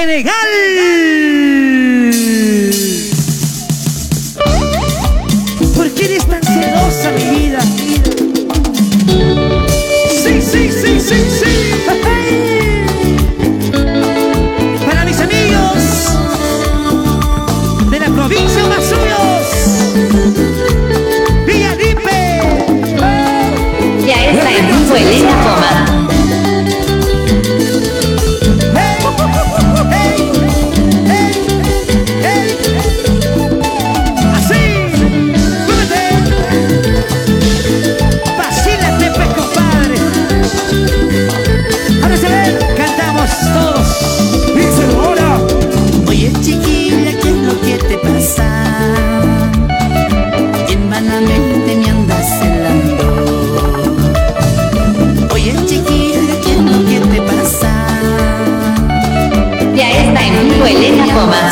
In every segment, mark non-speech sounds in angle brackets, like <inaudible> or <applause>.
Senegal. ¿Por qué eres tan celosa, mi vida? Sí, sí, sí, sí, sí. Para mis amigos de la provincia Mazuyos. Villa Lipe. Ya está en Elena Poma. Rumbo Elena Poma.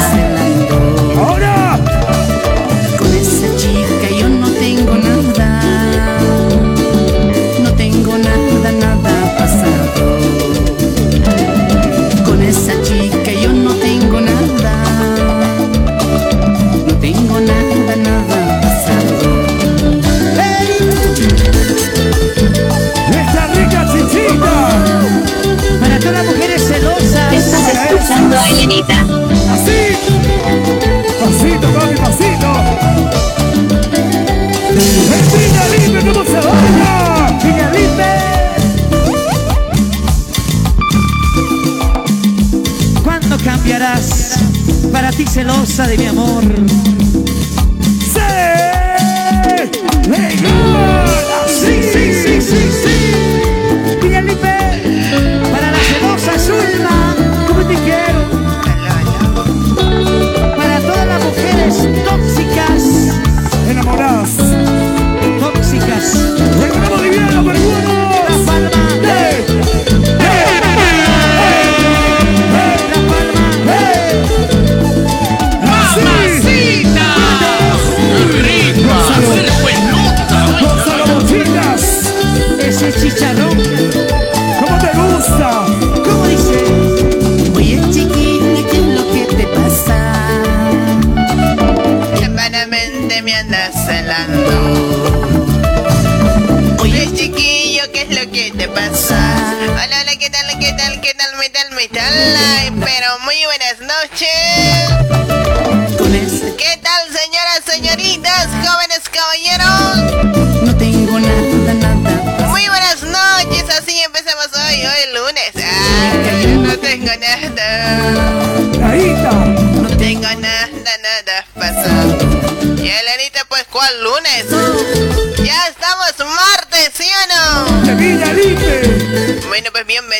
Ti celosa de mi amor? ¡Sí! ¡Sí, sí, sí, sí, sí! ¡Villa Libre! Para la celosa Zulma, como te quiero. Para todas las mujeres tóxicas, enamoradas, chicharrón, ¿cómo te gusta? ¿Cómo dice? Oye chiquilla, ¿qué es lo que te pasa? Semanamente me andas celando. Oye chiquillo, ¿qué es lo que te pasa? Hola, hola, ¿qué tal, qué tal, qué tal, qué tal, qué tal? Ay, pero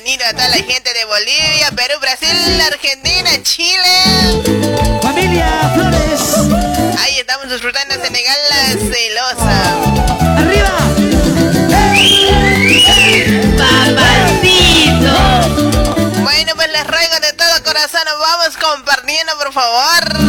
bienvenido a toda la gente de Bolivia, Perú, Brasil, Argentina, Chile. Familia Flores, Ahí estamos disfrutando Senegal la celosa. arriba. Papacito. Bueno, pues les ruego de todo corazón, vamos compartiendo, por favor.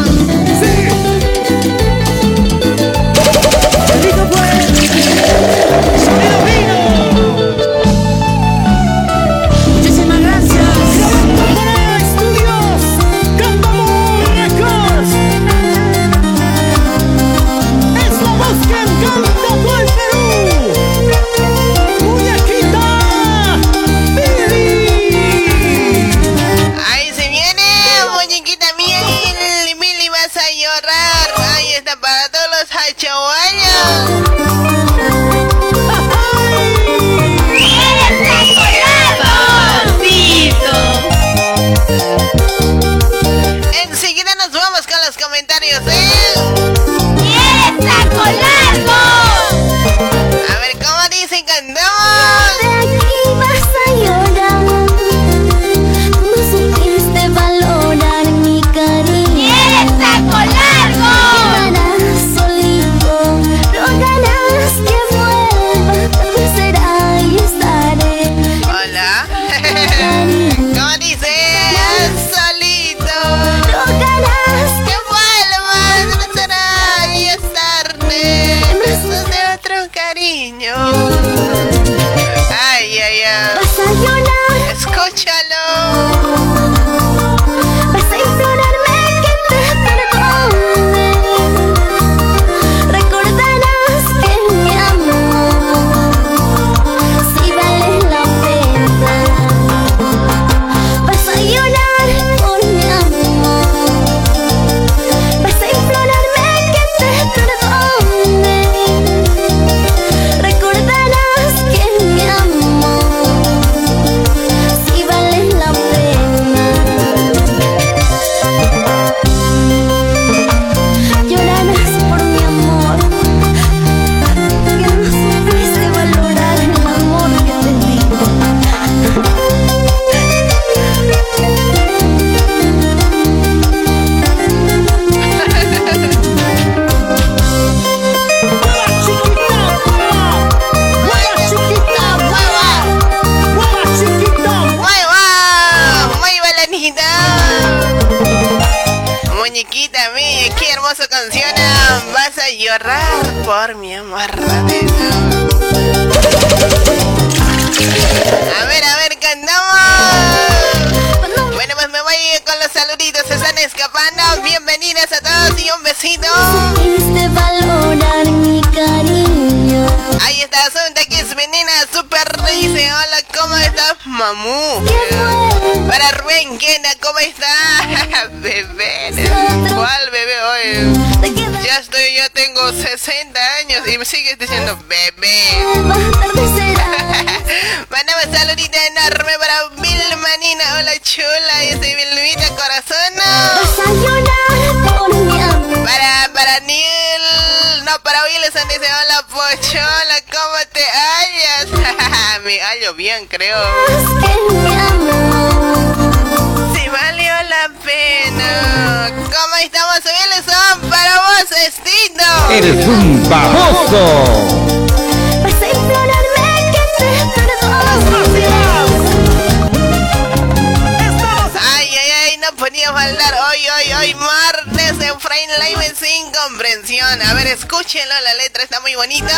Ay, ay, ay, no podía faltar hoy, hoy, hoy, martes en Frame Live sin comprensión. A ver, escúchenlo, la letra está muy bonita.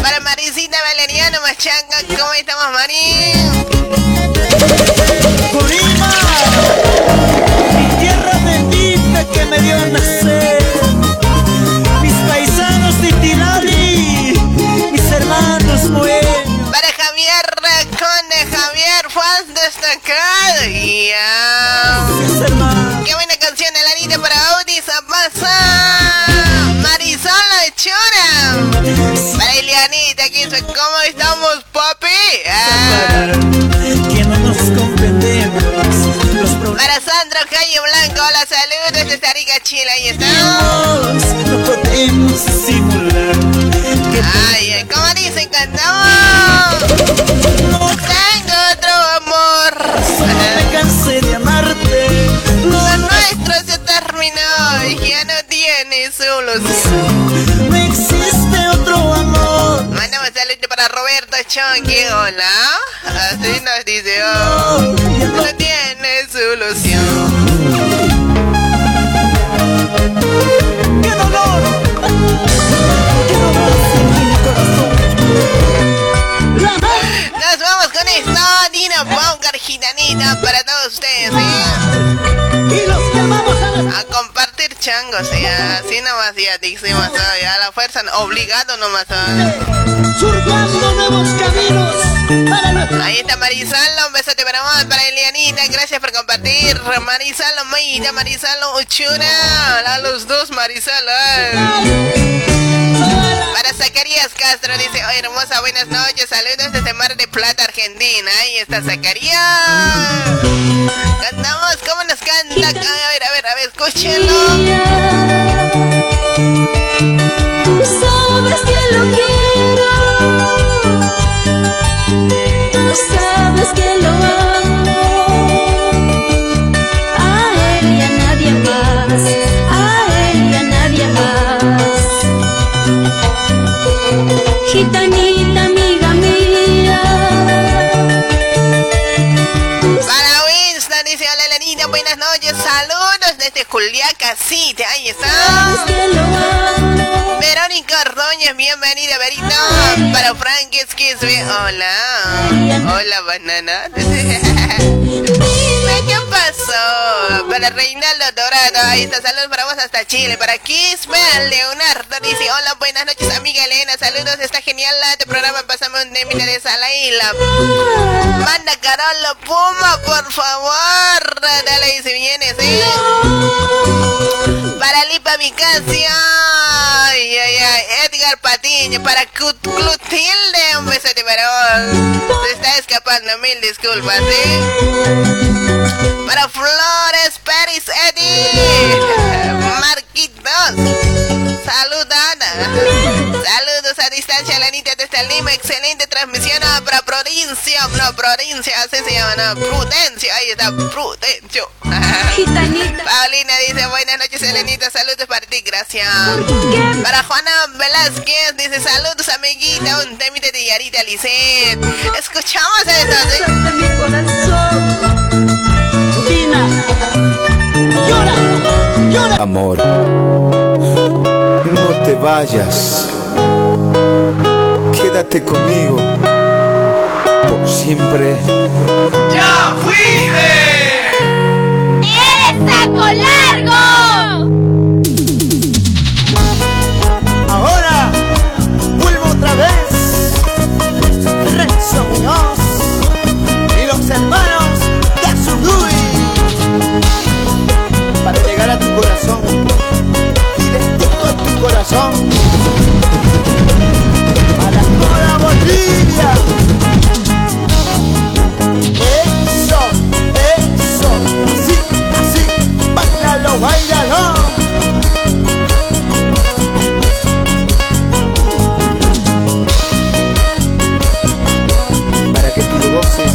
Para Maricita Valeriano Machanga, ¿cómo estamos, Mari? ¿Cómo estamos, papi? Que no nos comprendemos. Para Sandro Calle Blanco, hola, saludos desde Tarica, Chile, ahí estamos. Roberto Chonqui, hola. Así nos dice, oh, no tiene solución. ¡Qué dolor! Nos vamos con esto, Dina Bunker Gitanita para todos ustedes, ¿sí? A compartir changos, ¿sí? Así nomás ya dijimos, ¿sí? a la fuerza, obligado nomás. ¿sí? Ahí está Marisalo, un besote para vos, para Elianita, gracias por compartir. Marisalo, Mayita, Marisalo, Uchura, a los dos Marisalo. Para Zacarías Castro dice, oh, hermosa, buenas noches, saludos desde Mar de Plata, Argentina. Ahí está Zacarías. Cantamos, ¿cómo nos canta? A ver, a ver, a ver, escúchenlo. Juliaca City, ahí está. Verónica Ordóñez, bienvenida, Verito. Para Frank Skis, hola. Hola, banana. <laughs> Qué pasó. Para Reinaldo Dorado, ahí está, saludos para vos hasta Chile. Para Kisbel Leonardo dice, hola, buenas noches, amiga Elena, saludos, está genial este programa, pasame un temita de Salaila. Manda Carolo Puma, por favor. Dale, dice, viene, ¿sí? Para Lipa Micasia. Ay, ay, ay. Edgar Patiño. Para Clotilde. Un besote para vos. Se está escapando. Mil disculpas, ¿sí? Para Flores Peris Eddie. Marquitos. Salud, Ana. Saludos a la distancia, la Anita desde este el Lima, excelente transmisión, a para provincia, no, provincia, así se llama, no, Prudencio, ahí está, Prudencio. Paulina dice, buenas noches, Elenita, saludos para ti, gracias. Para Juana Velázquez, dice, saludos, amiguita, un temite de Yarita Lisset. Escuchamos esto, ¿sí? Amor, no te vayas quédate conmigo por siempre. ¡Ya fuiste! ¡Eres saco largo! envidia. Eso, eso, sí, sí, para bailalo, bailalo. Para que tú lo goces,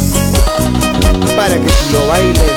para que tú lo bailes.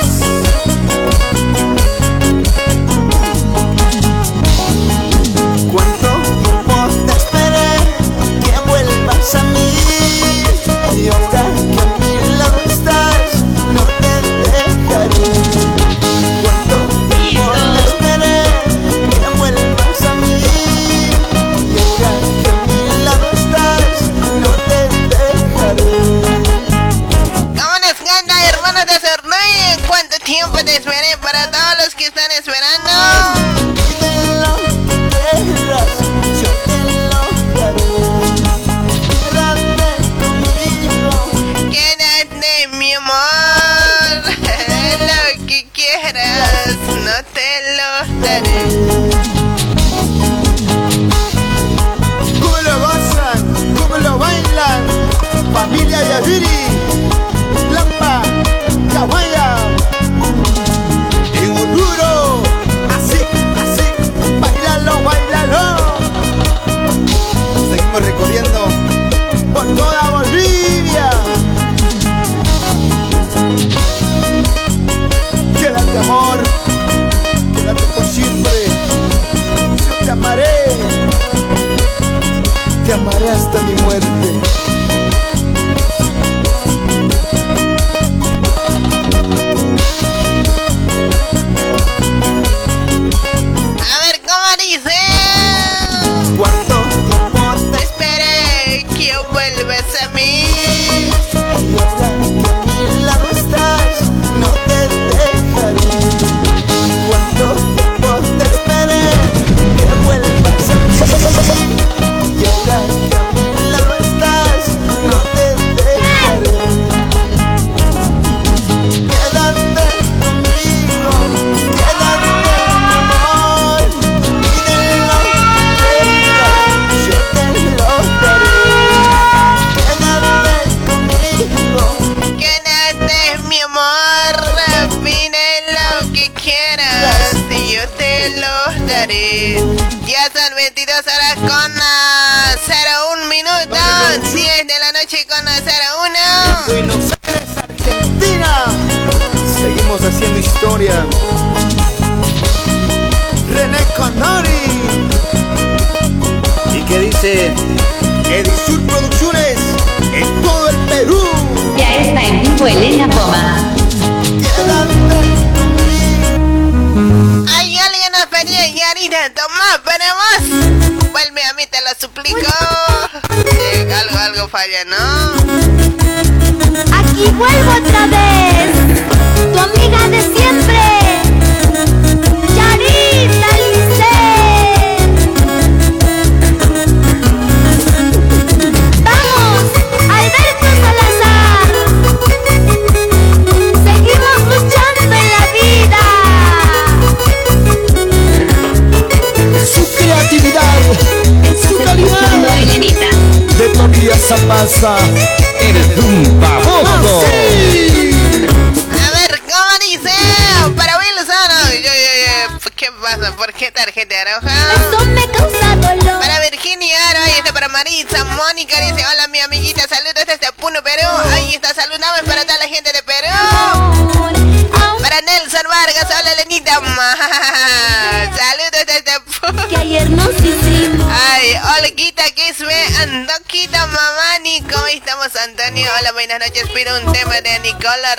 color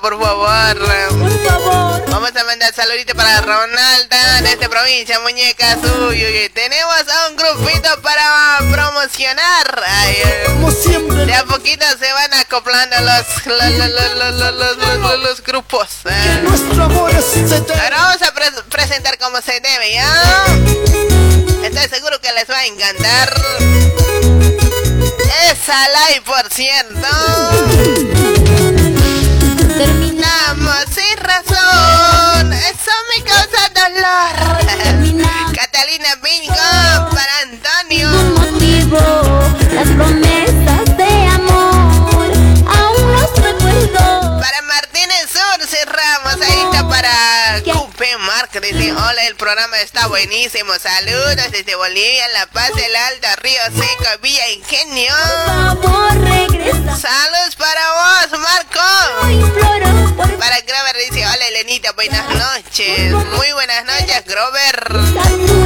por favor. por favor. Vamos a mandar saludito para Ronalda de esta provincia, muñeca suyo. Y tenemos a un grupito para promocionar. Ay, eh, Como siempre de a poquito se van acoplando los, los, los, los, grupos. eh. Nuestro amor es eterno Ahora vamos a pre- presentar como se debe, ¿ya? Estoy seguro que les va a encantar. Esa live, por cierto. Programa está buenísimo. Saludos desde Bolivia, La Paz, El Alto, Río Seco, Villa Ingenio. Saludos para vos, Marco. Para Grover dice, hola Elenita, buenas noches. Muy buenas noches, Grover.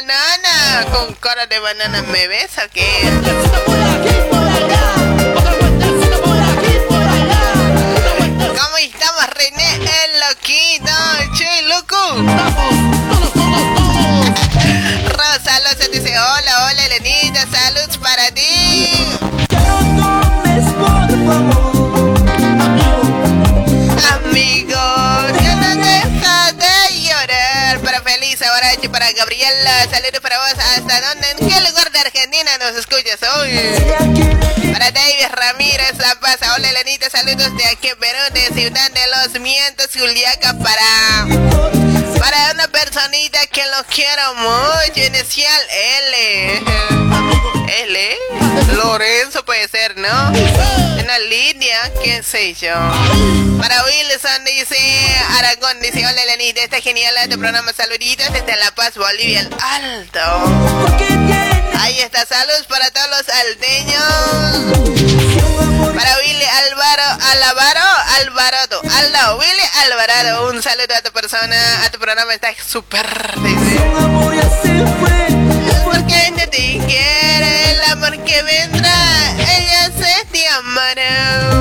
Banana. Con cara de banana, ¿me ves o qué? Ramírez, La Paz, hola, Elenita, saludos de aquí en Perú, de Ciudad de los Mientos, Juliaca, para... Para una personita que lo quiero mucho, inicial L. L. Lorenzo puede ser, ¿no? Una línea, qué sé yo. Para Wilson dice, Aragón dice, hola Lenita, está genial este programa, saluditos desde La Paz, Bolivia, el Alto. Ahí está, saludos para todos los alteños. Alvaro, Alvaro, Alvarado, Aldo, Willy Alvarado, un saludo a tu persona, a tu programa, está súper, dice. Porque no te quiere el amor que vendrá, ella se te amará.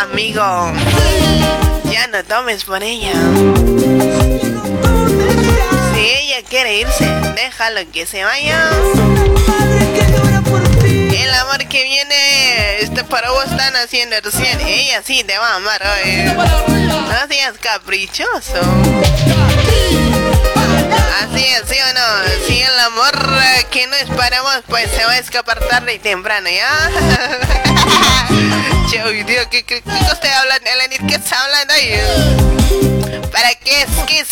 Amigo, ya no tomes por ella. Si ella quiere irse, déjalo que se vaya. El amor que viene, este para vos están haciendo recién. Ella sí te va a amar, oye. No seas caprichoso. Así es, ¿sí o no? Si el amor que no es para vos, pues se va a escapar tarde y temprano, ¿ya? <laughs> che, uy, Dios, ¿qué, qué, qué Elenit? ¿Qué está hablando ahí? ¿Para qué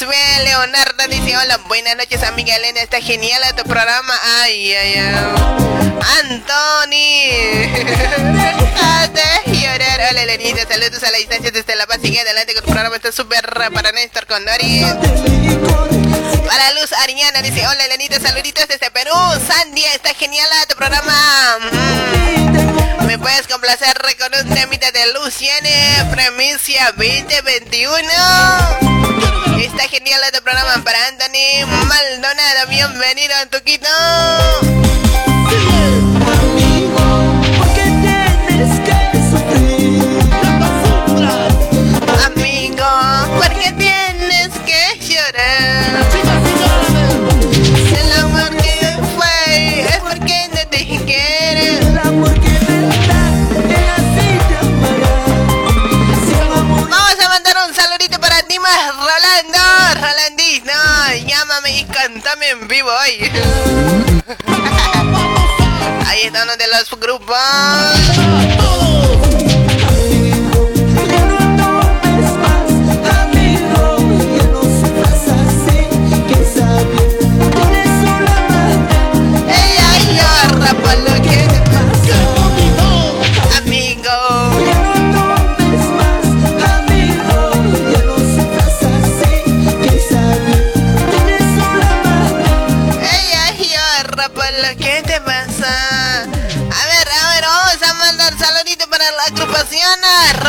ve Leonardo? Dice, hola, buenas noches, amiga Elena, está genial tu programa. Ay, ay, ay. <laughs> De llorar. Hola, Elenita, saludos a la distancia desde La Paz. Sigue adelante con tu programa, está súper para Néstor Condori. Para Luz Ariana dice, hola Elenita, saluditos desde Perú. Sandia, está genial tu programa. Mm. ¿Me puedes complacer con temita de Luciane Premicia 2021? Está genial tu programa para Anthony Maldonado. Bienvenido Tuquito. Amigo, cántame en vivo hoy. <laughs> Ahí está uno de los grupos.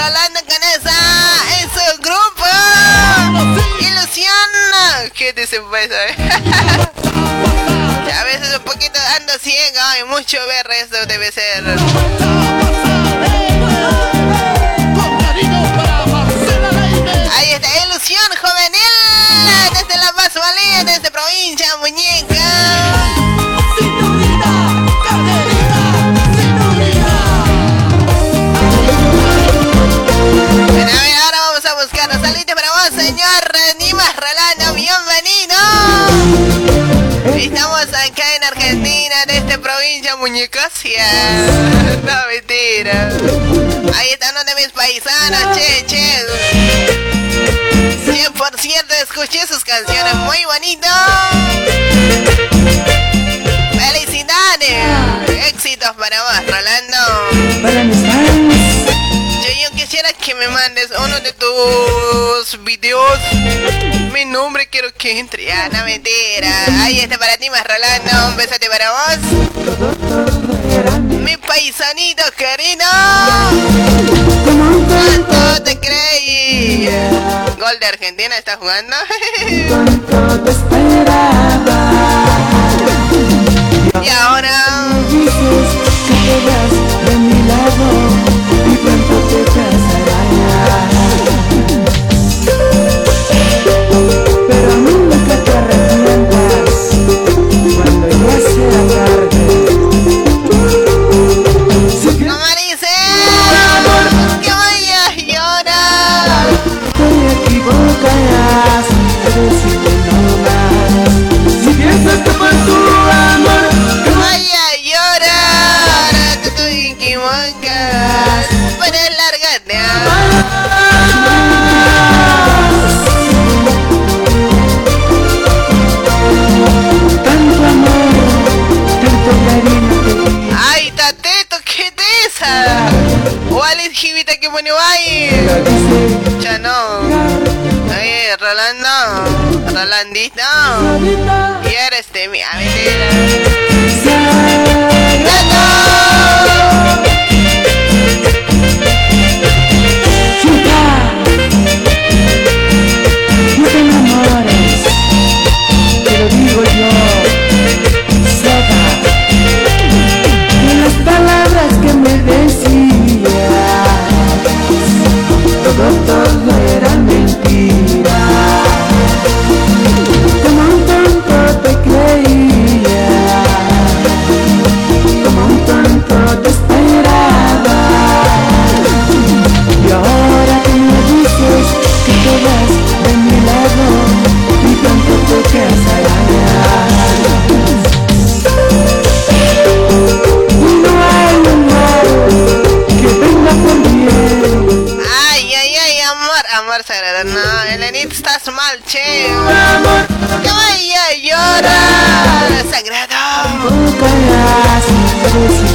Rolando Canesa en su grupo. Ilusión. ¿Qué dice pues? <laughs> A veces un poquito ando ciego y mucho ver eso debe ser. Ahí está, ilusión juvenil desde la Paz Valía, desde provincia Muñeca. Señor Nimas Rolando, bienvenido. Estamos acá en Argentina, desde provincia Muñecasia. No, mentira. Ahí está uno de mis paisanos, che, che. 100% escuché sus canciones, muy bonito. Felicidades. Éxitos para vos, Rolando. Me mandes uno de tus videos. Mi nombre quiero que entre. Ah, no mentira. Ahí está para ti, más Rolando. Un besote para vos. Mi paisanito querido. ¿Cuánto te creí? Gol de Argentina está jugando. <laughs> y ahora. Ya ¿Cuál es jibita que pone ahí? Ya no. Rolando. Rolandito. Y eres de mi mentira. Sagrado.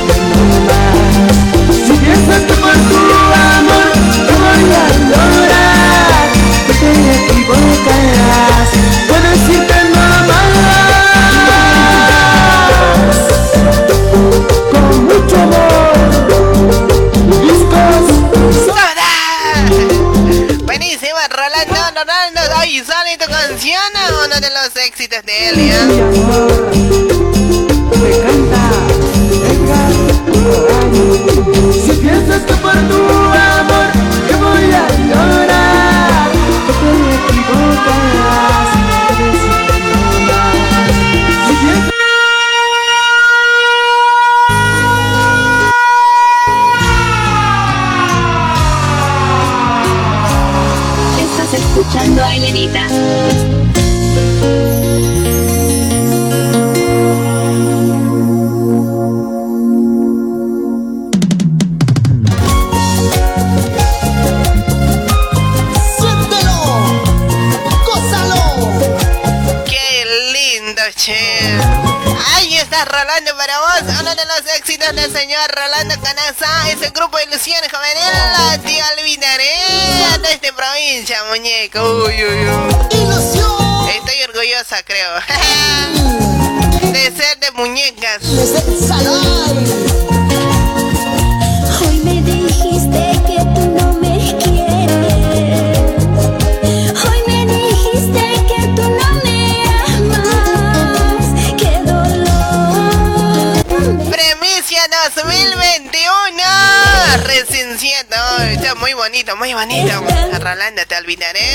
olvidaré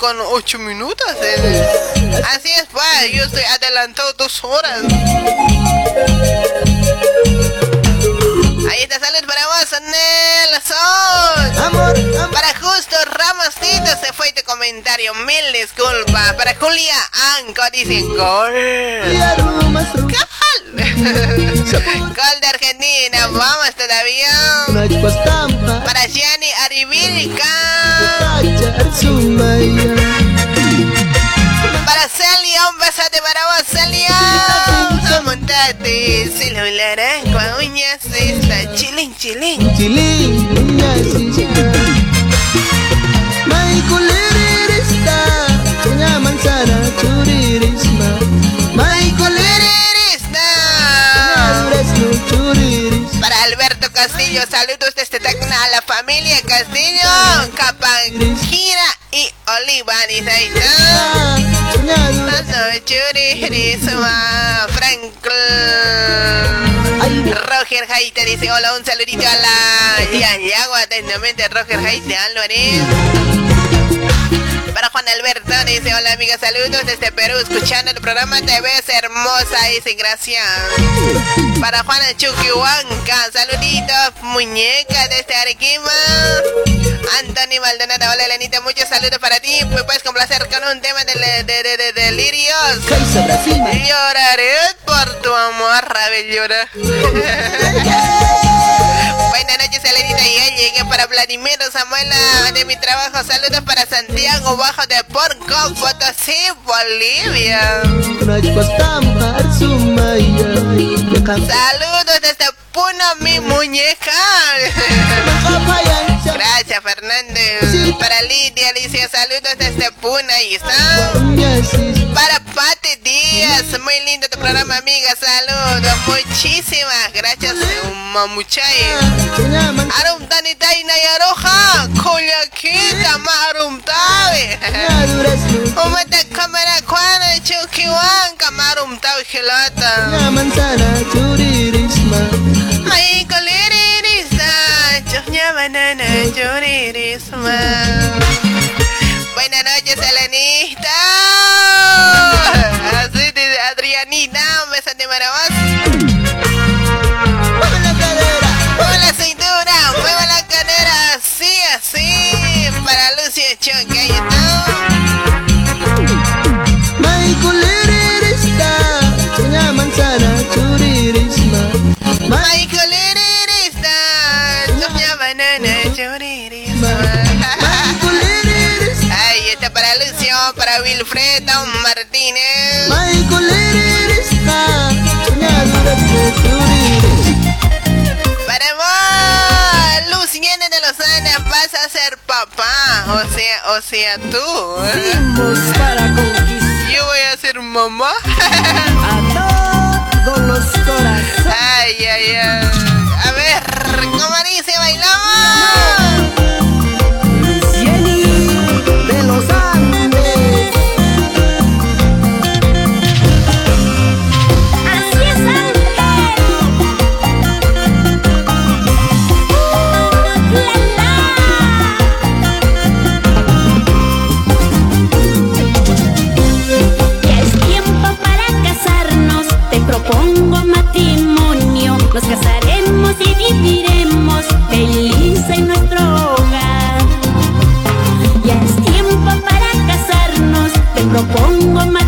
con 8 minutos. Eh. Así es, pa, yo estoy adelantado dos horas. Ahí está, salen para vos, Nelson. Amor, Para Justo Ramosito se fue tu comentario. Mil disculpas. Para Julia Anco dicen gol. Gol de Argentina, vamos todavía. Para Gianni Arivirica. Para Celia, un besote para vos, Celia. Montate celular con uñas, está chilín, chilín. Chilín, uñas, chilín. Roberto Castillo. Saludos desde Tacna a la familia Castillo. Capangira y Olivani Franklin Roger Haite dice hola, un saludito a la Yanyago, atentamente Roger Haite Álvarez. Para Juan Alberto dice hola amiga, saludos desde Perú, escuchando el programa te ves hermosa, dice gracias. Para Juana Chuquihuanca, saluditos, muñeca desde Arequipa. Anthony Maldonado, hola Lenita, muchos saludos para ti. Me puedes complacer con un tema de, de, de, de delirios. Lloraré por tu amor, Rabel llora. <laughs> Buenas noches, Elenita. Y llegué para Vladimir Samuela de mi trabajo. Saludos para Santiago Bajo de Porco, Potosí, Bolivia. Saludos desde Puno, mi muñeca. Gracias, Fernández. Para Lidia, Alicia, saludos desde Puno. Ahí está. Para Pati Díaz, muy lindo tu programa, amiga. Saludos, muchísimas gracias, mamuchay. Arum tani tai na yaroja, kulyakita marum tawe. Umete kamera kwana chukiwan kamarum tawe hilata. Ay, coliririsma, chunya banana churirisma. Buenas noches, Elenita. Así dice Adrianita, un beso de marabas. Mueve la cadera, mueve la cintura, mueve la cadera, así, así. Para Lucio Choque, ahí está. Michael Irirista, para Wilfredo Martínez. Para vos, Luciana de Lozana, vas a ser papá. O sea, o sea, tú. Yo voy a ser mamá. Todos los corazones. Ay, ay, ay. A ver, ¿cómo dice bailamos? Nos casaremos y viviremos feliz en nuestro hogar. Ya es tiempo para casarnos, te propongo matrimonio.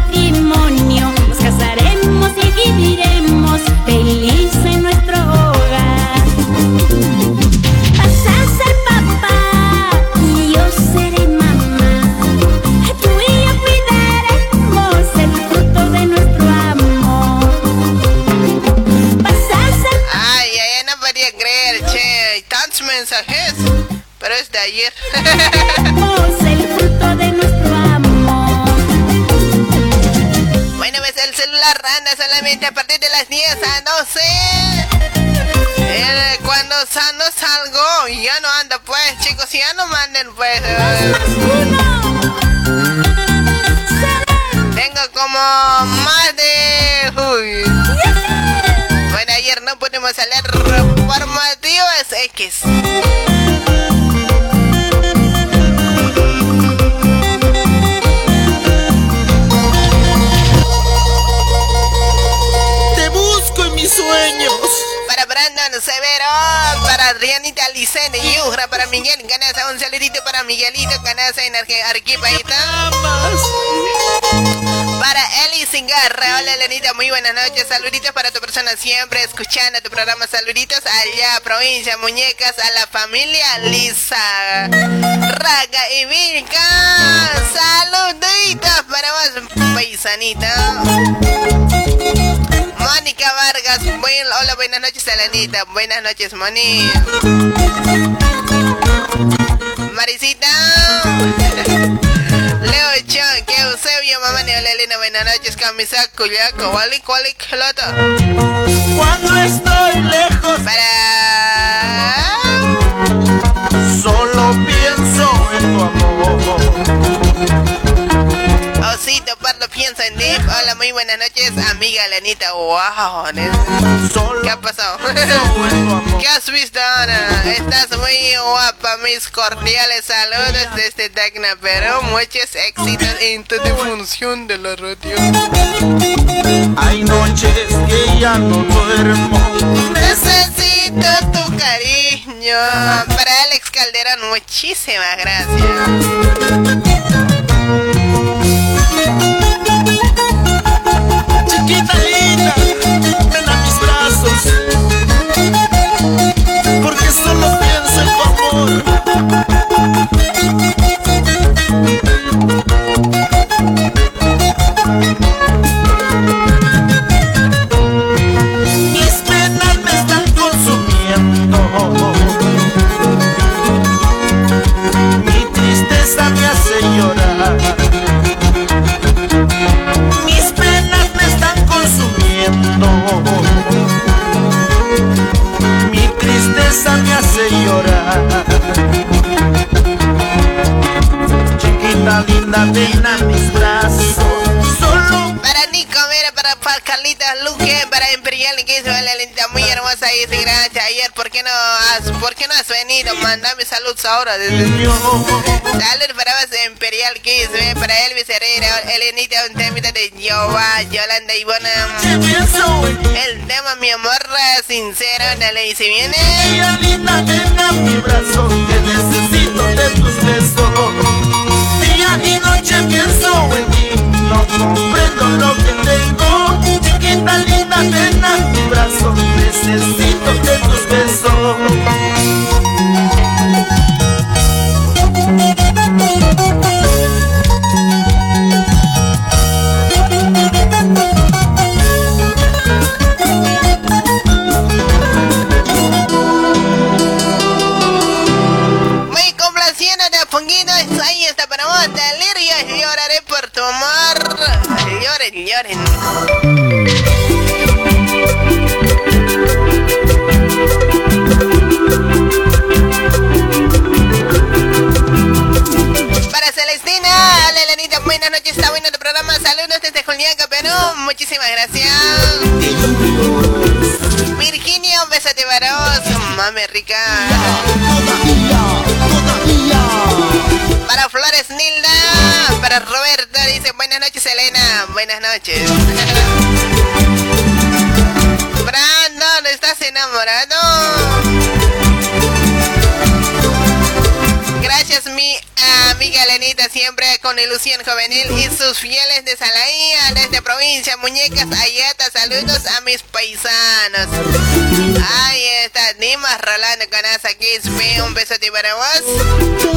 Mensajes. Pero es de ayer. el fruto de nuestro amor. Bueno, ves el celular anda solamente a partir de las 10 a 12. Eh, cuando no salgo, ya no anda pues, chicos, ya no manden pues. eh. Tengo como más de... Uy. Bueno, ayer no pudimos salir por motivos X. Te busco en mis sueños. Para Brandon Severo, para Adrianita Licene Yujra, para Miguel Canasa, un saludito para Miguelito Canasa en Arque- Arequipa, Eli Singarra, hola Lenita, muy buenas noches, saluditos para tu persona siempre, escuchando tu programa, saluditos allá, provincia, muñecas, a la familia Lisa, Raga y Vilca, saluditos para vos, paisanita. Mónica Vargas, buen- hola, buenas noches, Elenita. Buenas noches, Moni. Marisita. Que Eusebio, mamá, ni Elena, buenas noches, camisa, cuyaco, wali, cuali, gelota. Cuando estoy lejos, Para. solo pienso en tu amor. En ti. Hola, muy buenas noches, amiga Lenita. Wow. ¿qué ha pasado? <laughs> ¿Qué has visto ahora? Estás muy guapa, mis cordiales saludos desde Tacna, Perú. Muchos éxitos en tu difusión de la radio. Hay noches que ya no duermo. Necesito tu cariño. Para Alex Calderón, muchísimas gracias. Linda, ven a mis brazos. Solo Para Nico, mira, para, Carlita Luque, para Imperial, que es la lenta muy hermosa y dice gracias. Ayer, ¿por qué no has, por qué no has venido? Mandame saludos ahora. Saludos para vos, Imperial Kiss, ve, para Elvis Herrera, Elenita, un temita de Yoba, Yolanda ti. El tema, mi amor, sincero, dale, y si viene. Linda, ven a mi brazo, que necesito de tus besos. Noche pienso en ti, no comprendo lo que tengo. Chiquita linda, ven a mi brazo, necesito de tus besos. Funguido, ahí está para vos, Delirio, lloraré por tu amor. Lloren, lloren. Para Celestina, hola Lenita, buenas noches, está bueno el programa, saludos desde Juliaca, Perú, muchísimas gracias. Virginia, un besote para vos, mame rica. Para Flores Nilda, para Roberto, dice buenas noches Elena, buenas noches. <laughs> Brandon, ¿estás enamorado? Amiga Lenita, siempre con ilusión juvenil y sus fieles de Salaía, desde provincia, muñecas, ayata, saludos a mis paisanos. Ahí está, Dimas Rolando con aquí, un besote para vos.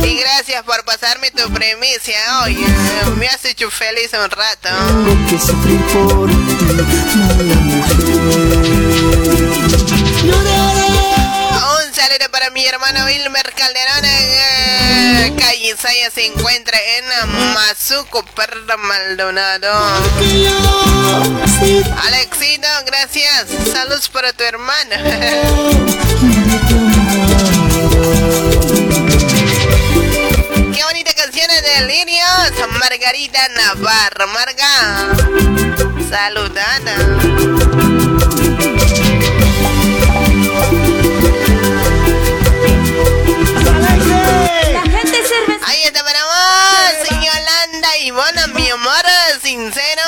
Y gracias por pasarme tu premicia hoy. Me has hecho feliz un rato. Que sufrir por ti, mala. Para mi hermano Wilmer Calderón. eh, calle Saya se encuentra en Mazuco, Perra Maldonado. Alexito, gracias. Saludos para tu hermano. <laughs> Qué bonita canción es de Lirios. Margarita Navarro. Marga. Saludana. Ahí está para vos, Yolanda y Bona, mi amor sincero.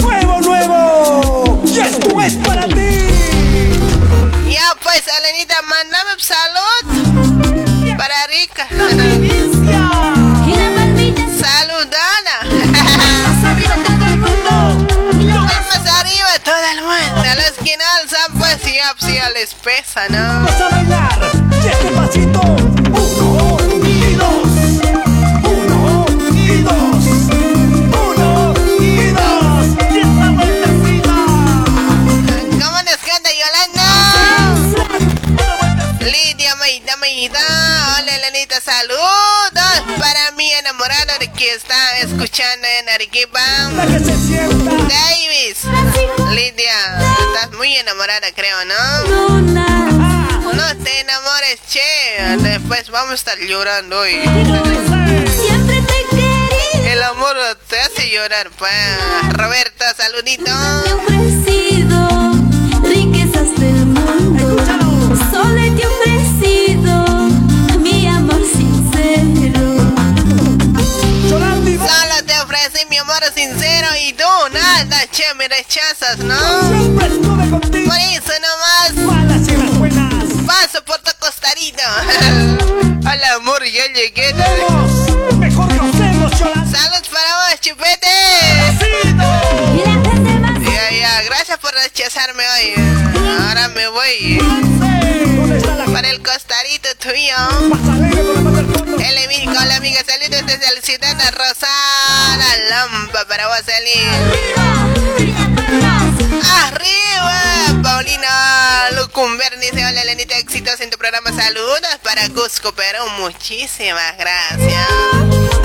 ¡Nuevo, nuevo! ¡Y esto es para ti! Ya pues, Elenita, mándame salud. Para Rica. Saludana. Más arriba todo el mundo. Los que no alzan, pues ya, ya les pesa, ¿no? Vamos a bailar y este pasito. Está escuchando en Arequipa. Davis. Lidia, estás muy enamorada, creo, ¿no? No te enamores, che. Después vamos a estar llorando hoy. Siempre te quería El amor te hace llorar, pues. Roberta, saludito. Amor sincero y tú nada, che, me rechazas, ¿no? Por eso nomás paso por tu costadito. <laughs> Al amor ya llegué. Saludos para vos, chupete. Gracias por rechazarme hoy. Ahora me voy para el costadito tuyo. El hola amiga, saludos desde el ciudad de Rosana, Lampa para vos salir. Arriba, Paulina Lucumber dice, hola Lenita, éxitos en tu programa, saludos para Cusco, Perú, muchísimas gracias.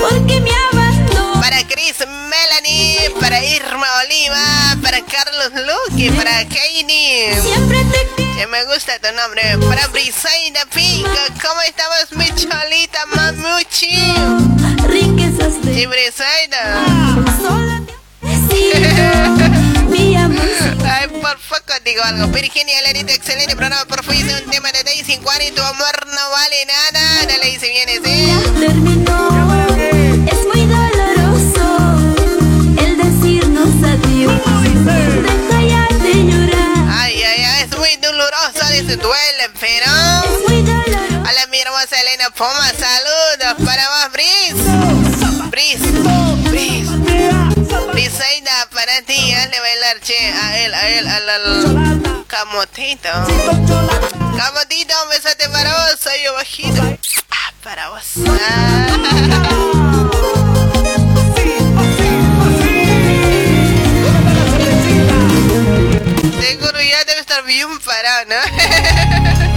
Porque me abandonó. Para Chris Melanie, para Irma Oliva, para Carlos Luque, para Katie. Siempre te Que me gusta tu nombre. Para Brisaida Pico, ¿cómo estamos, mi cholita mamuchi? riquezas Sí, Brisaida. Solo <laughs> Ay, por poco digo algo. Virginia Larita, excelente programa. Por fin hice un tema de Daisy Juan y tu amor no vale nada. No le dice bien ese. terminó. Es muy doloroso el decirnos adiós. Deja ya de llorar. Ay, ay, ay, es muy doloroso su duele, pero. Es muy doloroso. Hola, mi hermosa Elena Poma, saludos para vos, Bris. Bris, Bris. Brisaida, para ti, hazle bailar, che, a él, a él, al, al camotito. Camotito, un besote para vos, soy yo bajito. Ah, para vos. Ah. Seguro ya debe estar bien parado, ¿no? <laughs>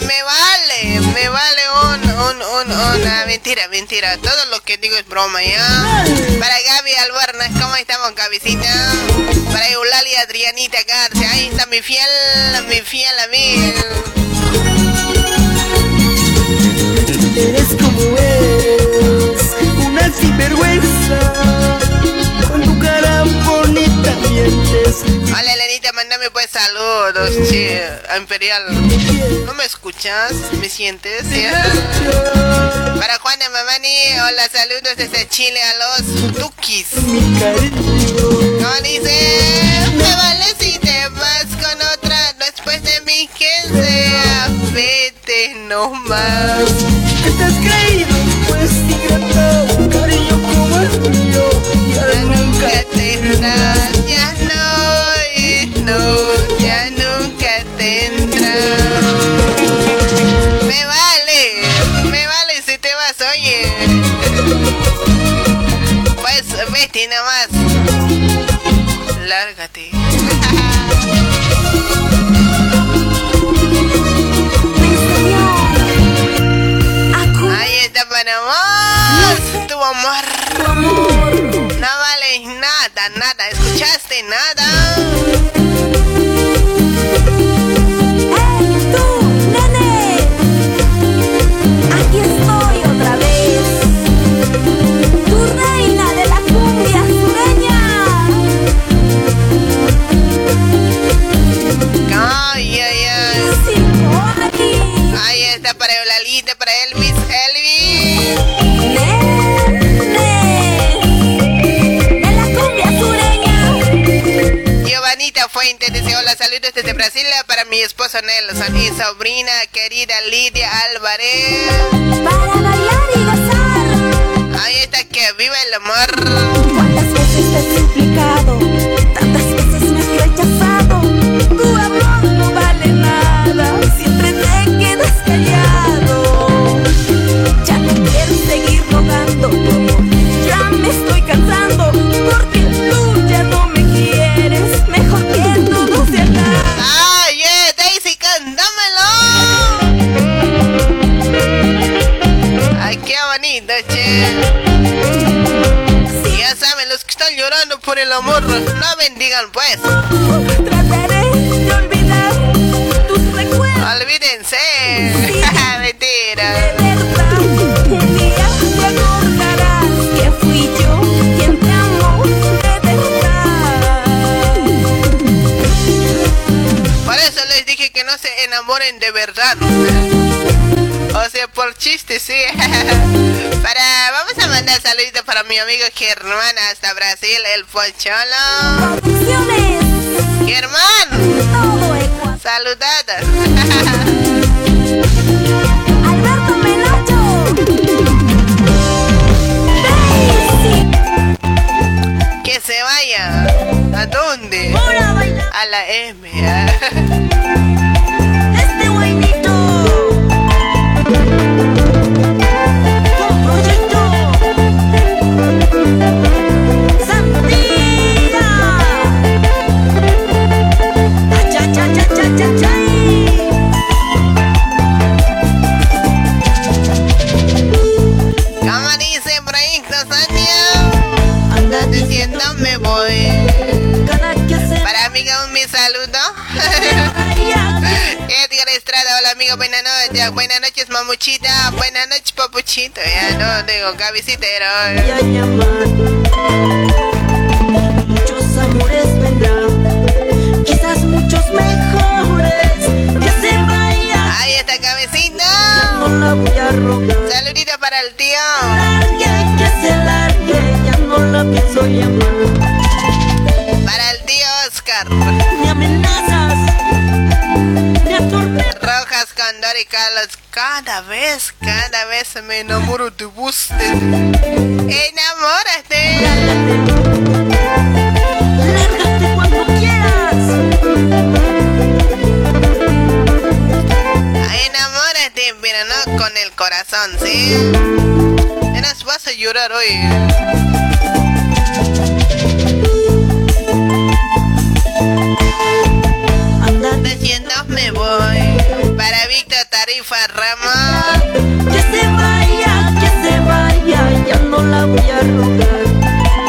me vale, me vale un, un, un, una mentira, mentira. Todo lo que digo es broma, ¿ya? Para Gaby Albarnas, ¿cómo estamos, Gabicita? Para Eulalia Adrianita Garcia, ahí está mi fiel, mi fiel amigo. Eres como es, una sinvergüenza. Elenita, mándame pues saludos, che, a Imperial. ¿No me escuchas? ¿Me sientes? ¿Ya? Para Juana Mamani, hola, saludos desde Chile a los Tukis. No dice, me vale si te vas con otra después de mí que sea. Vete nomás. ¿Qué te has creído? Pues ingrata, un cariño como el mío. Ya nunca nunca no, ya nunca tendrás. Me vale, me vale si te vas, oye. Pues vete nomás. Lárgate. Ahí está para vos, tu amor. No vale nada, nada. ¿Escuchaste nada? Saludos desde Brasil para mi esposo Nelson y sobrina querida Lidia Álvarez. Para bailar y gozar. Ahí está que viva el amor. ¿Cuántas veces te he suplicado? El amor no bendigan pues. Trataré de olvidar tus recuerdos. Olvídense. <laughs> Mentira. De verdad, un día te acordarás que fui yo quien te amó de verdad. Por eso les dije que no se enamoren de verdad. O sea, por chiste, sí. <laughs> Para, vamos a mandar saluditos para mi amigo Germán hasta Brasil, el Pocholo. Germán, saludadas. Alberto Menocho. Daisy. Que se vaya. ¿A dónde? A la M. <laughs> saludo. <laughs> Edgar Estrada, hola amigo, buenas noches. Buenas noches, mamuchita. Buenas noches, papuchito. Ya no digo, llamar. Muchos amores vendrán, quizás muchos mejores. Que se vaya, Ahí está, cabecita. Saludito para el tío. Largue, que se largue, ya no la pienso llamar. Y Carlos. Cada vez, cada vez me enamoro de usted. Enamórate. Lárgate cuando quieras. Enamórate, pero no con el corazón, ¿sí? Eras, vas a llorar hoy. Que se vaya, que se vaya, ya no la voy a rogar.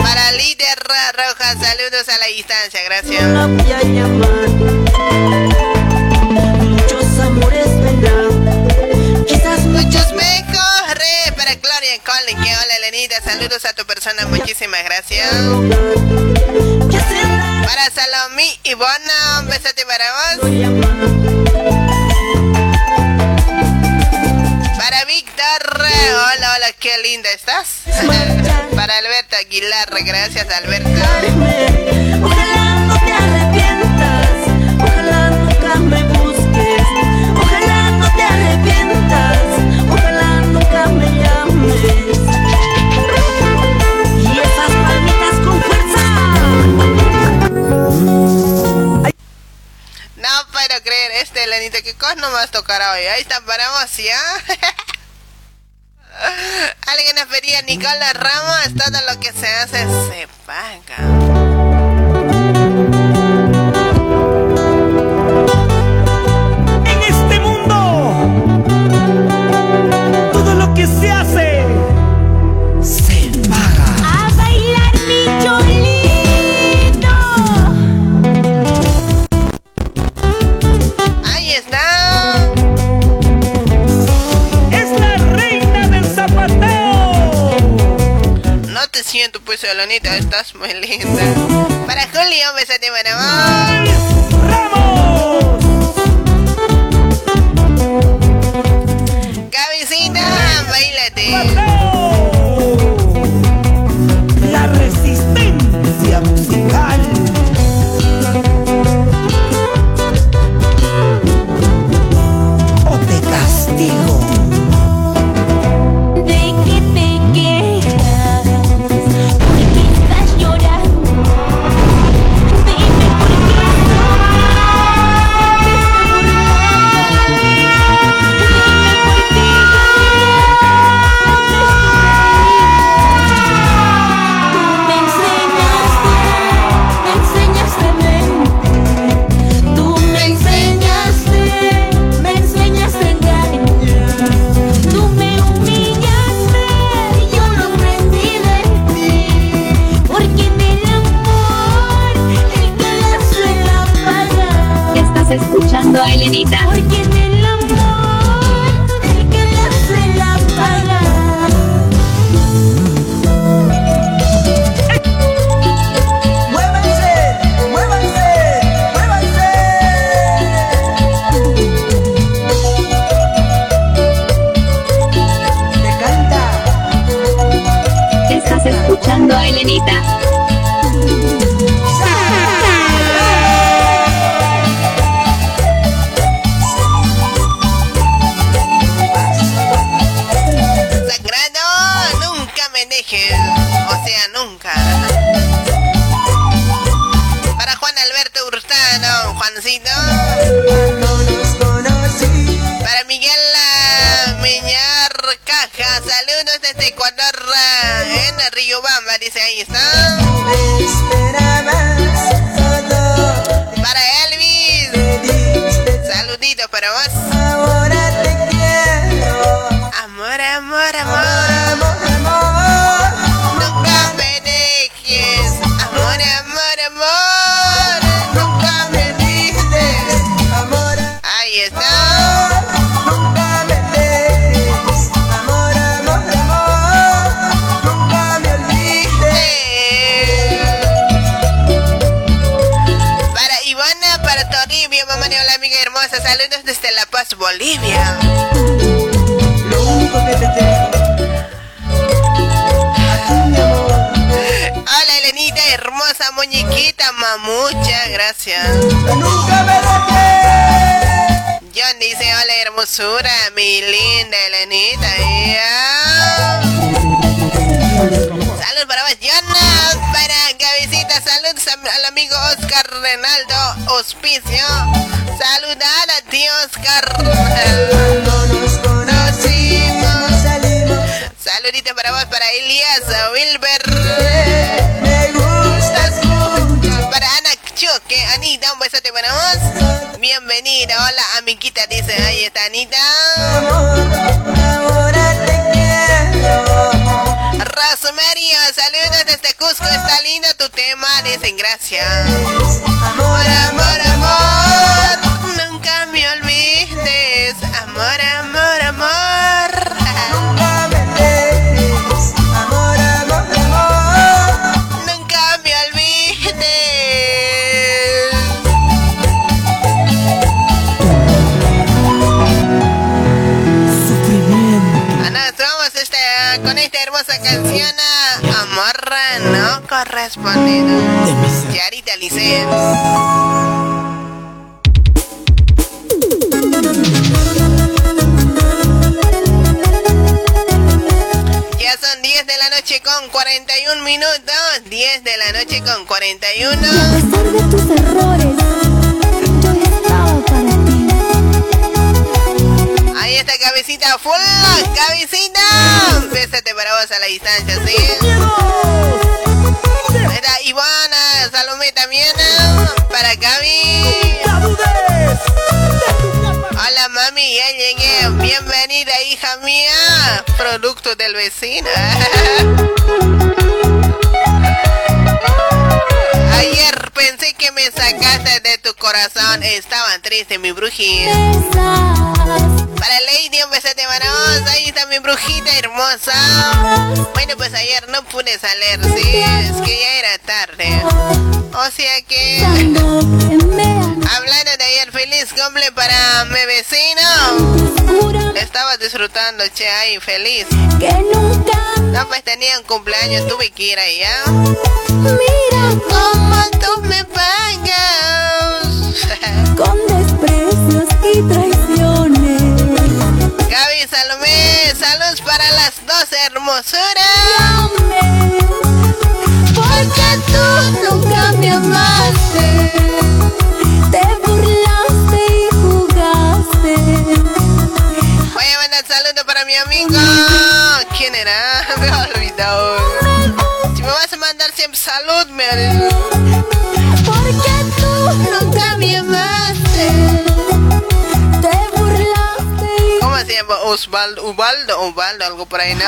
Para Líder Rojas, saludos a la distancia, gracias. la voy a llamar. Muchos amores vendrán, quizás Muchos mejor. Para Gloria Colin, que hola Elenita, saludos a tu persona, muchísimas gracias. Para Salomí y Bona, un besote para vos. Qué linda estás. Para Alberto Aguilar, gracias Alberto. Ojalá no te arrepientas, ojalá nunca me busques, ojalá no te arrepientas, ojalá nunca me llames. Y esas palmitas con fuerza. No puedo creer, este Elenita, ¿qué cosa no más tocará hoy? Ahí está, paramos ya. <laughs> <laughs> Alguien pedía Nicola Ramos, todo lo que se hace se paga. Siento pues, Elenita, estás muy linda. Para Julio, un besote para pasando, che, ahí, feliz? Que nunca no, pues tenía un cumpleaños tu Kira y ya. Mira cómo tú me pagas. <laughs> Con desprecios y traiciones. Gaby Salomé, saludos para las dos hermosuras. Porque tú nunca me ¿Cómo se llama? Osvaldo, Ubaldo, Ubaldo, algo por ahí, ¿no?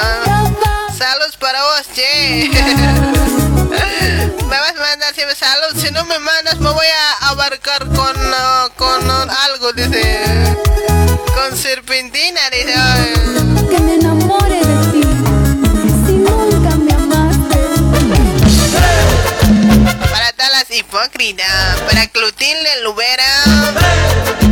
Saludos para vos, che. <laughs> me vas a mandar siempre saludos. Si no me mandas, me voy a abarcar con, uh, con uh, algo, dice. Con serpentina, dice. Que me enamores. Las hipócritas. Para Clotilde Lubera.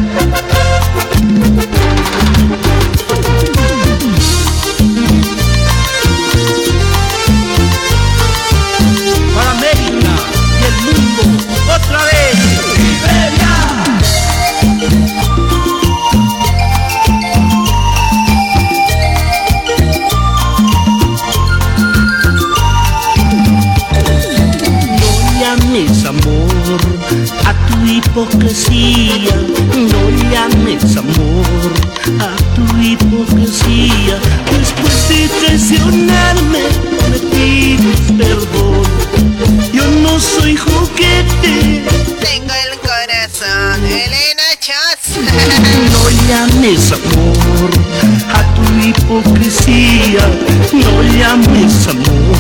Hipocresía, no llames amor a tu hipocresía. Después de traicionarme, me pides perdón. Yo no soy juguete, Tengo el corazón. Elena Chas. no llames amor hipocresía, no llames amor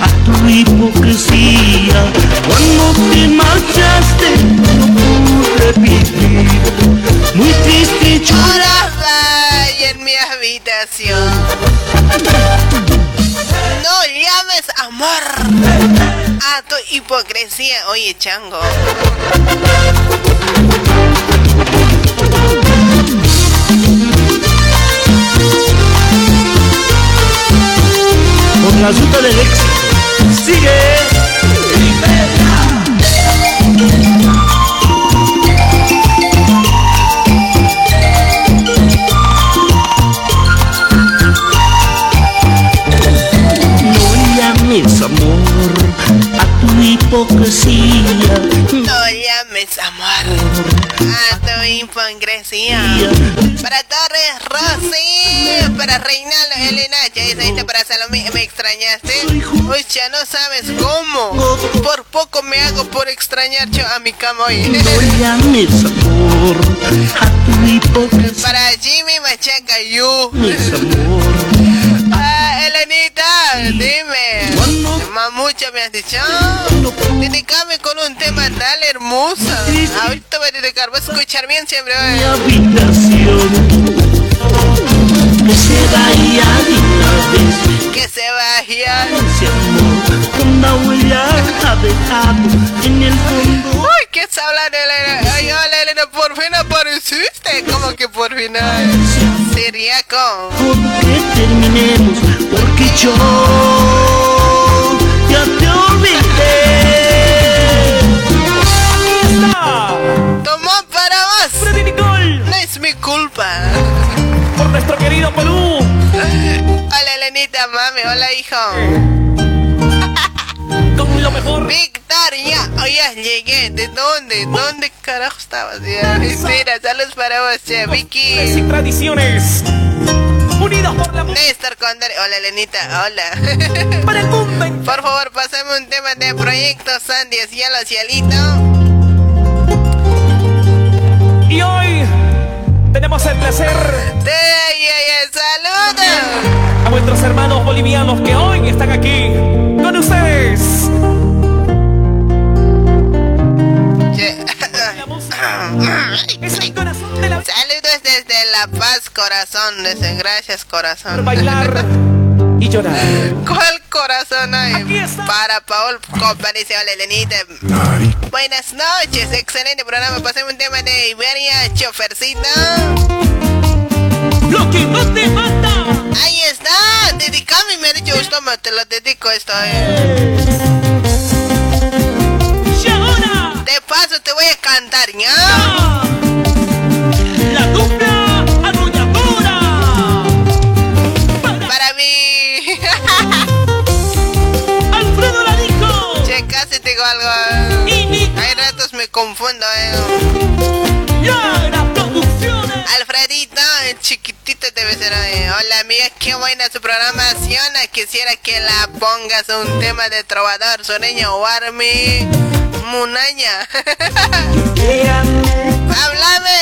a tu hipocresía. Cuando te marchaste, no pude vivir, muy triste lloraba. Lloraba en mi habitación. No llames amor a tu hipocresía. Oye, chango. La ruta del éxito, sigue. No llames amor a tu hipocresía. No llames amor a tu. Para Torres Rosy, para Reinaldo Elena, ya dice para Salomé, ¿me extrañaste? Uy, ya no sabes cómo. Por poco me hago por extrañar yo a mi cama hoy. Para Jimmy Machaca, you. Ah, Elenita, dime. Mamucha me has dicho. Dedicame con un tema tan hermoso. Ahorita voy a dedicar, escuchar bien siempre. mi habitación. Que se vaya de una vez Que se vaya. ese amor. Una huella ha dejado en el fondo. Uy, ¿qué está hablando, Elena? Ay, hola, Elena, por fin apareciste. ¿Cómo que por fin? ay? Siriaco. Que terminemos porque yo querido Perú. <laughs> Hola, Elenita, mami. Hola, hijo. <laughs> Con lo mejor. Victoria, oye, llegué. ¿De dónde? ¿Dónde carajo estabas? Ya, Mentira, saludos para vos, che, y Vicky. tradiciones. Unidos por la Néstor Condor, hola Lenita, hola. <laughs> para el mundo. entero. Por favor, pasame un tema de Proyecto Sandy, cielo, cielito. Y hoy tenemos el placer Te saludos. a nuestros hermanos bolivianos que hoy están aquí con ustedes. De la. Saludos desde La Paz, corazón. Desde gracias, corazón. Bailar y llorar. ¿Cuál corazón hay? Aquí está. Para Paul, comparece, hola Lenita. Buenas noches, excelente programa. Pasemos un tema de Iberia, chofercita. Lo que no te mata. Ahí está, dedicame, me ha dicho gusto, me te lo dedico esto. eh. Confundo, eh. Producciones. Alfredito, el chiquitito debe ser. eh. Hola amiga, qué buena su programación. Quisiera que la pongas un tema de trovador sureño o army. Munaña. <laughs> Háblame.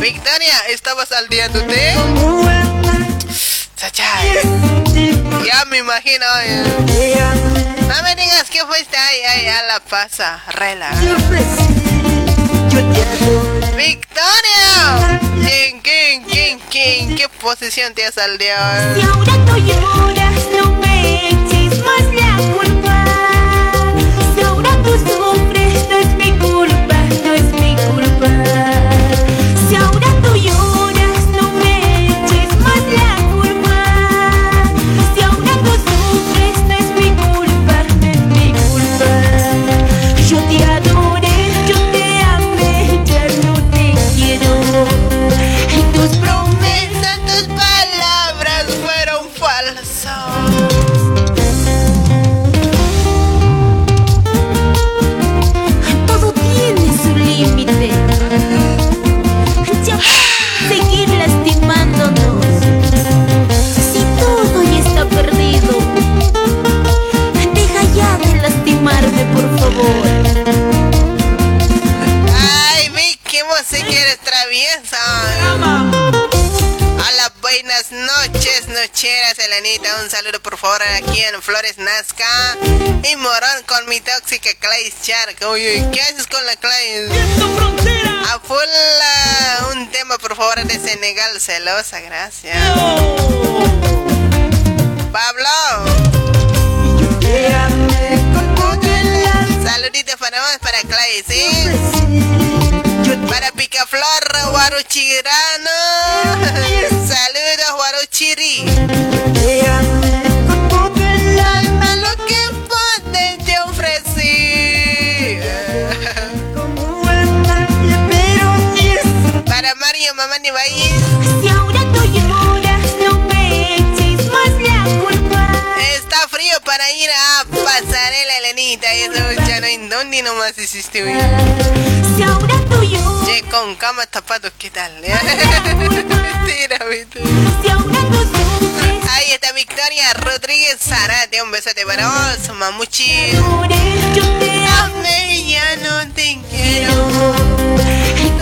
Victoria, ¿estabas saldeándote? Sacha. Ya me imagino. eh. fuiste, ay, ay, ya la pasa, rela. ¡Victoria! ¿Quién, quién, quién, quién? ¿Qué posición te ha salido? Si ahora Vicky, música eres traviesa. Hola, buenas noches, nocheras, Elenita. Un saludo, por favor, aquí en Flores Nazca. Y Morón con mi tóxica Clay Shark. Uy, ¿qué haces con la Clay? A full, ah, un tema, por favor, de Senegal, celosa, gracias. Pablo. Saluditos para vos, para Clay, ¿sí? Para Picaflor, Guaruchirano. <laughs> Saludos, Guaruchiri. Alma, lo que pude te ofrecí. Para Mario, mamá ni. Si ahora tú lloras, no me eches más la culpa. Está frío para ir a nomás hiciste hoy. Si ahora tú lloras, Che, con cama tapado, ¿qué tal? <laughs> Mentira, mentira. si ahora tú Ahí está Victoria Rodríguez Zarate. Un besote para vos, mamuchi. yo te Amé y ya no te quiero.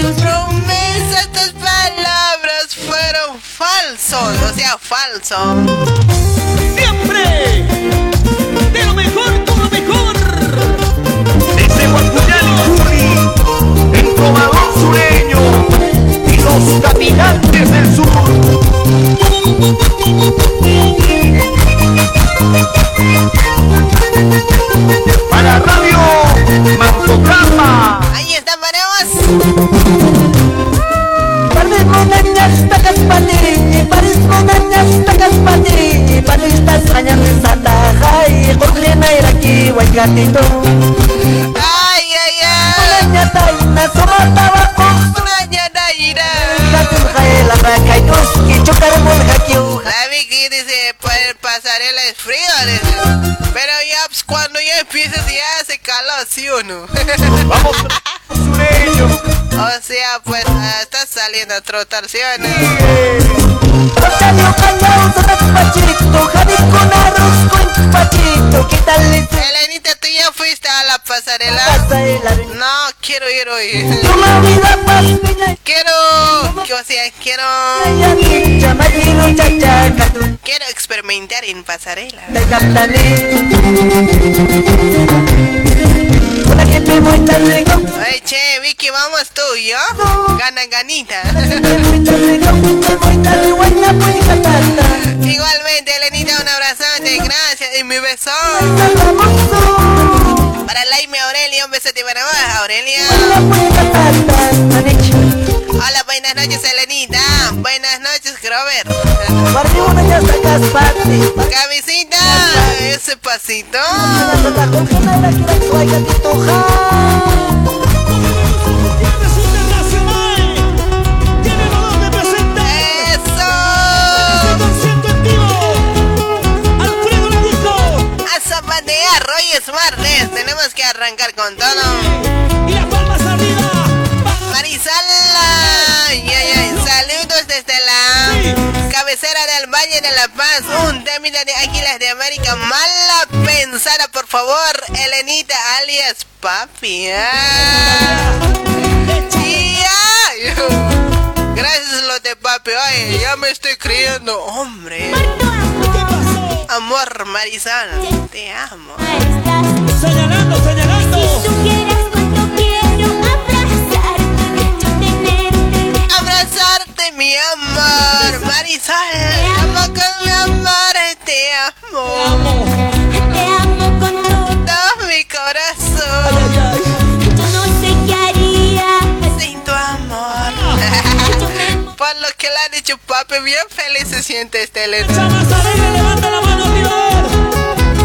Tus promesas, tus palabras fueron falsos. O sea, falsos. Siempre de lo mejor. Los caminantes del sur. Para Radio Mantograma. Ahí está para vos. Paris monanyas takas pati, Paris monanyas takas pati, Paris tas kanyang sata hai, Kuklina iraki waikatito. Ay, ay, ay. Monanya tayo na sumatawa ko, Raya Daira. Katun lakay dos, kichukar mo hakiu. La Vicky dice, pues pasarela es frío, dice. Pero ya, pues, cuando ya empieza ya hace calor, ¿sí o no? Vamos, sureño. o sea, pues, ah, estás saliendo a trotar, ¿sí o no? Con. Elenita, ¿tú ya fuiste a la pasarela? No, quiero ir hoy. Quiero, o sea, quiero, quiero experimentar en pasarela. Del capitán Una gente muy talento Oye, che, Vicky, vamos tú y yo. Gana, ganita. Igualmente, Elenita, un abrazote, gracias. Y mi beso. Para Laime Aurelia, un besote para vos, Aurelia. Hola, buenas noches, Elenita. Buenas noches, Grover. Cabecita, ese pasito. Tiene. A hoy es martes. Tenemos que arrancar con todo. Y las palmas arriba. Ay, saludos desde la cabecera del Valle de la Paz, un término de Águilas de América, mala pensada, por favor, Elenita alias Papi. Tía. Gracias lo de papi, ay, ya me estoy creyendo, hombre. amor, Marisol. Te amo. Señalando, señalando. Mi amor, Marisol. Amo con mi amor, te amo. Te amo con todo. Todo mi corazón. Yo no sé qué haría. Sin tu amor. Por lo que le ha dicho papi, bien feliz se siente este.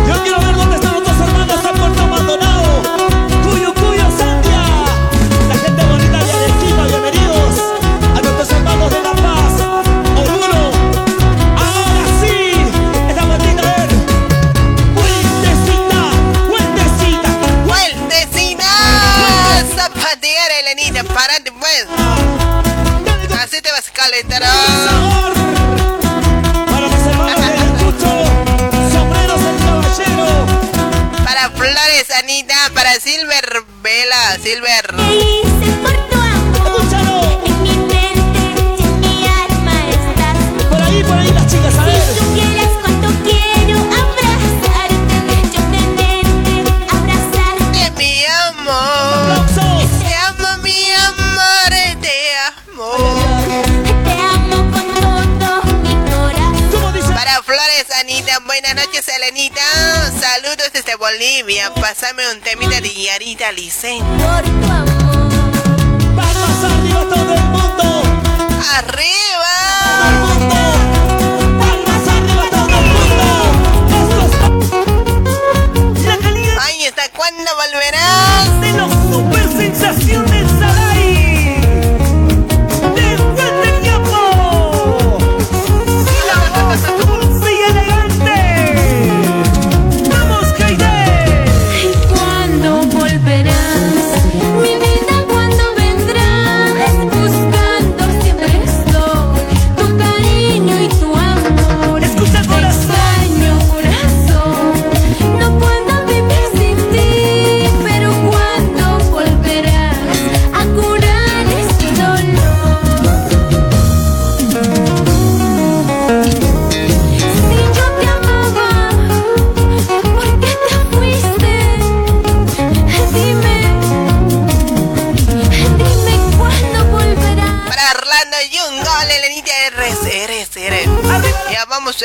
Yo quiero ver Para Flores, Anita, para Silver Vela, Silver. Buenas noches, Elenita. Saludos desde Bolivia. Pásame un temita de Yarita Licen. Palmas arriba todo el mundo. ¡Arriba! Palmas arriba todo el mundo. Esto es la calidad Ay, ¿hasta cuándo volverás?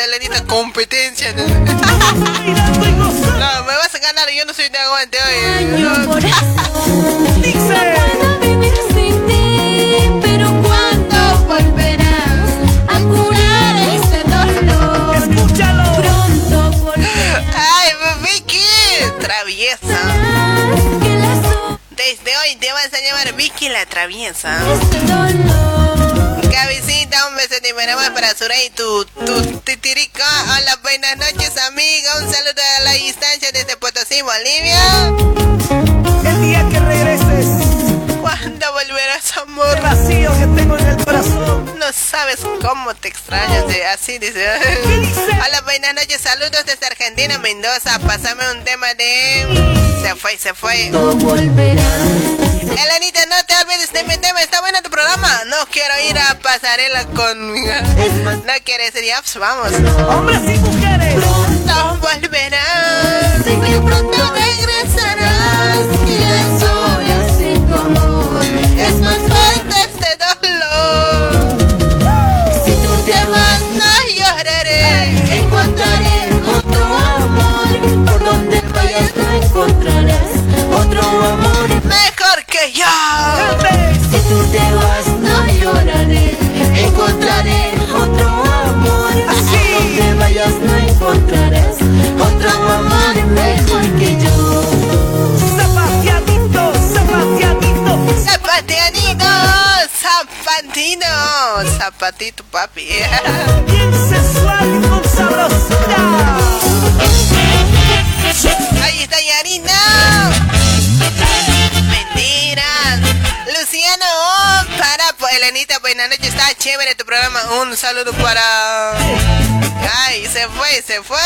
Elenita, competencia. No, me vas a ganar, yo no soy de aguante hoy. Extraño corazón, Dice. no puedo vivir sin ti, pero ¿cuándo volverás a curar dolor? Escúchalo. Pronto volverás Ay, Vicky, traviesa. Desde hoy te vas a llamar Vicky la traviesa. este. Cabecita, Miramar para Surey, tu, tu titirica. Hola, buenas noches, amiga. Un saludo a la distancia desde Potosí, Bolivia. El día que regreses, ¿Cuándo volverás, el amor? vacío que tengo en el. No sabes cómo te extrañas, de- así dice. Hola, buenas noches, saludos desde Argentina, Mendoza. Pásame un tema de... Se fue, se fue. Elenita, no te olvides de mi tema, está bueno tu programa. No quiero ir a pasarela con... No quieres ir, ya, pues vamos. Hombres y mujeres. No volverás. Sé que pronto regresarás donde vayas no encontrarás otro amor. Mejor que yo. Si tú te vas, no lloraré. Encontraré otro amor. Por donde vayas no encontrarás otro amor mejor que yo. Zapateadito, zapateadito. Zapateanito, zapatito, zapatito, papi. Bien sensual y con sabrosura. Yarina. Mentiras. Luciano, oh, para po- Elenita, buenas noches. Está chévere tu programa. Un saludo para. Ay, se fue, se fue.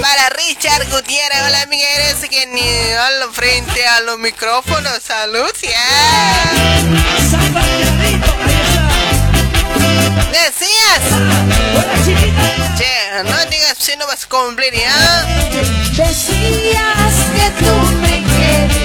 Para Richard Gutiérrez, hola eres que ni al frente a los micrófonos. Salud, ya. Está. Decías. Mentira. No digas si no vas a cumplir ya. Decías que tú me querías,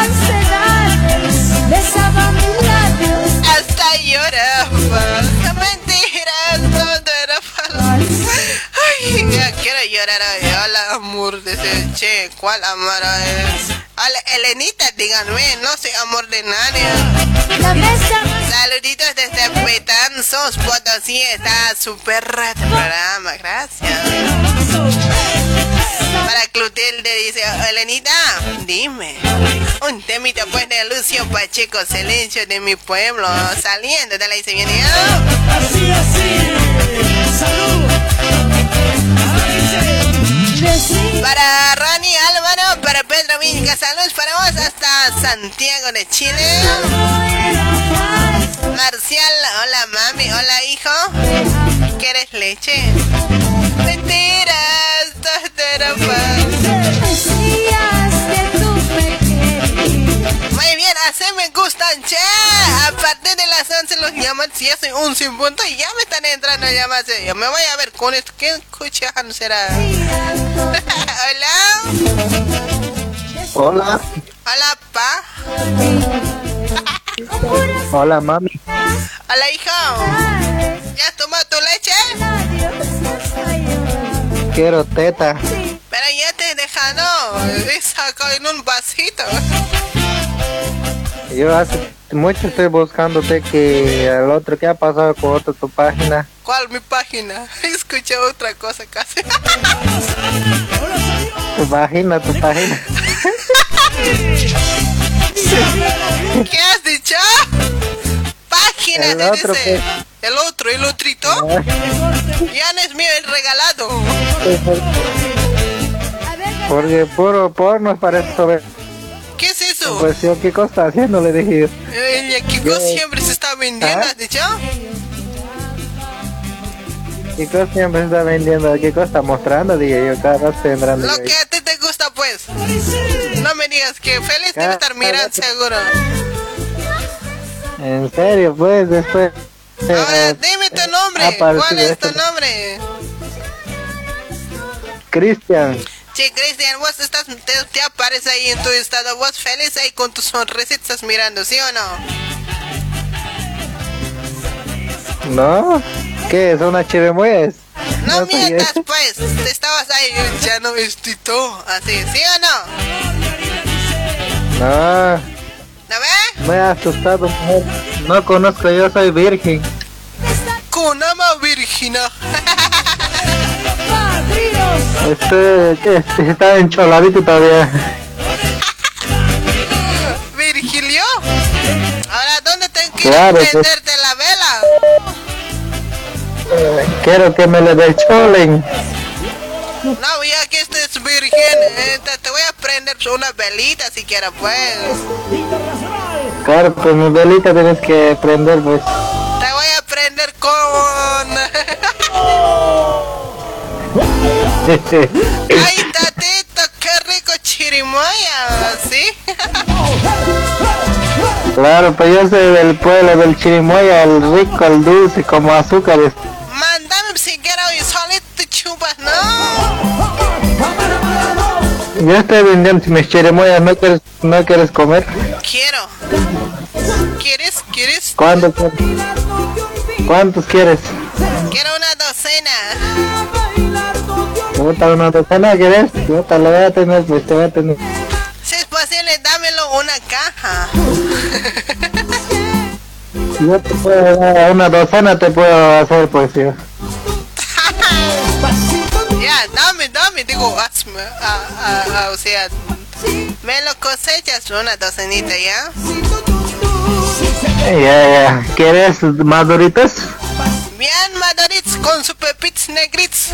y falsedades. <laughs> quiero llorar hoy. Hola, amor de ese che. ¿Cuál amor es? Hola, Elenita, díganme. No soy amor de nadie. La mesa Saluditos desde Petanzos, Potosí. Está súper este programa. Gracias. Para Clotilde dice, Elenita, dime. Un temita pues de Lucio Pacheco, silencio de mi pueblo, saliendo de la inseguridad. Así, así. Salud. Para Rani Álvaro, para Pedro Vinca, saludos para vos hasta Santiago de Chile. Marcial, hola mami, hola hijo. ¿Quieres leche? Mentiras, todo Así me gustan, che. A partir de las 11 los llaman, si hacen un sin punto ya me están entrando llamadas. Yo me voy a ver con esto. ¿Qué escuchan será? <laughs> Hola. Hola, Hola, pa. <laughs> hola mami. Hola, hijo. ¿Ya tomó tu leche? Quiero teta. Pero ya te he dejado. He sacado en un vasito. Yo hace mucho estoy buscándote que el otro que ha pasado con otra tu página. ¿Cuál mi página? <laughs> Escuché otra cosa casi. Tu página, tu <laughs> página. ¿Qué has dicho? Página, El te otro dice. que- El otro, el otrito. <laughs> Ya no es mío, el regalado. Porque puro porno parece sobre. ¿Qué es eso? Pues yo, ¿qué cosa <laughs> haciendo? Le dije. El Kiko siempre se está vendiendo, ¿Ah? ¿has dicho? ¿Qué cosa siempre está vendiendo? ¿Qué cosa está mostrando? Dije yo, cada vez estoy entrando. Lo yo, que a ti te gusta, pues. No me digas que feliz debe estar mirando, seguro. En serio, pues después. Ahora, eh, dime tu nombre. ¿Cuál es tu nombre? Cristian. Sí, Cristian, vos estás, te, te aparece ahí en tu estado. Vos feliz ahí con tu sonrisa estás mirando, ¿sí o no? ¿No? ¿Qué? ¿Es una chirimoyas? No, No mientas, pues. Te estabas ahí, ya no tú. Así, ¿sí o no? No. ¿No ves? Me ha asustado, mujer. No conozco, yo soy virgen. Kunama Virgina. <laughs> Este, este está encholadito todavía. Virgilio. Ahora, ¿dónde tengo que ir Claro, pues. prenderte la vela? Eh, Quiero que me le descholen. No, ya que este es virgen, eh, te, te voy a prender una velita si quieres, pues. Claro, pues mi velita tienes que prender, pues. Te voy a prender con... <laughs> ¡Ay, tatito, qué rico chirimoya! ¿Sí? claro, pues yo soy del pueblo del chirimoya, el rico, el dulce, como azúcares. Mándame si quieres y solito chupas, ¿no? Yo estoy vendiendo mis chirimoyas, ¿no quieres, no quieres comer? Quiero. ¿Quieres? ¿Quieres? ¿Cuántos, ¿Cuántos quieres? Quiero una. Puta, una docena quieres? Puta, lo voy a tener, pues te voy a tener. Si es posible, dámelo una caja. <laughs> Yo te puedo dar una docena, te puedo hacer pues yo. <laughs> Ya, dame, dame, digo, hazme, ah, ah, ah, o sea, me lo cosechas una docenita, ¿ya? Ya, ya. ¿Quieres maduritas? Bien, madurits con su pepits negrits.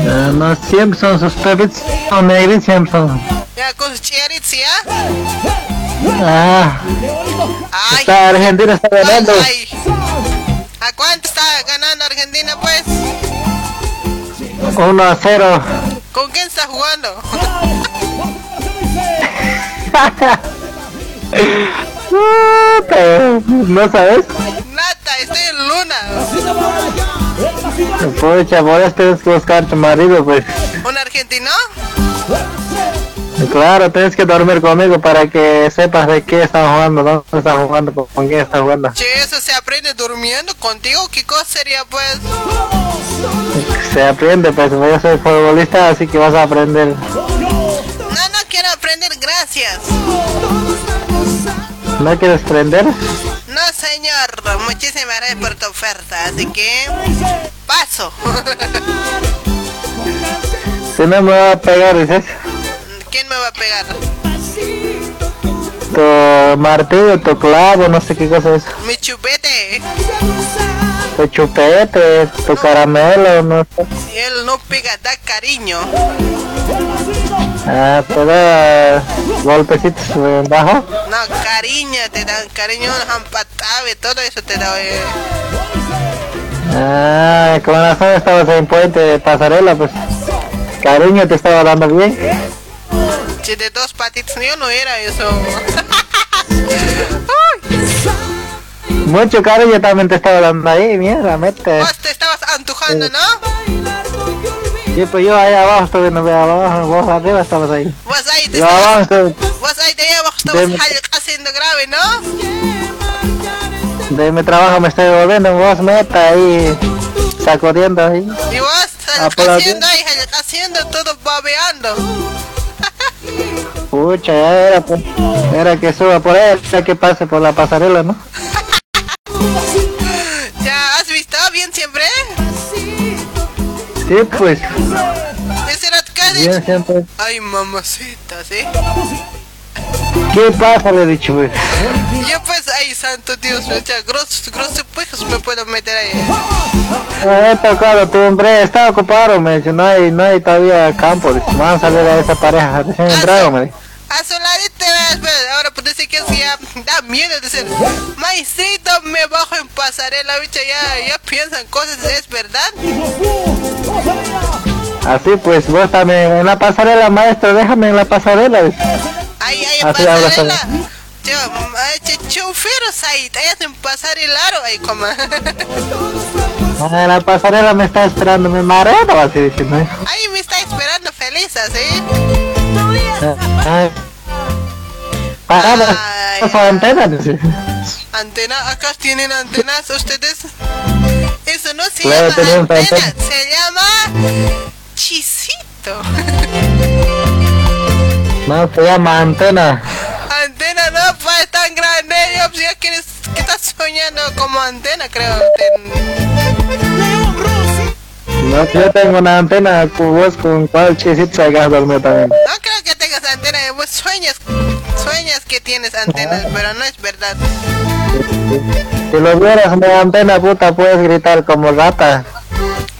Eh, no, siempre son sus pepits, son negros, siempre son. Ya, con sus cherits, ¿ya? Ah, Ay, está Argentina está ganando. ay. ¿A cuánto está ganando Argentina, pues? 1 a 0. ¿Con quién está jugando? <laughs> ¿No sabes? Nata, estoy en luna. Pucha, ahora tienes que buscar tu marido, pues. ¿Un argentino? Claro, tienes que dormir conmigo para que sepas de qué están jugando, dónde están jugando, con, con quién están jugando. Che, eso se aprende durmiendo contigo. ¿Qué cosa sería, pues? Se aprende, pues yo soy futbolista, así que vas a aprender. No, no quiero aprender, gracias. ¿No quieres aprender? No, señor. Muchísimas gracias por tu oferta. Así que. Paso. <laughs> Si no me va a pegar, dices. ¿Quién me va a pegar? Tu martillo, tu clavo, no sé qué cosa es. Mi chupete. Tu chupete, tu caramelo, no sé. Y él no pega, da cariño. Ah, te da golpecitos bajo. No, cariño, te dan cariño, jampatabe, todo eso te da. eh. Ah, como razón estabas en puente de pasarela, pues. Cariño te estaba dando bien. Si de dos patitas, yo no era eso. <laughs> Mucho cariño también te estaba dando ahí, mierda, mete. Vos te estabas antujando, ¿no? Sí, pues yo ahí abajo estuve, no veo abajo, vos arriba estabas ahí. Vos ahí te Yo abajo estabas. estuve, Vos ahí de ahí abajo estabas haciendo grave, ¿no? de mi trabajo me estoy volviendo, vos meta ahí, sacudiendo ahí. Y vos haciendo ahí, haciendo todo babeando. Pucha, ya era, pues, era que suba por él, ya que pase por la pasarela, ¿no? <laughs> Sí, pues, Ese era bien siempre. Ay, mamacita, ¿sí? ¿Qué pasa, le he dicho, pues? Yo pues, ay, santo Dios, o sea, grosos, grosos pues me puedo meter ahí. Me he tocado timbre, está ocupado, me dice, no hay, no hay todavía campo, dice, vamos a ver a esa pareja, recién entrado, me dice. A su ladito ahora pues decir que ya da miedo decir, maestrito, me bajo en pasarela, bicha, ya, ya piensan cosas, ¿es verdad? Así pues, vos también en la pasarela, maestro, déjame en la pasarela, dice. Ahí, ahí, Así habla pasarela. ay, che, choferos ahí, te hacen pasar el aro ahí, como. Ah, en la pasarela me está esperando mi marido, así diciendo. ¿eh? Ahí me está esperando feliz, ¿sí? Ay. Esa antena, acá tienen antenas ustedes. Eso no se Claro, llama antena, antena. se llama chisito. No, se llama antena. antena no, pues tan grande. Yo ya quieres, que estás soñando como antena, creo. No, yo tengo una antena, con vos con cuál chisito hagas dormir también. No creo que tengas antena, vos sueñas, sueñas que tienes antenas, pero no es verdad. Si lo vieras mi antena, puta, puedes gritar como rata,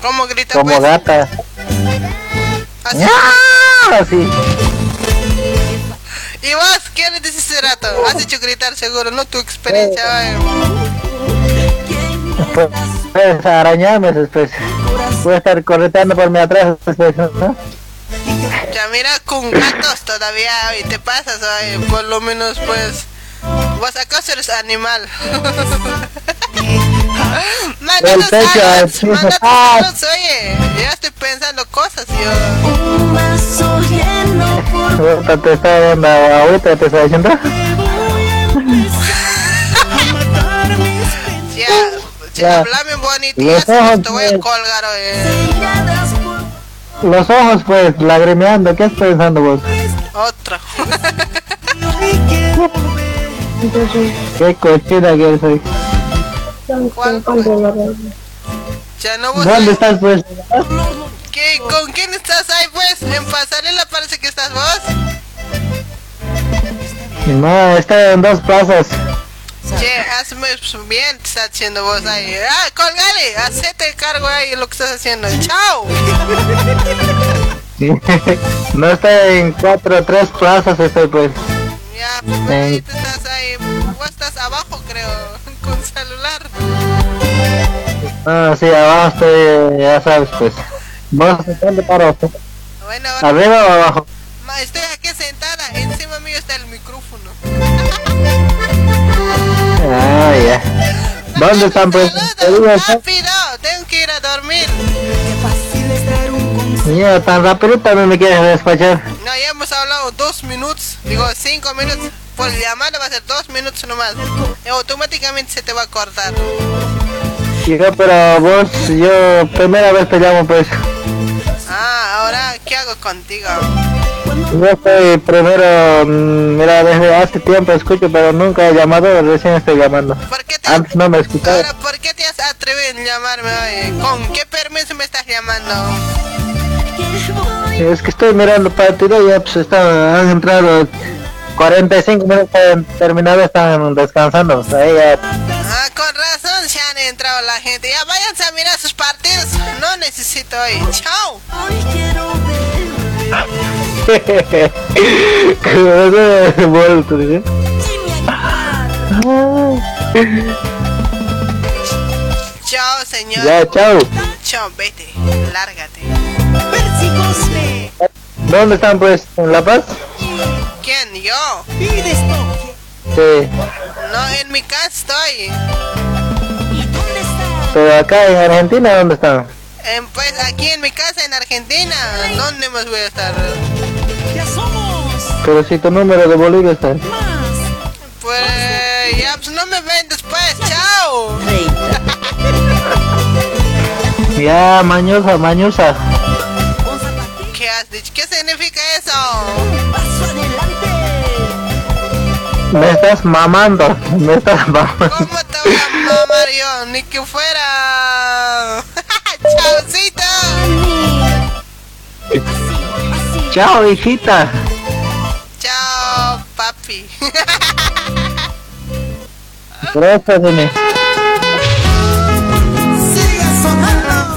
¿Cómo grita como pues? gata. Así. ¡Ah! Así. ¿Y vos qué le dices ese rato? Has hecho gritar seguro, no tu experiencia. <laughs> Pues, puedes arañarme después. Puedes estar correteando por mi atrás después, ¿no? Ya mira, con gatos todavía y te pasas, ay, por lo menos pues... ¿Vos acaso eres animal? <laughs> Mándanos saludos, mándanos ah. saludos, oye. Ya estoy pensando cosas, yo. Ahorita te está diciendo. Ya, hablame bonito, Los ya ojos, te voy a pues. colgar, oye. Los ojos, pues, lagrimeando, ¿qué estás pensando vos? Otro. <laughs> Qué cochina que soy. ¿Cuál? Ya no vos. ¿Dónde estás pues? ¿Qué? ¿Con quién estás ahí pues? En pasarela parece que estás vos. No, está en dos plazas. Che, hazme bien, te estás haciendo vos ahí. Ah, colgale, hacete cargo ahí de lo que estás haciendo. Chao. <laughs> no está en cuatro, tres plazas estoy pues. Ya, pues ahí tú estás ahí. Vos estás abajo, creo, <laughs> con celular. Ah, sí, abajo estoy, ya sabes pues. ¿Vos dónde paro? Bueno, ¿Arriba o abajo? ma, estoy aquí sentada, encima mío está el micrófono. <laughs> Ah, ya. ¿Dónde están pues? Rápido, tengo que ir a dormir. Mira, tan rápido también me quieres despachar. No, ya hemos hablado dos minutos, digo cinco minutos. Por llamada va a ser dos minutos nomás. Y automáticamente se te va a cortar. Chica, pero vos, yo primera vez te llamo pues. Ah, ahora, ¿qué hago contigo? Yo estoy primero, mm, mira, desde hace tiempo escucho, pero nunca he llamado, recién estoy llamando. Antes no me escuchaba. Ahora, ¿por qué te has atrevido a llamarme hoy? ¿Con qué permiso me estás llamando? Es que estoy mirando partido y ya pues está, han entrado 45 minutos han terminado, están descansando. ya Ah, con razón se han entrado la gente. Ya váyanse a mirar sus partidos. No necesito hoy. Chao. Se vuelto, ¿sí? Chao, señor. Ya, chao. Chao, vete. Lárgate. ¿Dónde están pues? ¿En La Paz? ¿Quién? ¿Yo? Sí. No, en mi casa estoy. Pero acá en Argentina, ¿dónde están? En, pues aquí en mi casa en Argentina. ¿Dónde más voy a estar? Pero si tu número de Bolivia está. Pues ya, pues no me ven después. Chao. <laughs> Ya, mañosa, mañosa. ¿Qué has dicho? ¿Qué significa eso? Me estás mamando. Me estás mamando. ¿Cómo te voy a mamar yo? Ni que fuera. <laughs> Chaucito. Chao, hijita. Chao, papi. <laughs> Gracias.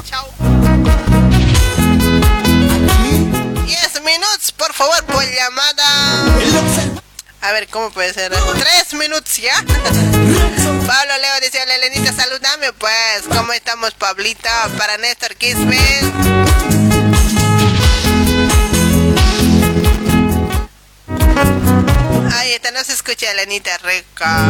Chao. 10 minutos, por favor, por llamada. A ver, ¿cómo puede ser? Tres minutos ya. <laughs> Pablo Leo dice, hola Elenita, saludame pues. ¿Cómo estamos, Pablita? Para Néstor Kismet. Ahí está, no se escucha Elenita rica.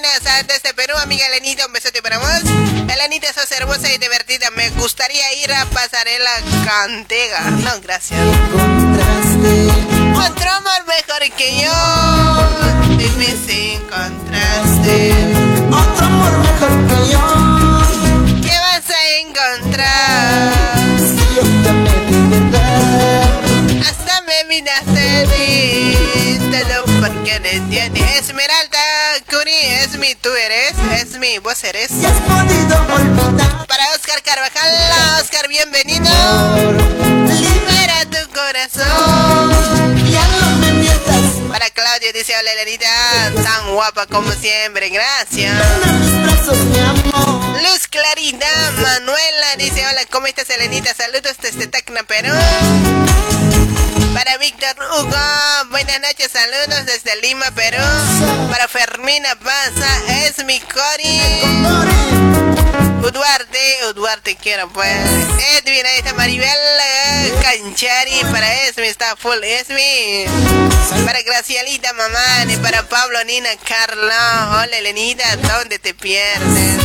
Vos, María Elena Santos de Perú. Amiga Elenita, un besote para vos. Elenita, sos hermosa y divertida. Me gustaría ir a Pasarela Cantega. No, gracias. Otro amor mejor que yo. Dime si encontraste. Otro amor mejor que yo. ¿Qué vas a encontrar? Hasta me miraste mí, todo porque no entiendes. Esmeralda, Curi, es mi, tú eres, es mi, vos eres. Para Oscar Carvajal, Oscar, bienvenido. Libera tu corazón. Ya no me mientas. Para Claudio dice, hola Elenita, tan guapa como siempre, gracias. Luz Clarita, Manuela dice, hola, ¿cómo estás Elenita? Saludos desde Tacna, Perú. Para Víctor Hugo, buenas noches, saludos desde Lima, Perú. Para Fermina Paza, es mi Cori. Uduarte quiero pues. Edwin, ahí está Maribel eh, Canchari, para Esmi está full Esmi. Para Gracielita Mamani, para Pablo, Nina, Carla. Hola Elenita, ¿dónde te pierdes?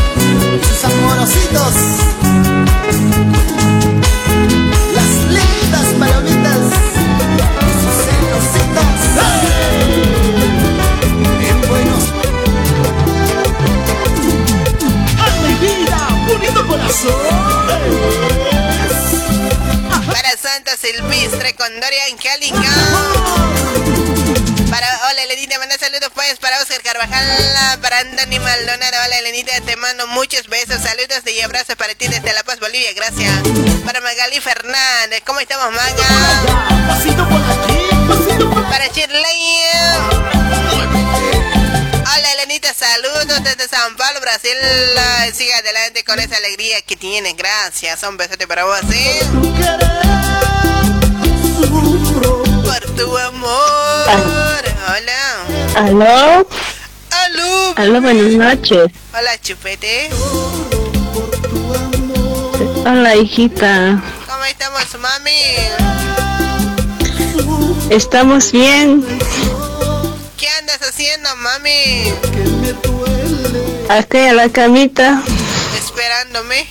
Sus amorositos. Para Santa Silvestre con Doria Angélica. Para, hola Elenita, manda saludos pues para Oscar Carvajal, para Anthony Maldonado. Hola Elenita, te mando muchos besos, saludos y abrazos para ti desde La Paz, Bolivia, gracias. Para Magali Fernández, ¿cómo estamos, Maga? Para Shirley. Saludos desde San Paulo, Brasil. Sigue adelante con esa alegría que tienes, gracias. Un besote para vos, ¿sí? Por tu amor. Hola. ¿Aló? Aló. Aló, buenas noches. Hola, chupete. Hola, hijita. ¿Cómo estamos, mami? ¿Estamos bien? ¿Qué andas haciendo, mami? Acá en la camita. Esperándome.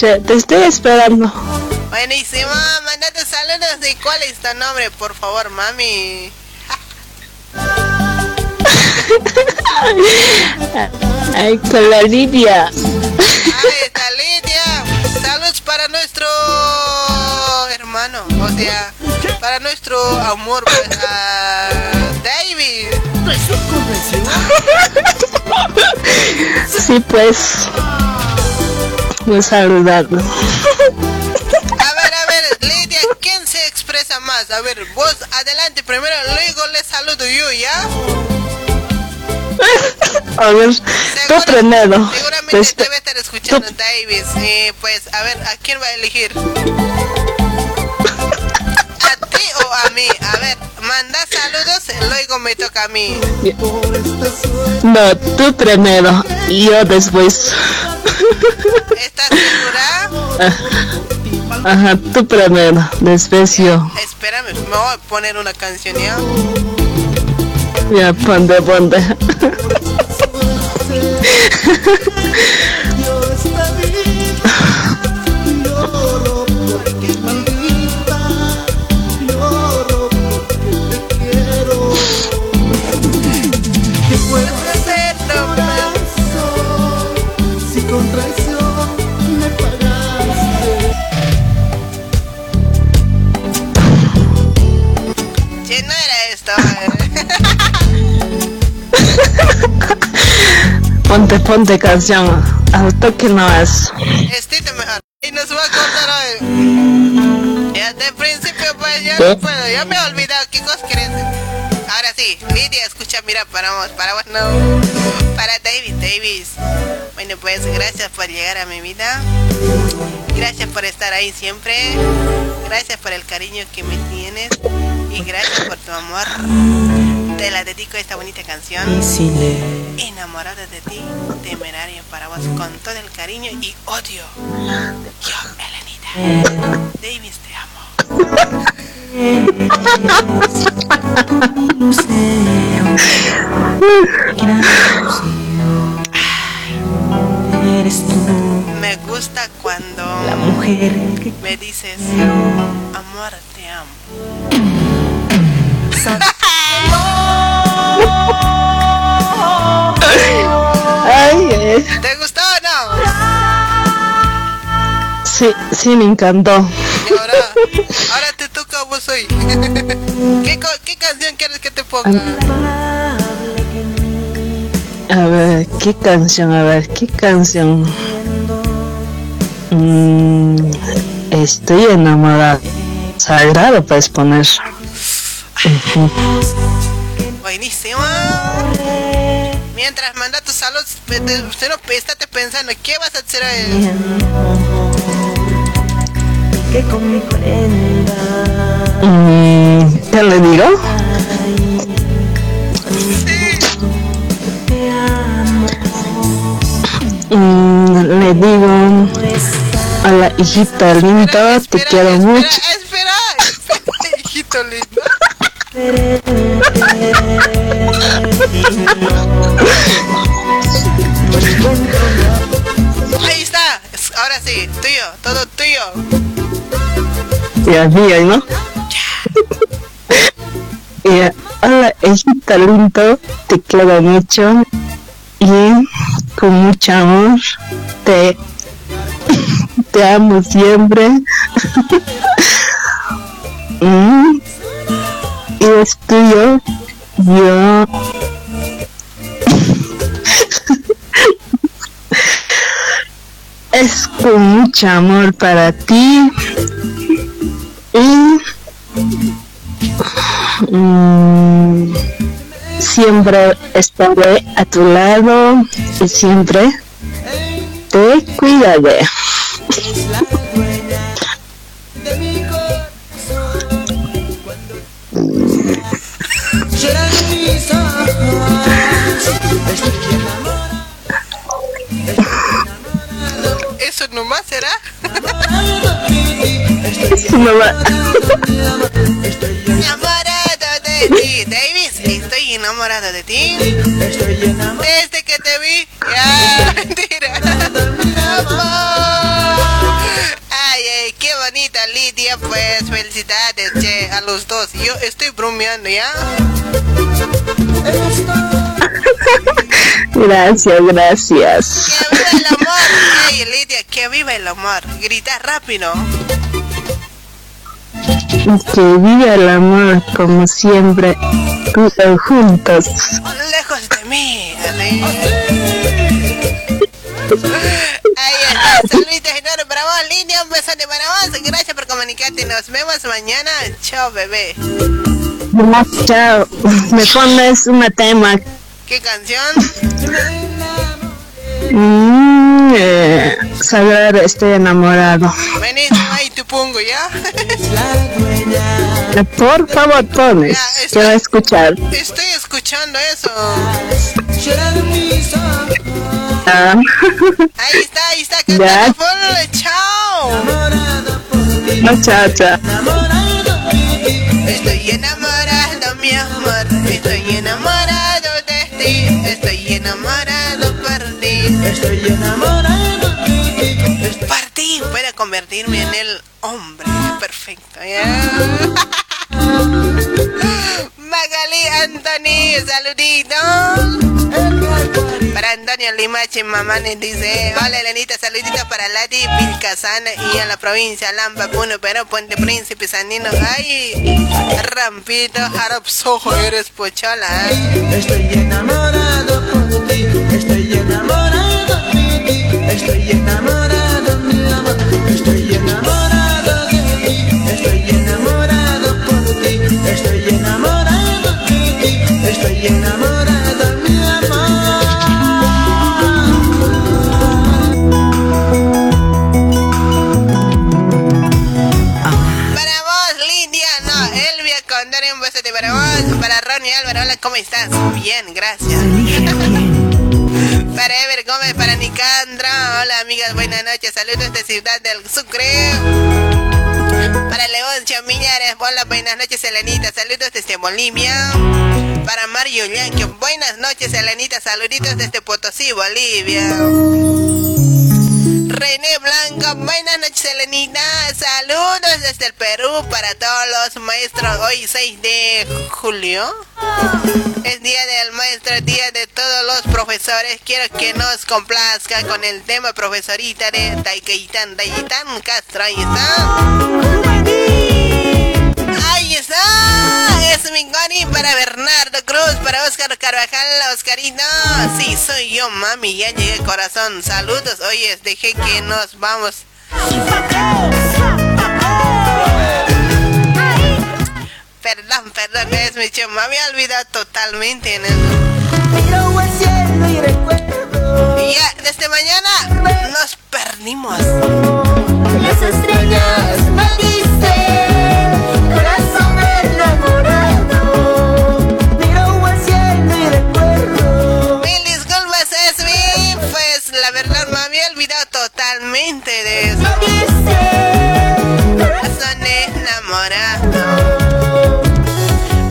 <laughs> Te estoy esperando. Buenísimo, mandate saludos de cuál es tu nombre, por favor, mami. <laughs> Ay, con la Lidia. Ahí está Lidia. Saludos para nuestro hermano, o sea, para nuestro amor, pues, a David. Sí, pues. Muy saludable. A ver, a ver, Lidia, ¿quién se expresa más? A ver, vos adelante primero, luego le saludo yo, ¿ya? A ver, tú primero. Seguramente Este- debe estar escuchando Davis. Eh, pues, a ver, ¿a quién va a elegir? ¿A ti o a mí? A ver, manda saludos, luego me toca a mí. No, tú primero. Y yo después. ¿Estás segura? Ah, Ajá, tú primero. Después yo. Espérame, me voy a poner una canción ya. Ya, ponte, ponte. Ponte, ponte canción. Al toque no es. Estito mejor. Y nos va a contar hoy. Ya de principio, pues ya ¿Qué? no puedo. Ya me he olvidado qué cosas querés. Ahora sí, Lidia, escucha, mira, para vos, para vos no. Para David, Davis. Bueno, pues gracias por llegar a mi vida. Gracias por estar ahí siempre. Gracias por el cariño que me tienes. Y gracias por tu amor. Te la dedico a esta bonita canción. Enamorada de ti, temerario para vos con todo el cariño y odio. Yo, Elenita. Davis, te amo. Me gusta cuando la mujer me dices, amor, te amo. <laughs> <laughs> Ay, eh. ¿Te gustó o no? Sí, sí, me encantó. Y ahora, <laughs> ahora te toca a vos hoy. ¿Qué, ¿Qué canción quieres que te ponga? A ver, ¿qué canción? A ver, ¿qué canción? Mm, estoy enamorada. Sagrado puedes poner. Buenísimo. Mientras manda tus saludos, pe- te- usted no estate pensando, ¿qué vas a hacer a él? que con mi prenda Mm, ¿Qué le digo? Mm, le digo a la hijita linda, te quiero mucho. Espera, espera, <laughs> hijito lindo. Ahí está, es- ahora sí, tuyo, todo tuyo. Ya mía, ¿no? Y hola, hijita lindo, te quiero mucho y con mucho amor te, te amo siempre. <laughs> Mm. Y es tuyo, yo. es con mucho amor para ti. Y. mm, siempre estaré a tu lado y siempre te cuidaré. Lloran mis ojos ¿Eso nomás será? <laughs> Eso no va. Enamorado de ti, Davis, estoy enamorado de ti. Desde que te vi, ya, <laughs> mentira. Ay, ay, qué bonita Lidia, pues felicidades, che, a los dos. Yo estoy bromeando, ¿ya? <laughs> Gracias, gracias. ¡Que viva el amor! <laughs> Ay, Lidia, que viva el amor. Grita rápido. Que viva el amor como siempre, todos juntos. Lejos de mí. Ahí está, saluditos enormes para vos, Lidia, un besote para vos. Gracias por comunicarte. Nos vemos mañana. Chao, bebé. Chao. Me pones una tema. ¿Qué canción? Mm, eh, saber, estoy enamorado. Vení, ahí te pongo, ¿ya? Eh, Por favor, pones. Quiero escuchar. Estoy escuchando eso. Ah. Ahí está, ahí está. <laughs> Ya. Ponle, chao. No, chao, chao. Estoy enamorado, mi amor. Estoy enamorado de ti. Estoy enamorado por ti. Estoy enamorado de ti. Ti puedo convertirme en el hombre perfecto. <laughs> Magali Anthony, saluditos. Para Antonio Limache Mamani dice, hola Elenita, saluditos para Lati Vilcasana y a la provincia Lampa, Puno, Perú, Puente Príncipe, Sanino, ay, Rampito, Harap Sojo, eres pochola. ¿eh? Estoy enamorado por ti, estoy Para vos, para vos. Para Ronnie Álvaro, hola, ¿cómo estás? Bien, gracias. Para Ever Gómez, para Nicandra, hola amigas, buenas noches, saludos de Ciudad del Sucre. Para Leoncio Millares, hola, buenas noches, Elenita, saludos desde Bolivia. Para Mario Yanquio, buenas noches, Elenita, saluditos desde Potosí, Bolivia. René Blanco, buenas noches Elenita, saludos desde el Perú para todos los maestros, hoy 6 de julio, es día del maestro, día de todos los profesores, quiero que nos complazca con el tema profesorita de Taikeitan, Taikeitan Castro, ahí está. Ahí está, es mi Goni para Bernardo Cruz, para Oscar Carvajal, Oscarito. Sí, soy yo, mami, ya llegué corazón. Saludos, oye, dejé que nos vamos. Perdón, perdón, es mi chum, me había olvidado totalmente en eso. Y ya, desde mañana nos perdimos. Totalmente de eso. Corazón enamorado.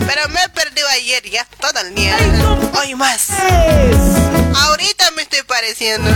Pero me perdió ayer ya todo el día. Hoy más. Ahorita me estoy pareciendo.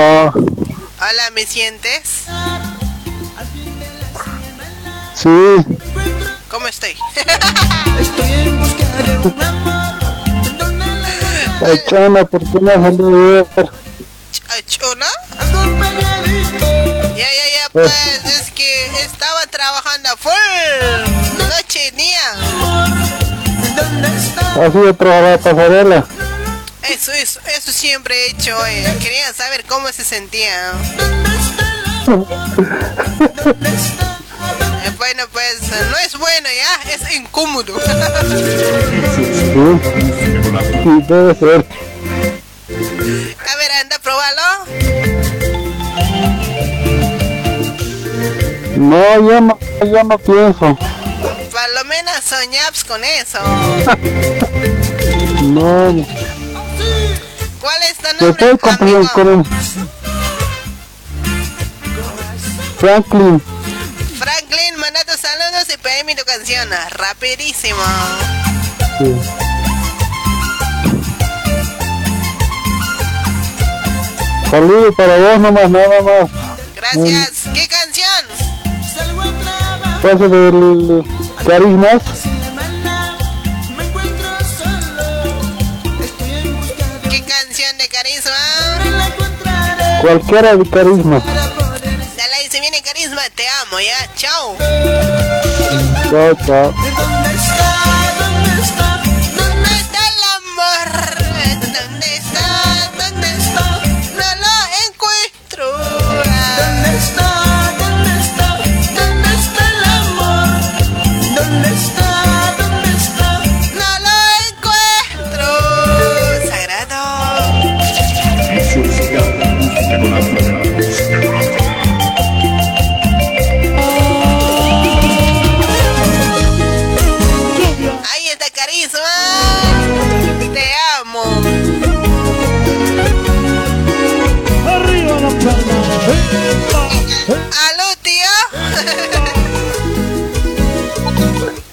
Hola. Hola, ¿me sientes? Sí. ¿Cómo estoy? <laughs> Ay, chana, ¿por qué no has salido ayer? ¿Chona? Ya, ya, ya, pues es que estaba trabajando a full. Noche y día. ¿Has ido a trabajar a pasarela? Eso, eso, eso siempre he hecho. eh. Cómo se sentía. <laughs> Bueno, pues no es bueno ya, es incómodo. Sí. Debe ser. A ver, anda, probalo. No, yo no, yo no pienso. Por lo menos soñabs con eso. <laughs> No, ¿Cuál es tu nombre, estoy con, Franklin. Franklin, manda tus saludos y pedime tu canción. Rapidísimo. Sí. Saludos para vos nomás, nada más. Gracias. ¿Qué canción? Paso del carismas. ¿Qué canción de carisma? Cualquiera de carisma. Chao,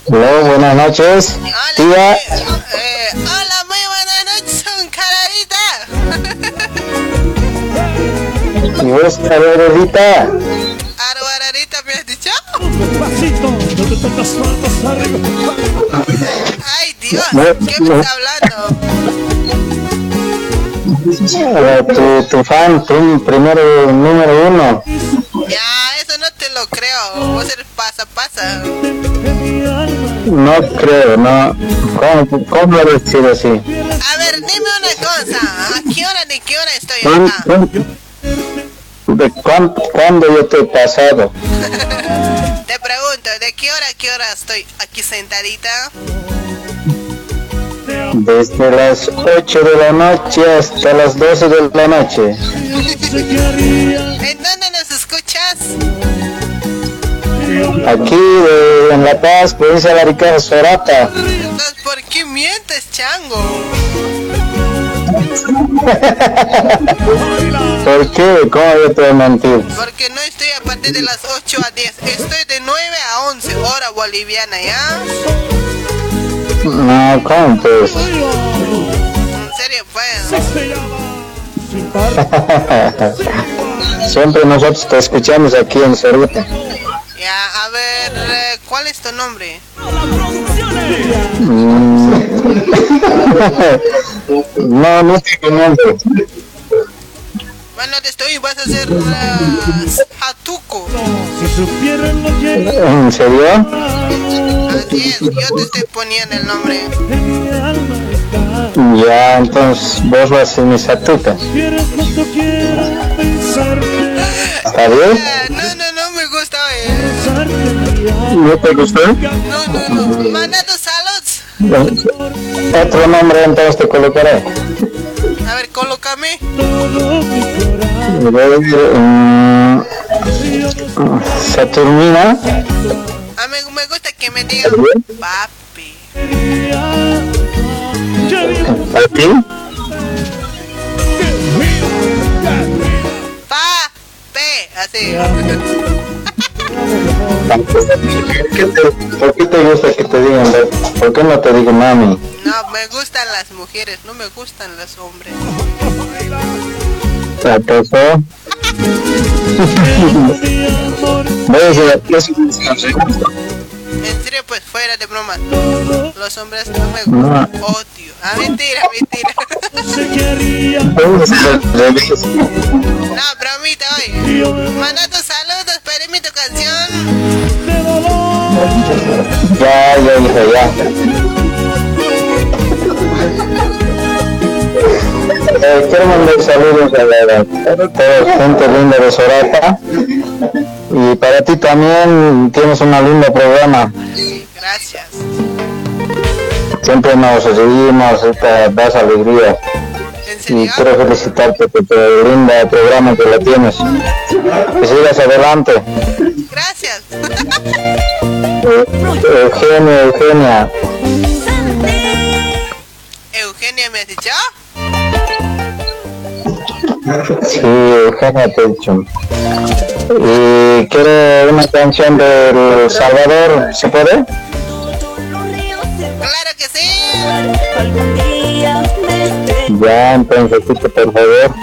Hola, buenas noches. Tía, Eh, hola, muy buenas noches, son cararita. <laughs> ¿y vos, Carolita? Arbararita, ¿me has dicho? Ay, Dios, ¿qué me está hablando? <laughs> Tu, tu fan, tu primero, número uno. No creo, no. ¿Cómo, cómo decir así? A ver, dime una cosa. ¿A qué hora, de qué hora estoy ¿Cuán- acá? cuán- ¿De cuán- cuándo yo he pasado? Te pregunto, ¿de qué hora a qué hora estoy aquí sentadita? Desde las 8 de la noche hasta las 12 de la noche. <laughs> Aquí eh, en La Paz, provincia de Larica, Sorata. ¿por qué mientes, chango? ¿Por qué? ¿Cómo yo te voy a mentir? Porque no estoy a partir de las 8 a 10. Estoy de 9 a 11, hora boliviana, ¿ya? No, ¿cómo pues? En serio, pues. <laughs> Siempre nosotros te escuchamos aquí en Sorata. A ver, eh, ¿cuál es tu nombre? <laughs> No, no te conozco. Bueno, te estoy, vas a hacer uh, Hatuko. ¿En serio? Así es, yo te estoy poniendo el nombre. Ya, entonces vos vas a ser mi satuca. <laughs> ¿Está bien? No, no, no me gusta. ¿No te gustó? No, no, no. Manda tus saludos. Otro nombre entonces te colocaré. A ver, colócame. Mm, Saturnina. A mí me gusta que me digan papi. ¿Papi? Papi, así. ¿Qué te- ¿Por qué te gusta que te digan? ¿Por qué no te digo mami? No, me gustan las mujeres, no me gustan los hombres. ¿Acaso? Voy a decir, ¿qué es un En serio, pues fuera de broma. Los hombres no me gustan. Odio. Ah, mentira, mentira. <laughs> No, bromita hoy. Manda tus saludos, pedime tu canción. Ya, ya, ya. Eh, quiero mandar saludos a, la, a toda la gente linda de Sorata. Y para ti también tienes un lindo programa. Gracias. Siempre nos y te das alegría. Y quiero felicitarte por tu lindo programa que lo tienes. Que sigas adelante. Gracias. Eugenia, Eugenia. Eugenia, ¿me has dicho? Sí, Eugenia te he dicho. Y quiero una canción del Salvador, ¿se puede? Claro que sí. Ya, entonces, por favor.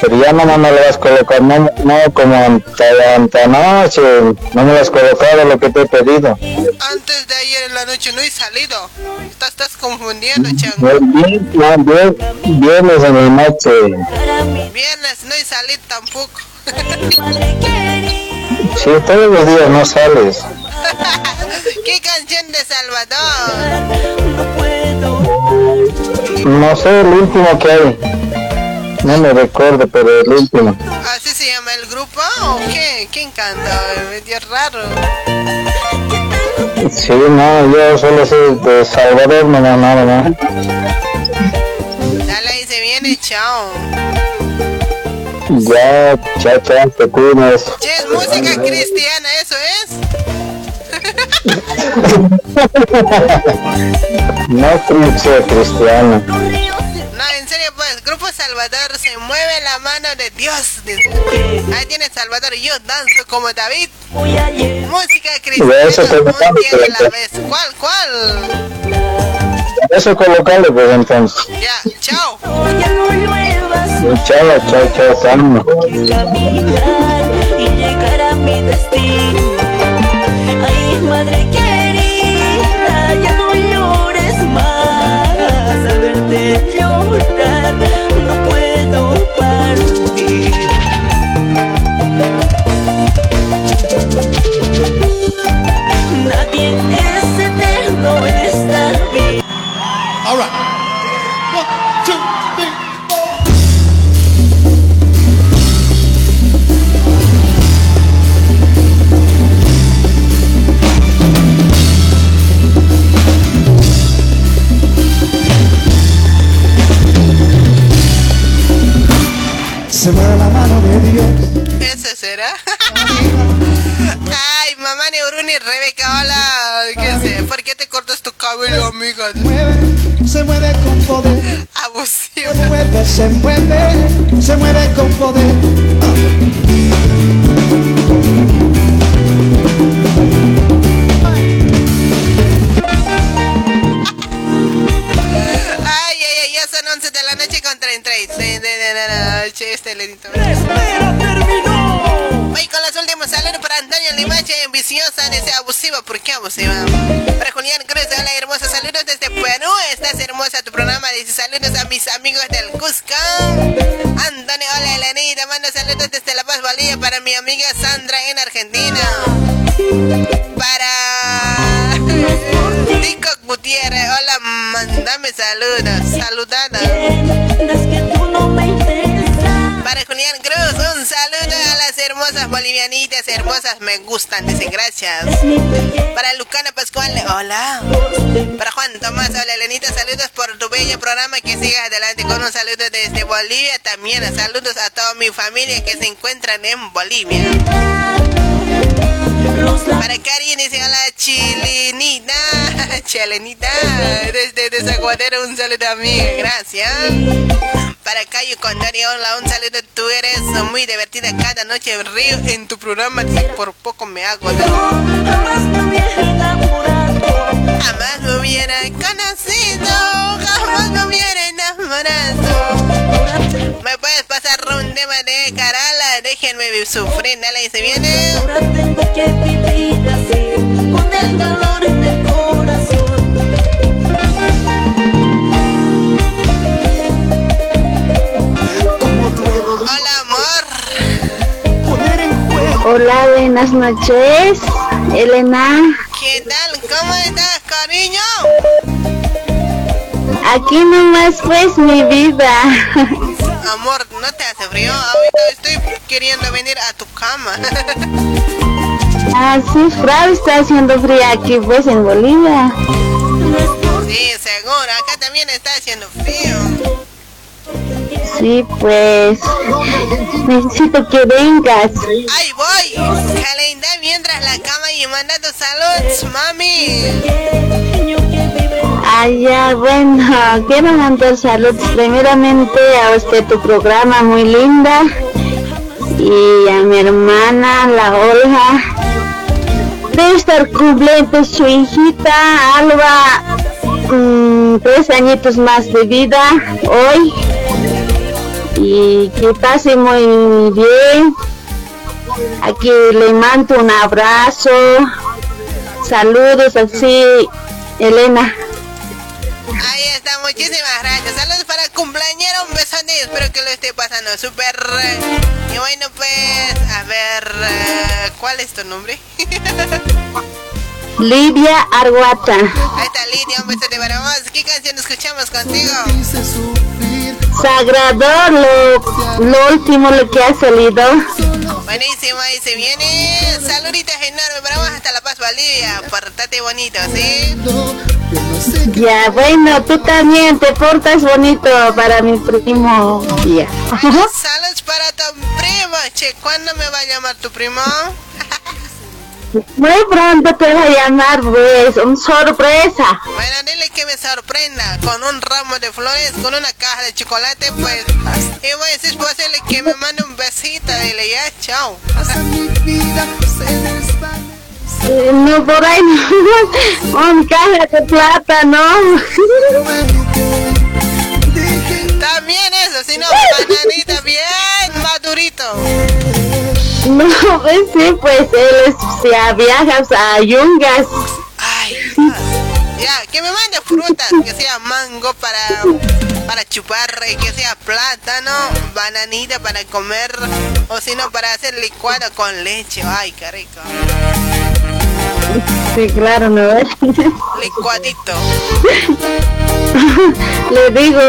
Pero ya no me lo vas a colocar, no, no como ante ante anoche, no me lo has colocado lo que te he pedido. Antes de ayer en la noche no he salido. Estás, estás confundiendo, Chan. No, bien- no, bien- Viernes en la noche. Viernes no he salido tampoco. Sí, todos los días no sales. <laughs> ¿Qué canción de Salvador? No sé el último que hay. No me recuerdo, pero el último. ¿Así se llama el grupo o qué? ¿Quién canta? Medio raro. Sí, no, yo solo sé de Salvador, no, no, nada más. Dale ahí se viene, chao. Ya, chao, chao, te cuidas. Che, es música cristiana, ¿eso es? <laughs> No sea cristiano. No, en serio, pues, Grupo Salvador se mueve la mano de Dios. Ahí tiene Salvador y yo danzo como David. Música cristiana, eso te de la vez. ¿Cuál, cuál? Eso colocarle, pues entonces. Ya, chao. Chao, chao, chao, te amo. y llegar a mi destino. Ay, madre querida, ya no llores más. Al verte llorar, no puedo partir. Nadie es eterno en esta vida. All right. Se mueve la mano de Dios. ¿Ese será? Ay, mamá Neuruni, Rebeca, hola. ¿Qué sé? ¿Por qué te cortas tu cabello, amiga? Se mueve con poder. Abusivo. Se mueve, se mueve, se mueve con poder. Ay, ay, ay, ya son 11 de la noche con 33 de, de, de la noche. Este lenito. Voy con los últimos saludos para Antonio Limache, viciosa, desea abusiva. ¿Por qué abusiva? Para Julián Cruz, hola hermosa, saludos desde Perú. Estás hermosa tu programa. Dice saludos a mis amigos del Cusco. Antonio, hola Elenita, manda saludos desde La Paz, Bolivia para mi amiga Sandra en Argentina. Para Nico Gutiérrez, hola, mandame saludos, saludada. Gustan, dicen gracias. Para Lucana programa. Que sigas adelante con un saludo desde Bolivia. También saludos a toda mi familia que se encuentran en Bolivia. Para Karin dice hola chilenita, <laughs> chilenita, desde Desaguadero un saludo a mí, gracias. Para Cayo Condario, hola, un saludo, tú eres muy divertida cada noche, río en tu programa, por poco me hago. Jamás me hubiera conocido, me hubiera enamorado. ¿Me puedes pasar un tema de Carala? Déjenme sufrir, dale y se viene. Ahora tengo que vivir así, con el dolor en el corazón. Hola, amor. Hola, buenas noches, Elena. ¿Qué tal? ¿Cómo estás, cariño? Aquí nomás pues mi vida. Amor, ¿no te hace frío? Ahorita estoy queriendo venir a tu cama. Ah, sí, Frau está haciendo frío aquí pues en Bolivia. Sí, seguro. Acá también está haciendo frío. Sí, pues necesito que vengas. ¡Ahí voy! Calenda mientras la cama y manda tus saludos, mami. Ah, ya, bueno, <laughs> quiero mandar saludos primeramente a usted, tu programa muy linda. Y a mi hermana, la Olga. Debe estar cumpliendo su hijita, Alba, mm, tres añitos más de vida hoy. Y que pase muy bien. Aquí le mando un abrazo. Saludos así, Elena. Ahí está, muchísimas gracias. Saludos para el cumpleañero, un besote. Espero que lo esté pasando súper. Y bueno, pues, a ver, eh, ¿cuál es tu nombre? <laughs> Lidia Arguata. Ahí está Lidia, un besote para vos. ¿Qué canción escuchamos contigo? Sagrado, lo, lo último lo que ha salido. Buenísimo, ahí se viene. Saluditos enormes para vos hasta La Paz, Bolivia. Portate bonito, ¿sí? Ya, bueno, tú también te portas bonito para mi primo. Ya. Saludos para tu primo. Che, ¿cuándo me va a llamar tu primo? Muy pronto te va a llamar, pues, un sorpresa. Bueno, dile que me sorprenda con un ramo de flores, con una caja de chocolate, pues. Y voy a decir posible que me mande un besito. Dile ya, chao. Eh, No, por ahí no. <laughs> Un caja de plata, no. También eso, si no, bananita bien madurito. <laughs> No, pues sí, pues él es, si viajas a Yungas. Ya, que me mande frutas, que sea mango para, para chupar, que sea plátano, bananita para comer, o si no, para hacer licuado con leche. Ay, qué rico. Sí, claro, ¿no? <laughs> Licuadito. <laughs> le digo,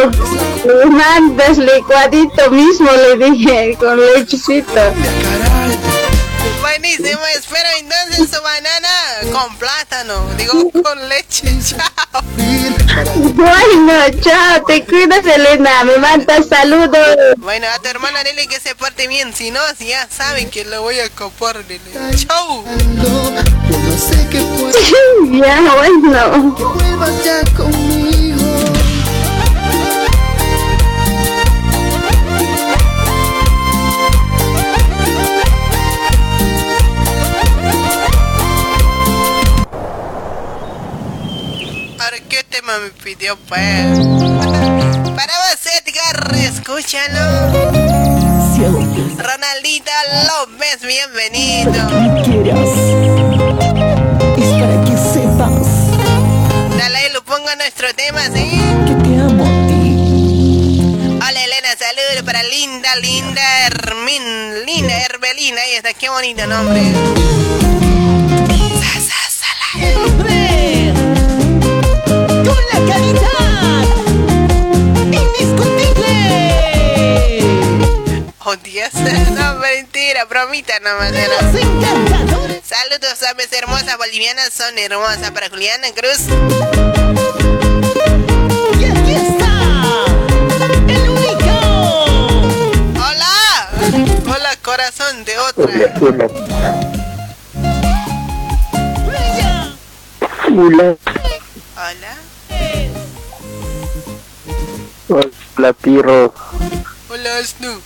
le mandas licuadito mismo, le dije, con lechecito. Buenísimo, espero entonces su banana con plátano, digo con leche, <laughs> chao. Bueno, chao, te cuidas, Elena, me mandas saludos. Bueno, a tu hermana dile que se porte bien, si no, si ya saben que lo voy a copar, dile. Chau. <laughs> ya, bueno. Tema me pidió, pues? Para vos, Edgar, escúchalo. Ronaldita López, bienvenido. quieras. Es para que sepas Dale, lo pongo a nuestro tema, ¿sí? que te amo a ti. Hola, Elena, saludos para Linda, Linda Hermin, Linda Herbelina. Ahí está, qué bonito nombre. O 10. <laughs> No, mentira, bromita nomás. Saludos a mis hermosas bolivianas, son hermosas para Juliana Cruz. Está, el. Hola, hola corazón de otra. Hola. Hola. Hola, pirro. Hola, Snoop.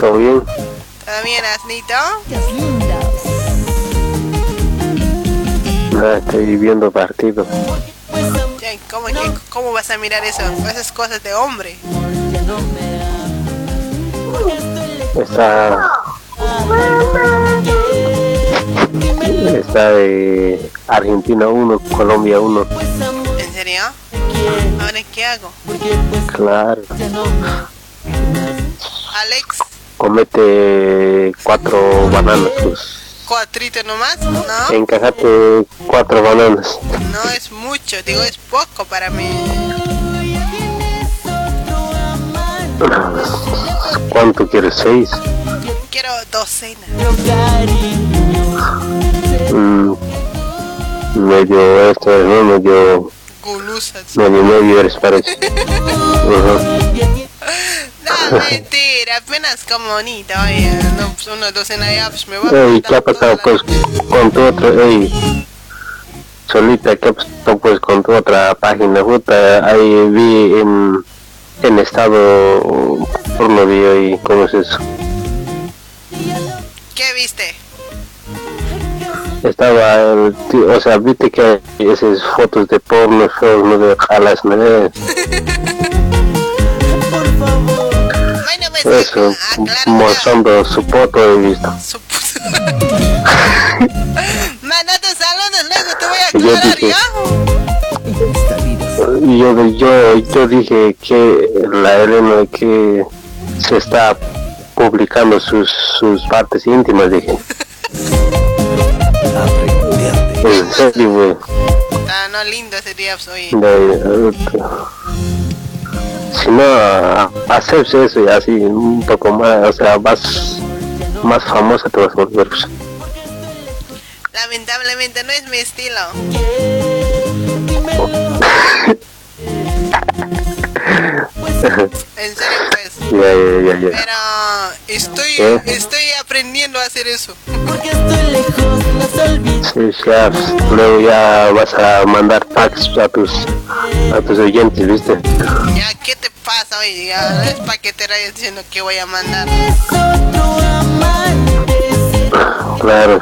¿Todo bien? ¿Todo bien, Asnito? Nada, estoy viendo partido. ¿Cómo, ¿Cómo vas a mirar eso? Esas cosas de hombre. Está. Está de Argentina 1, Colombia 1. ¿En serio? ¿Ahora qué hago? Claro. Alex, Comete cuatro bananas, pues. cuatrito nomás, ¿no? Encajate cuatro bananas. No es mucho, digo, es poco para mí. <laughs> ¿Cuánto quieres? ¿Seis? Quiero docena. Mm, medio esto, ¿no? Medio. Gulusas. Medio medio eres parece. No, mentira, apenas como bonito, oye, no, pues una docena ya, pues me voy Ey, ¿qué ha pasado pues con tu otro? Ey, solita, ¿qué ha pasado pues con tu otra página? Puta, ahí vi en, en estado porno vi ahí, ¿cómo es eso? ¿Qué viste? Estaba, el tío- o sea, viste que hay esas fotos de porno, feos, no de jalas, ¿no? Eso, mostrando su foto he visto. <laughs> Mandate saludos, luego te voy a Y yo aclarar, dije, yo, yo, yo dije que la Elena que se está publicando sus, sus partes íntimas, dije. <laughs> En güey. Ah, no, lindo pues, oye. De- si no, hacerse eso y así un poco más, o sea, más, más famosa te vas a volver. Lamentablemente no es mi estilo. <laughs> En serio, pues. ya, ya, ya, ya. Pero estoy, ¿Eh? estoy aprendiendo a hacer eso. Sí, ya, pues, luego ya vas a mandar packs a tus, a tus oyentes, ¿viste? Ya, ¿qué te pasa, oye? Ya, no es para que te vayas diciendo que voy a mandar. Claro,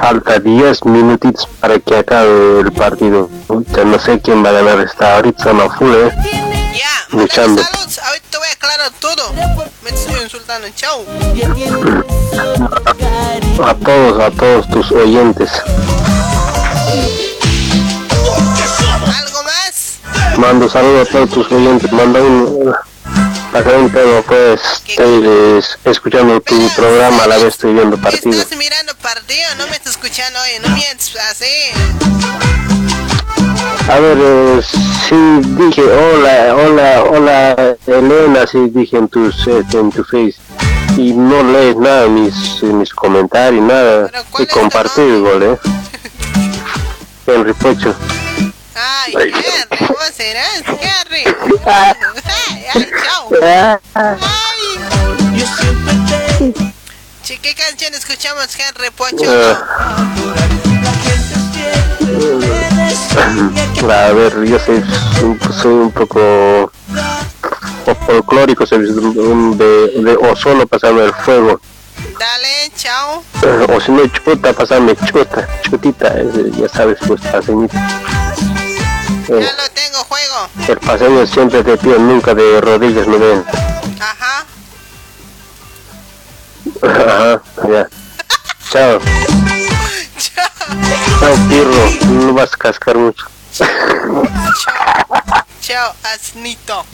falta 10 minutitos para que acabe el partido. Ya no sé quién va a ganar esta ahorita, a full, ¿eh? Ya, Luchando. saludos, ahorita te voy a aclarar todo. Me estoy insultando, chao. A todos, a todos tus oyentes. ¿Algo más? Mando saludos a todos tus oyentes. Manda un. Acá pues. Estoy eh, escuchando tu programa a la vez estoy viendo partido. Estás mirando partido, no me estás escuchando, oye, no mientes así. A ver, eh, sí dije hola, hola, hola, Elena, sí dije en, tus, eh, en tu face. Y no lees nada, mis, mis comentarios, nada. Y compartir igual, ¿eh? <laughs> Henry Pocho. Ay, Henry, ¿cómo serás, Henry? Ay, ay, chao. Che, ¿qué canción escuchamos, Henry Pocho? A ver, yo soy un, soy un poco o- folclórico, soy un de, de, o solo pasarme el fuego. Dale, chao. Eh, O si no, chuta, pasarme chuta, chutita, eh, ya sabes, pues paseñito. Eh, Ya lo tengo, juego. el paseño siempre de pie, nunca de rodillas me ven. Ajá. Ajá, ya. Chao. Chao, pirro, no vas a cascar mucho. Chao, asnito.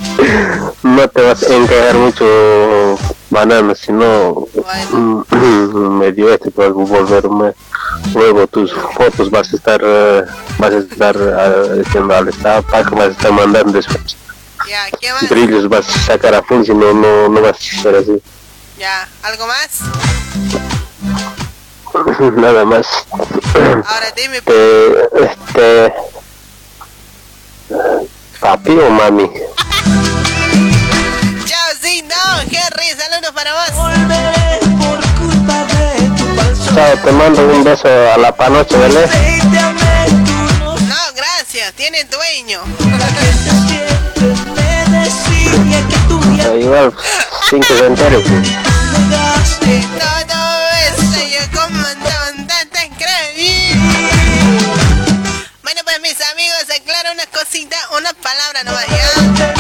No te vas a encajar mucho bananas, sino mm, <clears throat> medio este te vas a volver me- luego tus fotos vas a estar eh, vas a estar eh, diciendo al estado pack vas a estar mandando después Ya, ¿qué más? brillos vas a sacar a full si no no no vas a ser así. Ya, ¿algo más? <clears throat> nada más. Ahora dime, Eh, este papi o mami <laughs> para vos. Chao, te mando un beso a la panoche, ¿vale? No, gracias, tiene dueño. Igual, sin que se entere. Todo esto yo tanta. Bueno, pues mis amigos, aclaro una cosita, una palabra nomás, ¿ya?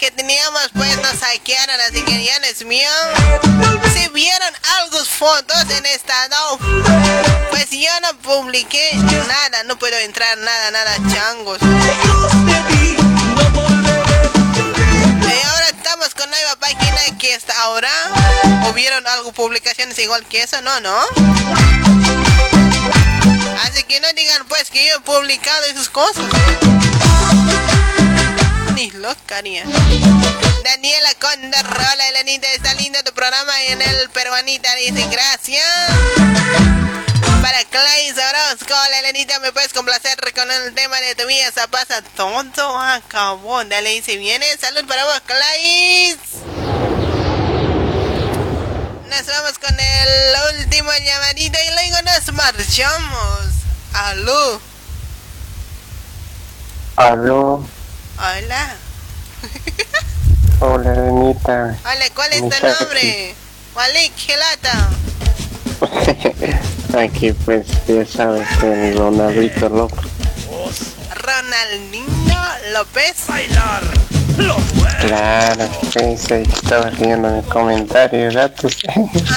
Que teníamos, pues nos hackearon, así que ya no es mío. Si vieron algunas fotos en estado, pues yo no publiqué nada, no puedo entrar nada, nada, changos. Y ahora estamos con nueva página que hasta ahora hubieron algo publicaciones igual que eso, no, no. Así que no digan pues que yo he publicado esas cosas. Ni. Daniela Conda, hola Elenita, está lindo tu programa en el peruanita, dice gracias. Para Clay Orozco, hola Elenita, ¿me puedes complacer con el tema de tu vida? Se pasa todo, acabó. Dale, dice, viene. Salud para vos, Clay. Nos vamos con el último llamadito y luego nos marchamos. Aló. Aló, Hola. <laughs> hola, Renita. Hola, ¿cuál es tu nombre? Walik Gelata. <laughs> Aquí, pues, ya sabes, el Ronaldito loco. Ronaldinho López. Bailar. Claro, sí, ahí estaba leyendo mi comentario, datos.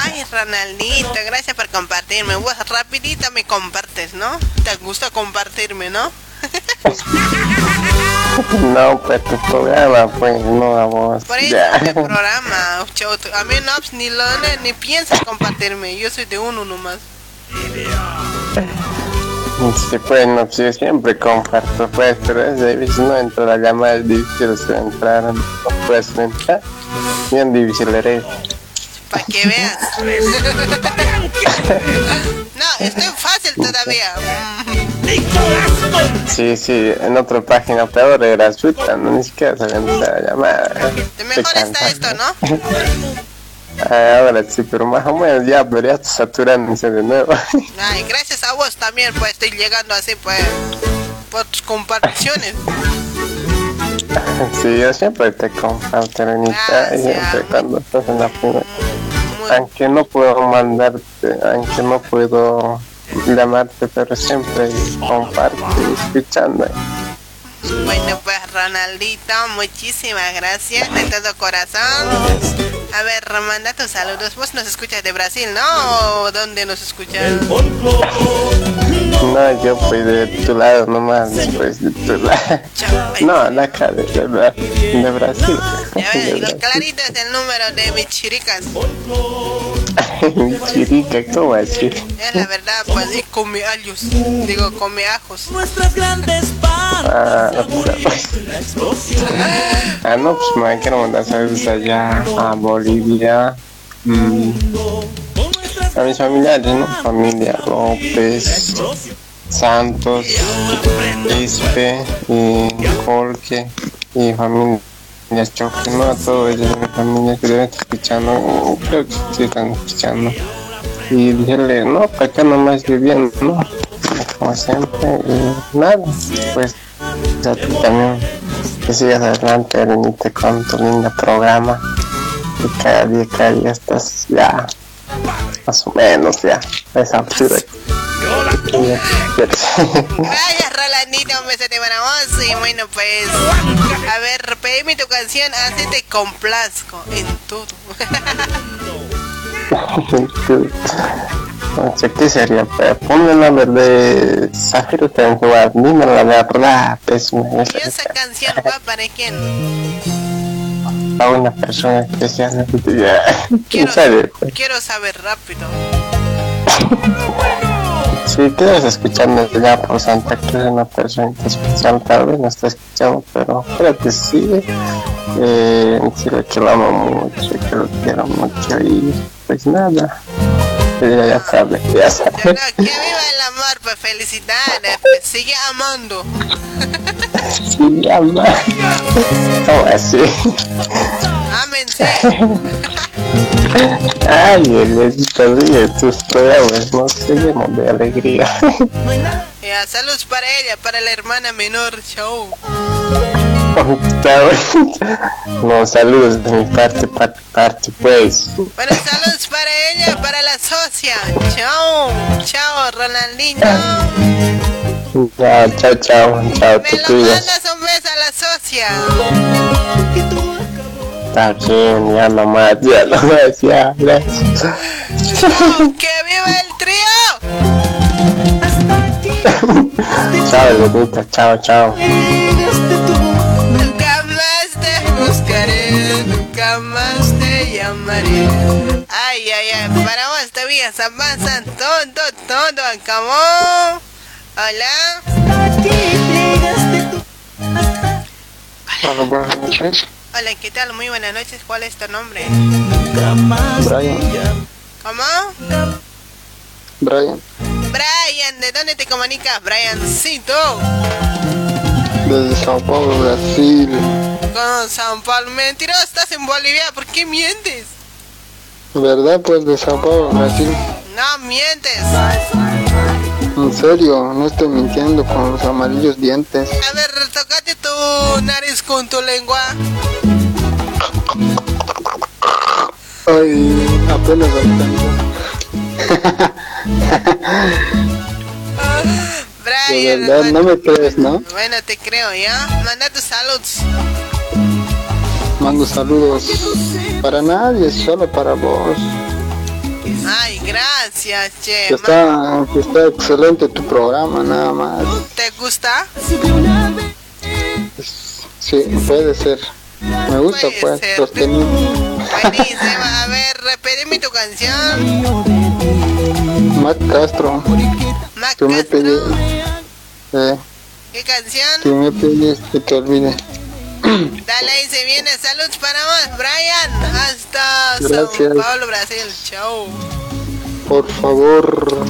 Ay, Ronaldito, gracias por compartirme. Vos rapidito me compartes, ¿no? Te gusta compartirme, ¿no? <laughs> No, pues tu programa, pues, no a vos. Por eso este programa. A mí no, ni lo ni, ni piensas compartirme. Yo soy de uno nomás. Sí, pues, no, pues, yo siempre comparto, pues, pero es de veces no entro la llamada, es difícil de entrar, no puedes entrar. Bien difícil eres. Para que veas. <laughs> no, estoy fácil todavía. Sí, sí, en otra página peor es gratuita, no ni siquiera se entra la llamada. De mejor está esto, ¿no? <laughs> Ah, Ahora sí, pero más o menos ya debería saturándose de nuevo. <laughs> Ay, gracias a vos también, pues estoy llegando así, pues, por tus comparticiones. Sí, yo siempre te comparto, Renita, siempre cuando estás en la primera. Aunque no puedo mandarte, aunque no puedo llamarte, pero siempre comparto escuchando. Bueno, pues Ronaldito, muchísimas gracias de todo corazón. A ver, manda tus saludos. Vos nos escuchas de Brasil, ¿no? ¿O dónde nos escuchas? No, yo pues de tu lado nomás, pues de tu lado. No, la de, de, de Brasil. Ya ves, lo clarito es el número de mis chiricas. <laughs> Chirica, ¿cómo así? Es la verdad, pues, y come allos. Digo, come ajos. Nuestras grandes Ah, pues, ah, no, pues me quiero mandar saludos allá a Bolivia. Mm, a mis familiares, ¿no? Familia López, Santos, Ispe y Colque y familia Choque, ¿no? A todos ellos de mi familia que deben estar escuchando, creo que sí están escuchando. Y dije, no, para acá nomás viviendo, ¿no? Como siempre, y nada, pues a ti también que sigas adelante, Erenita, con tu lindo programa. Y cada día, cada día estás ya, más o menos ya, a esa altura. Y ya quieres. <laughs> Vaya, Rolandito, un besote para vos. Y bueno, pues, a ver, pedime tu canción, así te complazco en todo. <laughs> No sé qué sería, pero ponme la de Zafiro que van a jugar, dime la de rap, es una, ¿Y esa canción va para quién? A una persona especial. <laughs> ¿Quién <laughs> sabe? pues? Quiero saber rápido. <laughs> Si quedas escuchando ya por Santa Cruz una persona especial, tal vez no está escuchando, pero creo que sí. Eh, que lo amo mucho, que lo quiero mucho y pues nada. Ella ya sabe, ya sabe. Que viva el amor, pues felicidades, pues sigue amando. Sí, ama. ¿Cómo así? Ámense. <laughs> Ay, Elenita, ríe, tus programas no se llenan de alegría. Ya, saludos para ella, para la hermana menor. Chau. No, saludos de mi parte, parte, parte, pues. Bueno, saludos para ella, para la socia. Chao. Chao, Ronaldinho. Ya, chao, chao, chao, te Me lo cuidas. mandas un beso a la socia. Está bien, ya nomás, ya nomás, ya, gracias. ¡Que viva el trío! Chao, Elenita, chao, chao. Nunca más te buscaré, nunca más te llamaré. Ay, ay, ay, para vos todavía se pasa todo, todo, acabó. Hola. Hola, buenas noches. Hola, ¿qué tal? Muy buenas noches. ¿Cuál es tu nombre? Brian. ¿Cómo? Brian, Brian, ¿de dónde te comunicas, Briancito? desde Sao Paulo, Brasil. Con San Paulo. Mentiroso, estás en Bolivia. ¿Por qué mientes? ¿Verdad? Pues de Sao Paulo, Brasil. No mientes. En serio, no estoy mintiendo con los amarillos dientes. A ver, tocate tu nariz con tu lengua. Ay, apenas ahorita. <laughs> De Brian, verdad, no me crees, ¿no? bueno, te creo, ¿ya? Manda tus saludos. Mando saludos para nadie, solo para vos. Ay, gracias, che. Que está, que está excelente tu programa, nada más. ¿Te gusta? Sí, puede ser. Me gusta, pues, sostenido. Buenísimo. A ver, repíteme tu canción. Matt Castro. Me pedí, eh, ¿Qué canción? tú me pedís que te olvide. <clears throat> Dale, ahí se viene. Saludos para vos, Brian. Hasta Gracias. Sao Paulo, Brasil. Chao. Por favor.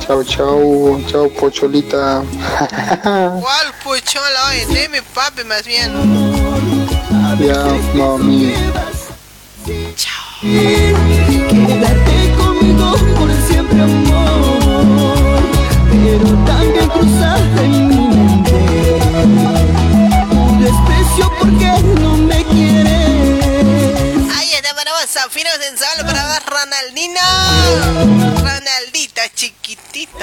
Chao, chao, chao, pocholita. <laughs> ¿Cuál puchola hoy? De mi papi, más bien. ya, mami. Quédate Zafiro Sensual, para vos, Ronaldino. Ronaldito, chiquitito.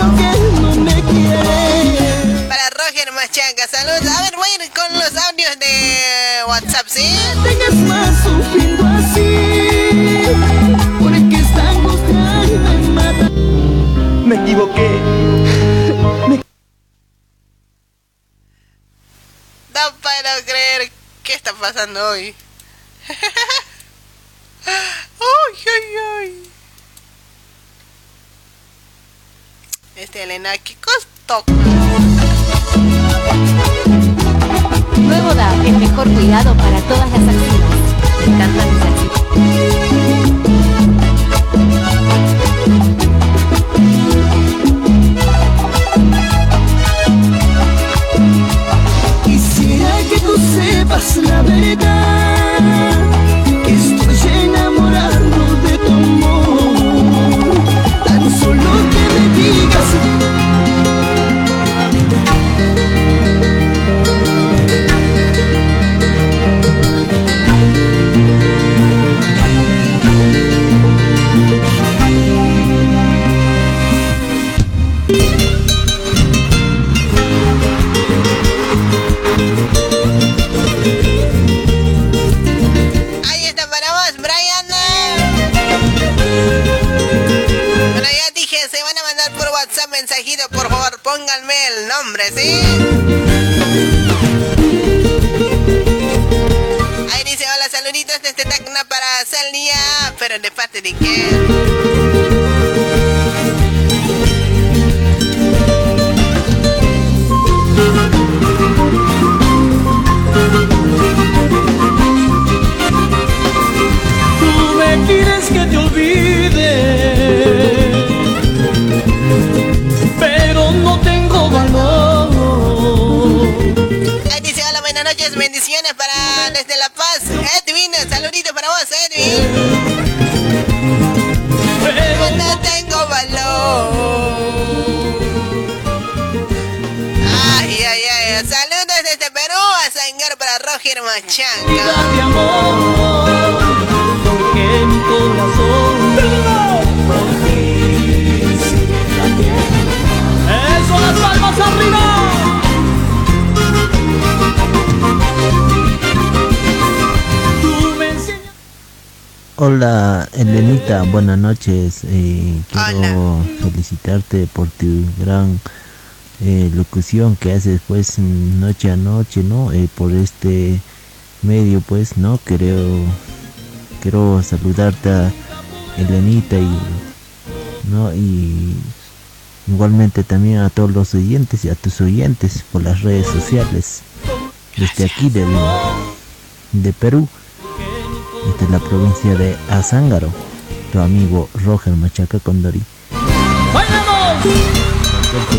Para Roger Machaca, saludos. A ver, voy a ir con los audios de WhatsApp, ¿sí? Tengas más así Porque están Me equivoqué No puedo creer qué está pasando hoy. <laughs> Uy, uy, uy. Este Elena, ¿qué costó? Nuevo DAP, el mejor cuidado para todas las axilas. Me encantan mis axilas. Quisiera que tú sepas la verdad se van a mandar por WhatsApp mensajito, por favor, pónganme el nombre, ¿sí? Ahí dice, hola, saluditos desde Tacna para Celia, pero de parte de qué? Hola Elenita, buenas noches. Eh, quiero felicitarte por tu gran eh, locución que haces pues noche a noche, ¿no? Eh, por este medio pues, ¿no? Quiero, quiero saludarte a Elenita y, ¿no? Y igualmente también a todos los oyentes y a tus oyentes por las redes sociales desde aquí del, de Perú desde la provincia de Azángaro, tu amigo Roger Machaca Condori.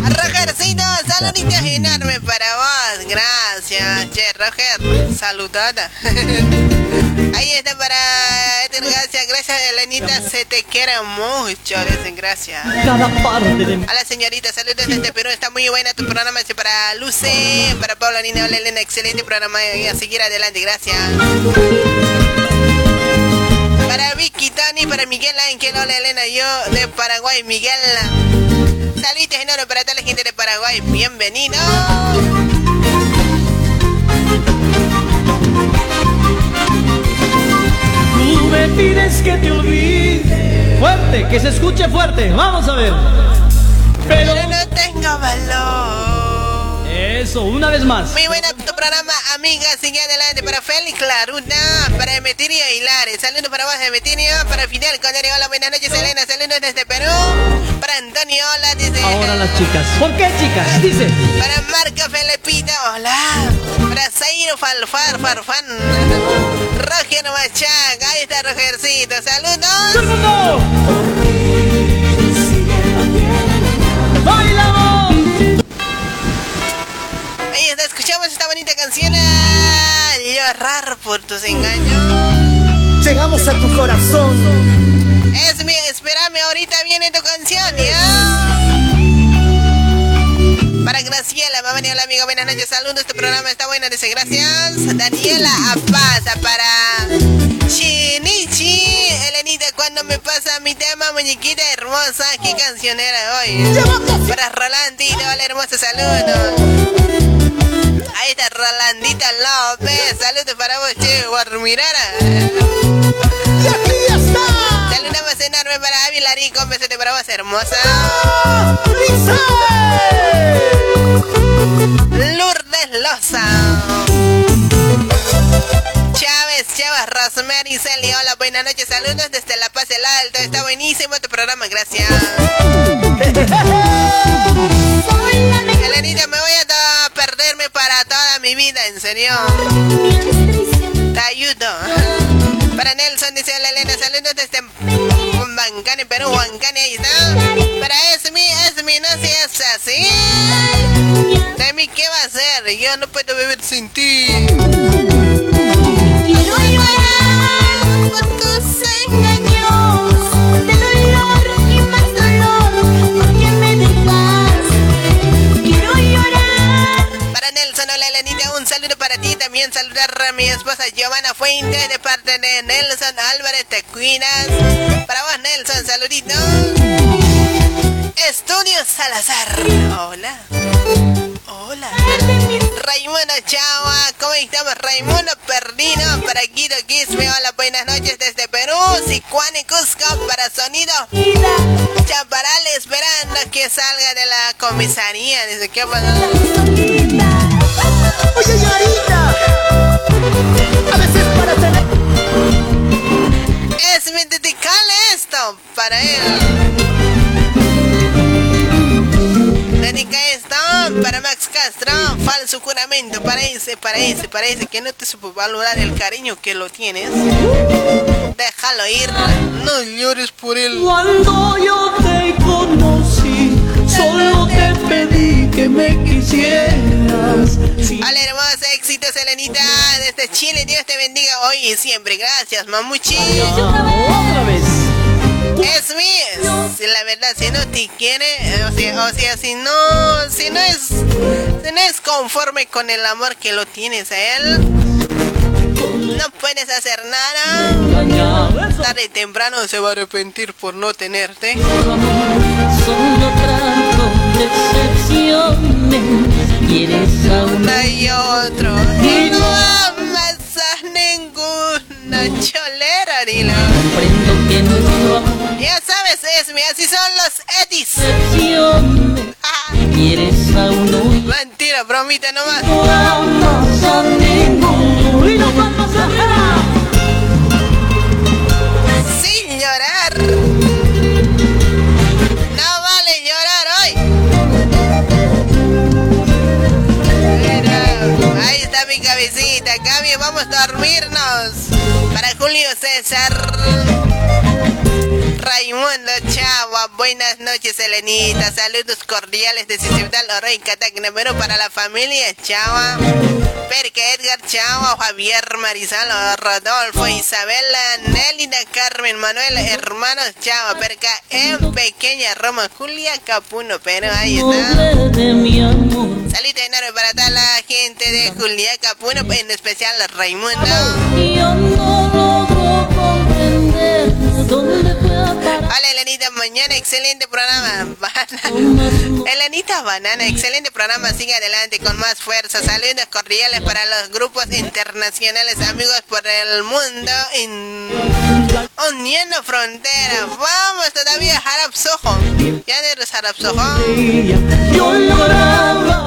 Rogercito, saluditos enormes para vos. Gracias, che, Roger. Saludada. <laughs> Ahí está para Edgar Gracias, gracias, Elenita. Se te quiere mucho. Dicen gracias. Cada parte de A la señorita, saludos desde Perú. Está muy buena tu programa. Dice para Luce, para Paula Nina, hola Elena. Excelente programa. Y a seguir adelante. Gracias. Para Vicky, Tony, para Miguel Ángel, hola Elena, yo de Paraguay, Miguel. Saludos enormes para toda la gente de Paraguay, bienvenido. Tú me pides que te olvide. Fuerte, que se escuche fuerte. Vamos a ver. Pero no tengo valor. Eso, una vez más. Muy buena tu programa, amiga. Sigue adelante para Félix Claruna, para Emetinio Hilares. Saludos para vos, Emetinio. Para Fidel Coneri, hola, buenas noches, Elena. Saludos desde Perú. Para Antonio, hola, dice. Ahora las chicas. ¿Por qué chicas? Dice. Para Marco Felipita, hola. Para Zairo Falfar Farfán. Roger Machaca, ahí está Rogercito. Saludos. Ahí Llorar por tus engaños. Llegamos a tu corazón. Es mi, espérame, ahorita viene tu canción, ¿ya? Para Graciela, mamá y hola amigo, buenas noches, saludos, este programa está bueno, dice gracias. Daniela Apaza para Elenita, cuando me pasa mi tema, muñequita hermosa, qué cancionera hoy. Para Rolandito, hola hermoso, saludos. Ahí está Rolandita López, saludos para vos, che, Guarmirara. Saludamos enorme para Ávila Rico, un besote para vos, hermosa. Lourdes Loza. Rosemary, Celi, hola, buenas noches, saludos desde La Paz del Alto, está buenísimo tu programa, gracias. Elenita, me voy a perderme para toda mi vida, en serio. Te ayudo. Para Nelson, dice la Elena, saludos desde Bancane, Perú, Bancane, ahí está. Para Esmi, Esmi, no seas así. De mí, ¿qué va a hacer? Yo no puedo vivir sin ti. Para ti. También saludar a mi esposa Giovanna Fuentes de parte de Nelson Álvarez, te cuidas. Para vos, Nelson, saludito. Estudio Salazar. Hola. Hola. Raimundo Chava, ¿cómo estamos? Raimundo Perdido para Guido Quisme. Hola, buenas noches desde Perú. Sicuane Cusco para Sonido. Chaparral esperando que salga de la comisaría. ¿qué pasa? Oye, Yarita. A veces para tener. Es mi esto para él. Dedica esto para Max Castro, falso juramento, parece, parece, parece que no te supo valorar el cariño que lo tienes. Déjalo ir, no llores por él. Cuando yo te conocí, solo te pedí que me quisieras. Hola hermosa, éxitos Elenita desde Chile, Dios te bendiga hoy y siempre. Gracias, mamuchi. Otra vez. Es mío. Si la verdad, si no te quiere, o sea, o sea, si no, si no es, si no es conforme con el amor que lo tienes a él, No puedes hacer nada. Tarde y temprano se va a arrepentir por no tenerte. Solo otro. Y no ninguna cholera, dilo. Ya sabes, Esme, así son los Edis. decepciones. <laughs> Quieres a uno y Mentira, bromita nomás. no a. Y no a Sin llorar. No vale llorar hoy. Ahí está mi cabecita. Cambio, vamos a dormirnos. Julio César. Raimundo Chava, buenas noches Elenita, saludos cordiales de Ciudad Lorraine Catacnamero para la familia Chava, Perque Edgar Chava, Javier Marizalo, Rodolfo, Isabela, Nélida, Carmen, Manuel, hermanos Chava, Perca en Pequeña Roma, Julia Capuno, pero ahí está. Salud enorme para toda la gente de Julia Capuno, en especial Raimundo. Hola Elenita, mañana excelente programa. <laughs> Elenita Banana, excelente programa. Sigue adelante con más fuerza. Saludos cordiales para los grupos internacionales, amigos por el mundo. Uniendo fronteras. Vamos todavía, Harap Soho. Ya no eres Harap Soho.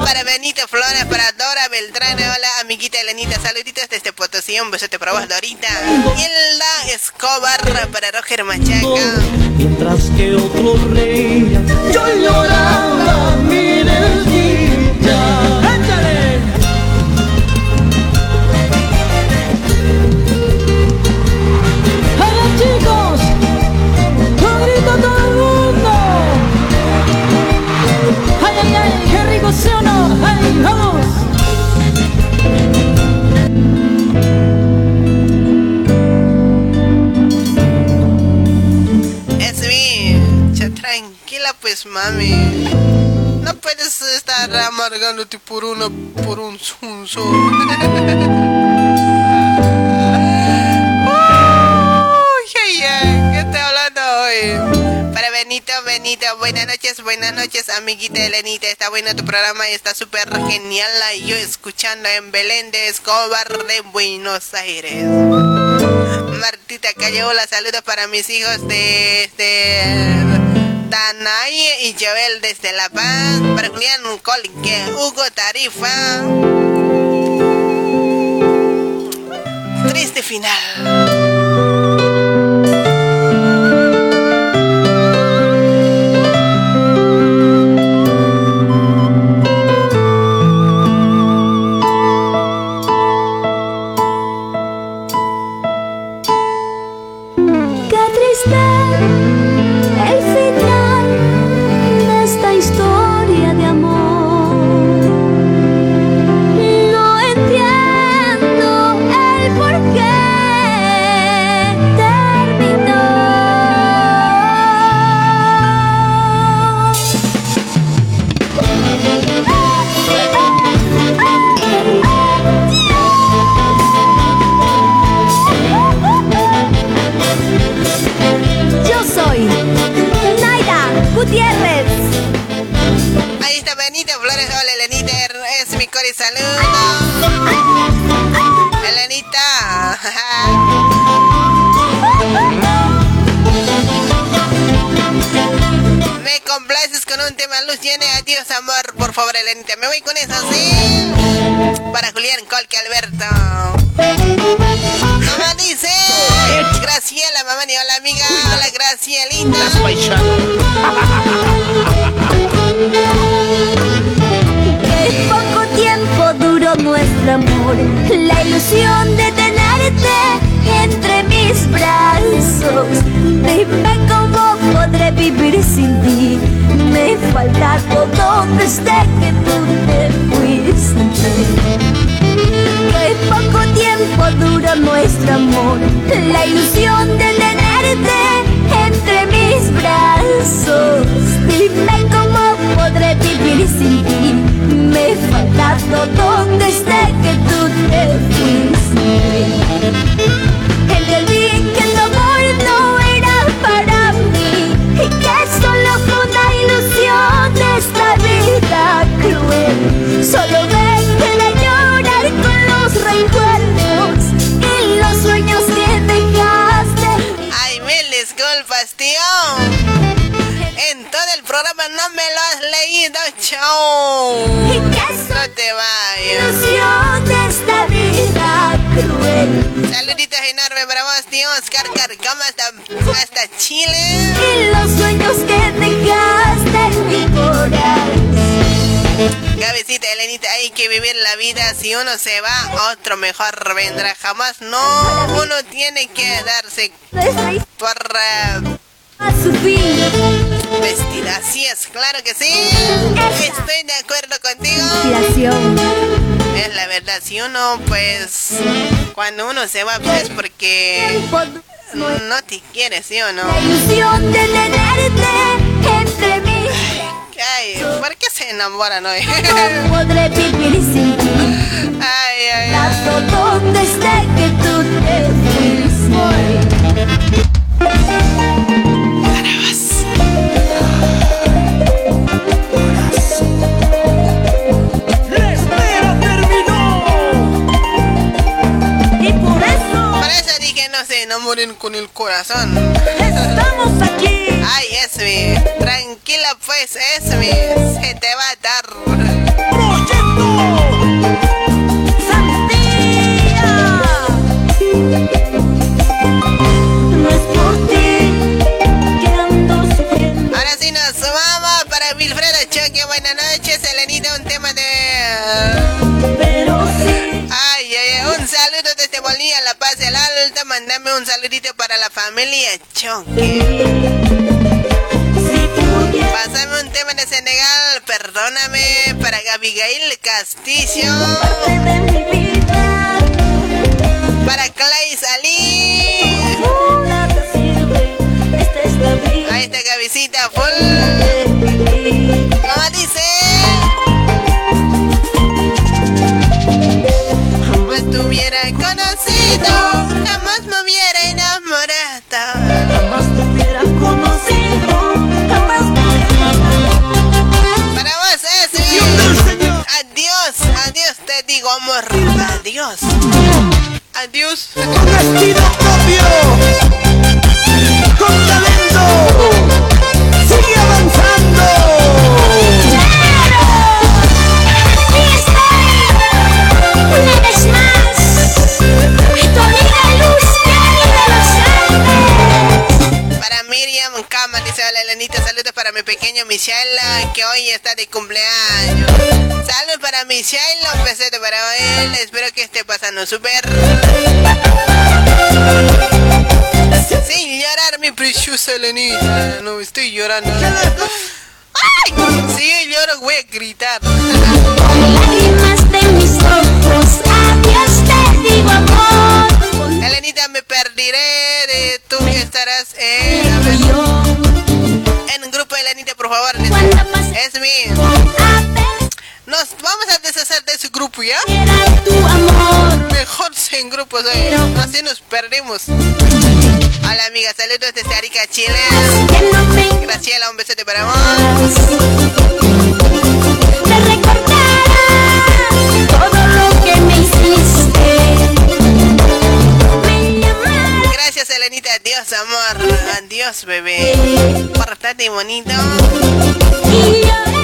Para Benito Flores, para Dora Beltrán. Hola, amiguita Elenita. Saluditos desde Potosí. Un besote para vos, Dorita. Hilda Escobar para Roger Machaca. Mientras que otro reía, yo lloraba mi desdicha. Pues mami. No puedes estar amargándote por uno, por un sunso. Uy, ay, ¿Qué estoy hablando hoy? Para Benito, Benito, buenas noches, buenas noches, amiguita Elenita. Está bueno tu programa y está súper genial. la Yo escuchando en Belén de Escobar de Buenos Aires. Martita Calle, hola, saludos para mis hijos de, de Danay y Joel desde La Paz, para Julián Colque, Hugo Tarifa. Triste final. Es mi cori saludo. Elenita. Me complaces con un tema luz llena, adiós amor, por favor Elenita, me voy con eso, ¿sí? Para Julián Colque Alberto. Mamá dice, Graciela, mamá ni hola amiga, hola Gracielita. Nuestro amor, la ilusión de tenerte entre mis brazos. Dime cómo podré vivir sin ti. Me falta todo desde que tú te fuiste. Qué poco tiempo duró nuestro amor, la ilusión de tenerte entre mis brazos. Dime cómo podré vivir sin ti. Me he faltado todo desde que tú te fuiste. Entendí que tu amor no era para mí y que solo fue una ilusión de esta vida cruel. Solo leído, chao. No te vayas. Ilusión de esta vida cruel. Saluditos enormes para vos, tío Oscar Carcoma hasta, hasta Chile. Y los sueños que dejaste en mi corazón. Gabecita, Elenita, hay que vivir la vida. Si uno se va, otro mejor vendrá. Jamás no. Uno tiene que darse por eh, A vestida. Así es, claro que sí. Estoy de acuerdo contigo. Inspiración. Es la verdad. Si uno, pues, cuando uno se va, pues porque no te quiere, ¿sí o no? La ilusión de tenerte entre mí. Ay, ¿por qué se enamoran hoy? No podré vivir sin ti. Ay, ay, Tanto donde esté que no se enamoren con el corazón. estamos aquí. Ay, Esmi, tranquila pues, Esmi, se te va a dar. No es por ti que ando sufriendo. Ahora sí nos vamos para Wilfredo Choque, buenas noches, Elenita, Alto, mandame un saludito para la familia Choque. Pásame un tema de Senegal, perdóname, para Abigail Castillo. Para Clay Salí. Ahí está Gabicita full. ¿Cómo dice? Jamás me hubiera enamorado. Jamás te hubiera conocido. Jamás Para vos, Esmi. Adiós, adiós, te digo amor. Adiós. Adiós. Con propio, mi pequeño Michelle, que hoy está de cumpleaños. Saludos para Michelle, un besito para él, espero que esté pasando súper. Sin llorar, mi preciosa Elenita, no estoy llorando. ¡Ay! Si yo lloro, voy a gritar. lágrimas de mis ojos. Adiós te digo amor. Elenita, me perdiré de tú que estarás en, en un grupo de Elenita, por favor. Es mío. Nos vamos a deshacer de ese grupo, ¿ya? Mejor sin grupos hoy. Así nos perdimos. Hola amiga, saludos desde Arica, Chile. Graciela, un besote para vos. Adiós, amor. Adiós, bebé. Portate bonito.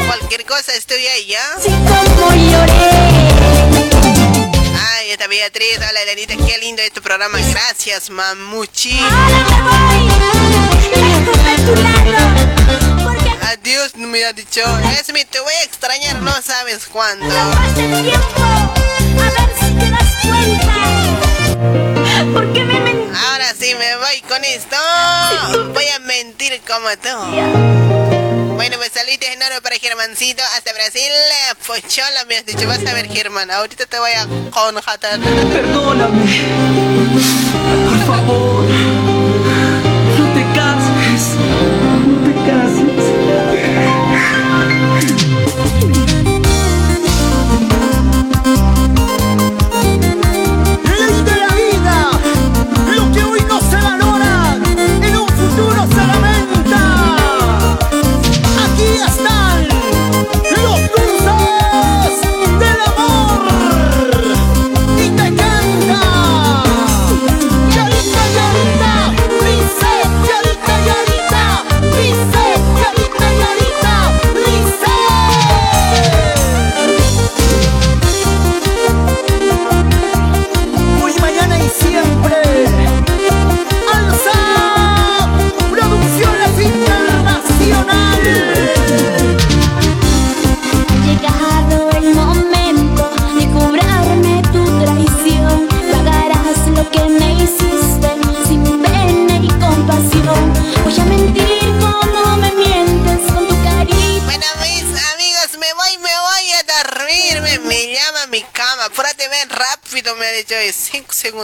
Cualquier cosa estoy ahí, ¿ya? Como lloré. Ay, esta Beatriz. Hola, Elenita. Qué lindo es tu programa. Gracias, mamuchi. Adiós, no me ha dicho. Esmi, te voy a extrañar, no sabes cuándo. Ahora sí me voy con esto. Voy a mentir como tú. Bueno, pues saludos enormes para Germancito hasta Brasil. Pochola me has dicho, vas a ver Germán, ahorita te voy a conjatar. Perdóname. Por favor.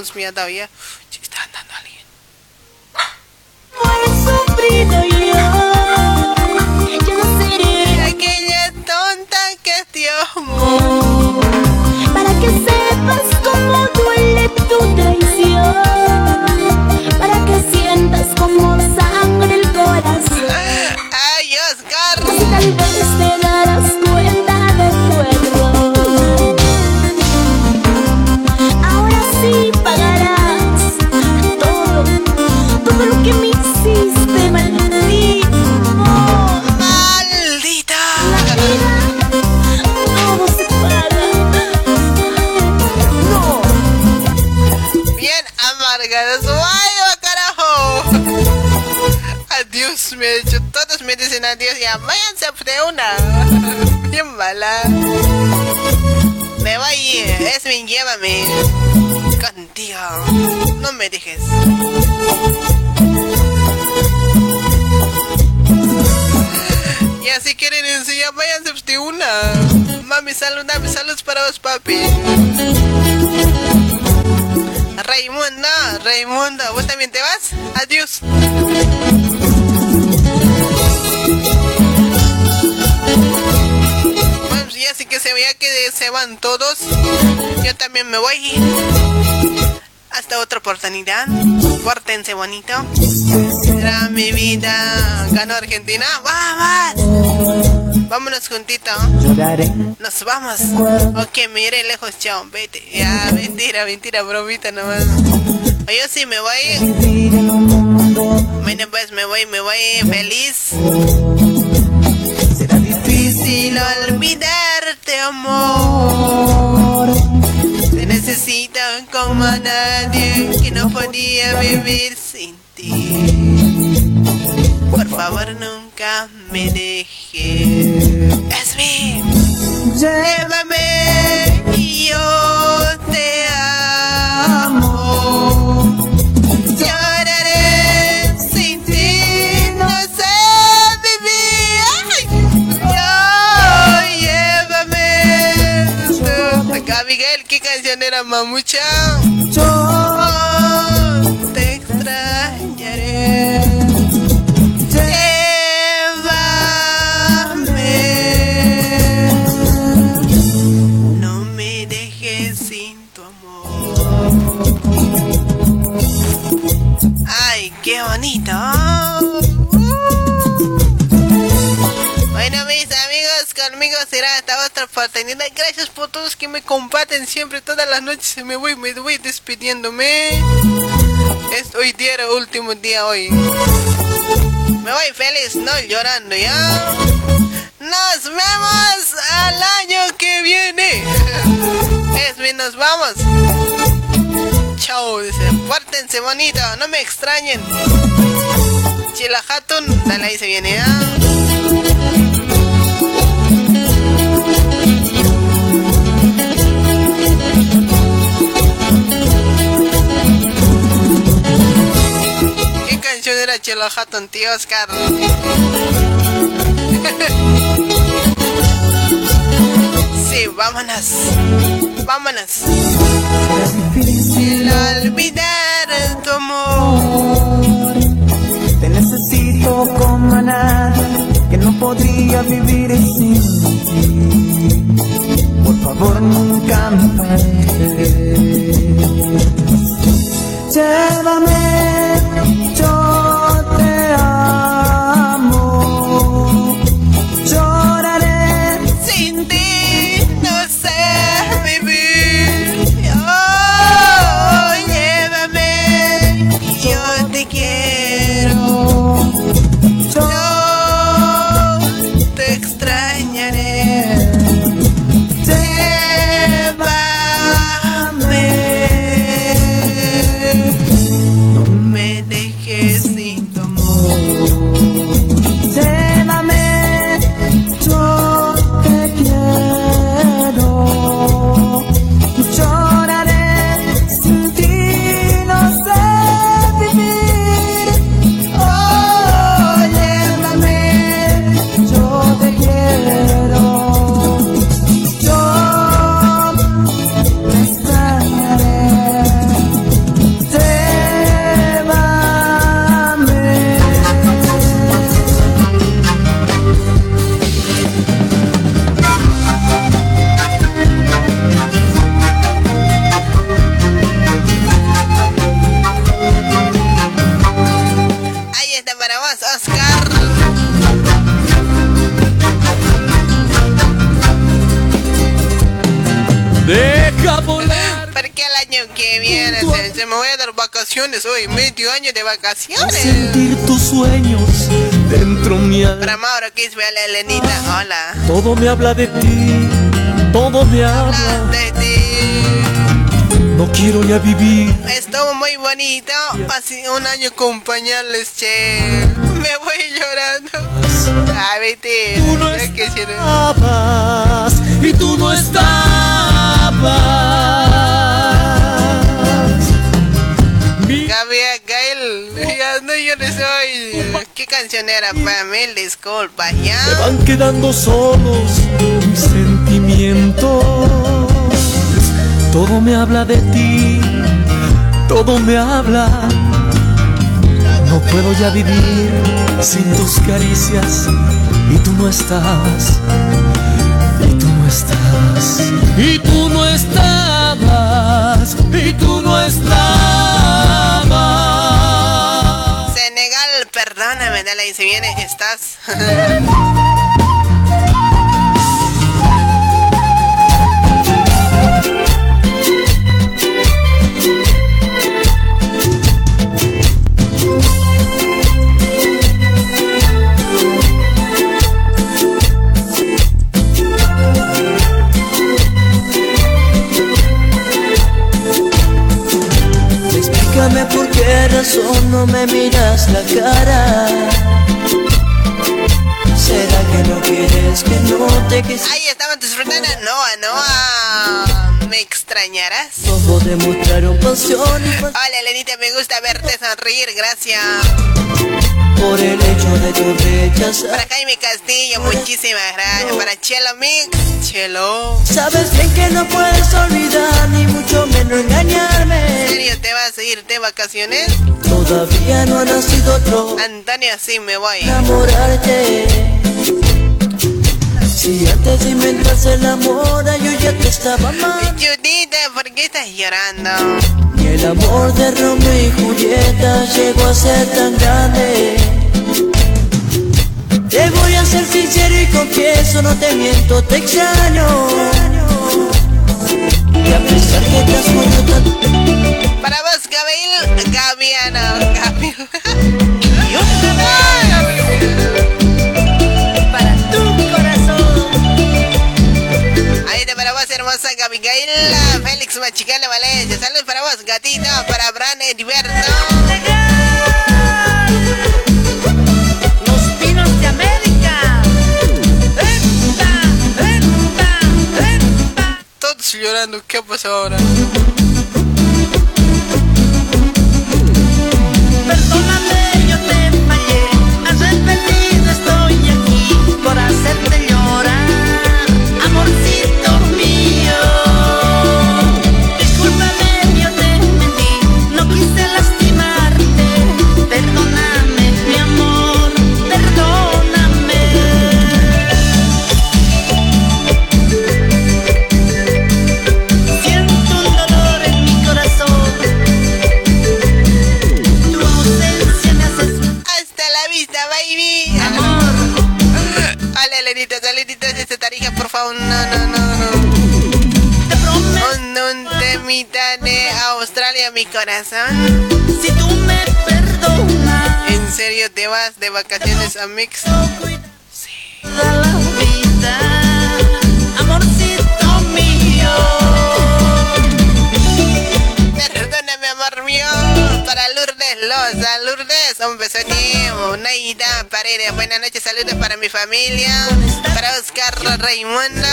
5 segundos me ha me dejes. Ya si quieren enseñar, váyanse de una. Mami, saludame, saludos para vos, papi. Raimundo, Raimundo, ¿vos también te vas? Adiós. Bueno, ya sí que se veía que se van todos. Yo también me voy. Hasta otra oportunidad. Pórtense bonito. Será mi vida. Ganó Argentina. ¡Vamos! Vámonos juntito. Nos vamos. Ok, me iré lejos, chao. Vete. Ya, mentira, mentira, bromita nomás. O Yo sí me voy. Bueno, pues me voy, me voy feliz. Será difícil olvidarte, amor. Te necesito como a nadie que no podía vivir sin ti. Por favor, nunca me dejes. Llévame y yo canción era mamucha? Gracias por todos que me comparten siempre, todas las noches. Me voy, me voy despidiéndome. Es hoy día, el último día hoy. Me voy feliz, no llorando ya. Nos vemos al año que viene. Es bien, nos vamos. Chao, dice. Pórtense bonito, no me extrañen. Chila Hatun, dale ahí se viene ya. Era Chila Hatun, tío Oscar? Sí, vámonos. Vámonos. Difícil olvidar tu amor. Te necesito como a que no podría vivir sin ti. Por favor, nunca me dejes. Llévame, vacaciones hoy, medio año de vacaciones. sentir tus sueños dentro mi alma. Para Mauro Kisbel, Elenita, hola. Todo me habla de ti, todo me habla de ti. No quiero ya vivir. Estuvo muy bonito, así un año acompañarles, che. Me voy llorando. Ay, vete. Tú no estabas y tú no estabas. Soy. ¿Qué canción era para mí? Disculpa, ya. Me van quedando solos mis sentimientos. Todo me habla de ti, todo me habla. No puedo ya vivir sin tus caricias y tú no estás. Y tú no estás. Y tú no estabas. Y tú no estabas. Y si viene, estás. <laughs> razón no me miras la cara. ¿Será que no quieres que no te que Ahí estaban disfrutando. Noah, Noah. ¿Me extrañarás? Demostraron pasión Hola, Lenita, me gusta verte sonreír, gracias. por el hecho de tu rechazar. Para Jaime Castillo, muchísimas gracias. Para Chelo Mix, Chelo. Sabes bien que no puedes olvidar ni mucho menos ¿En engañarme. serio te vas a ir de vacaciones? Todavía no ha nacido otro Antonio, sí, me voy. enamorarte. Si antes de inventarse el amor yo ya te estaba amando. Judita, ¿por qué estás llorando? Y el amor de Romeo y Julieta llegó a ser tan grande. Te voy a ser sincero y confieso, no te miento, te extraño. Y a pesar que te has vuelto tan... Para vos, Gabriel, Gabiano, Gabriel. <laughs> hermosa Gabriel, Félix Machicana Valencia. Saludos para vos, gatito, para Bran Edberto. Los pinos de América. Todos llorando, ¿qué pasó ahora? Corazón. Si tú me perdonas, ¿En serio te vas de vacaciones a Mix? toda la vida, amorcito mío. Lourdes Loza, Lourdes, un besotín. Naida Paredes, buenas noches, saludos para mi familia. Para Oscar Raimundo.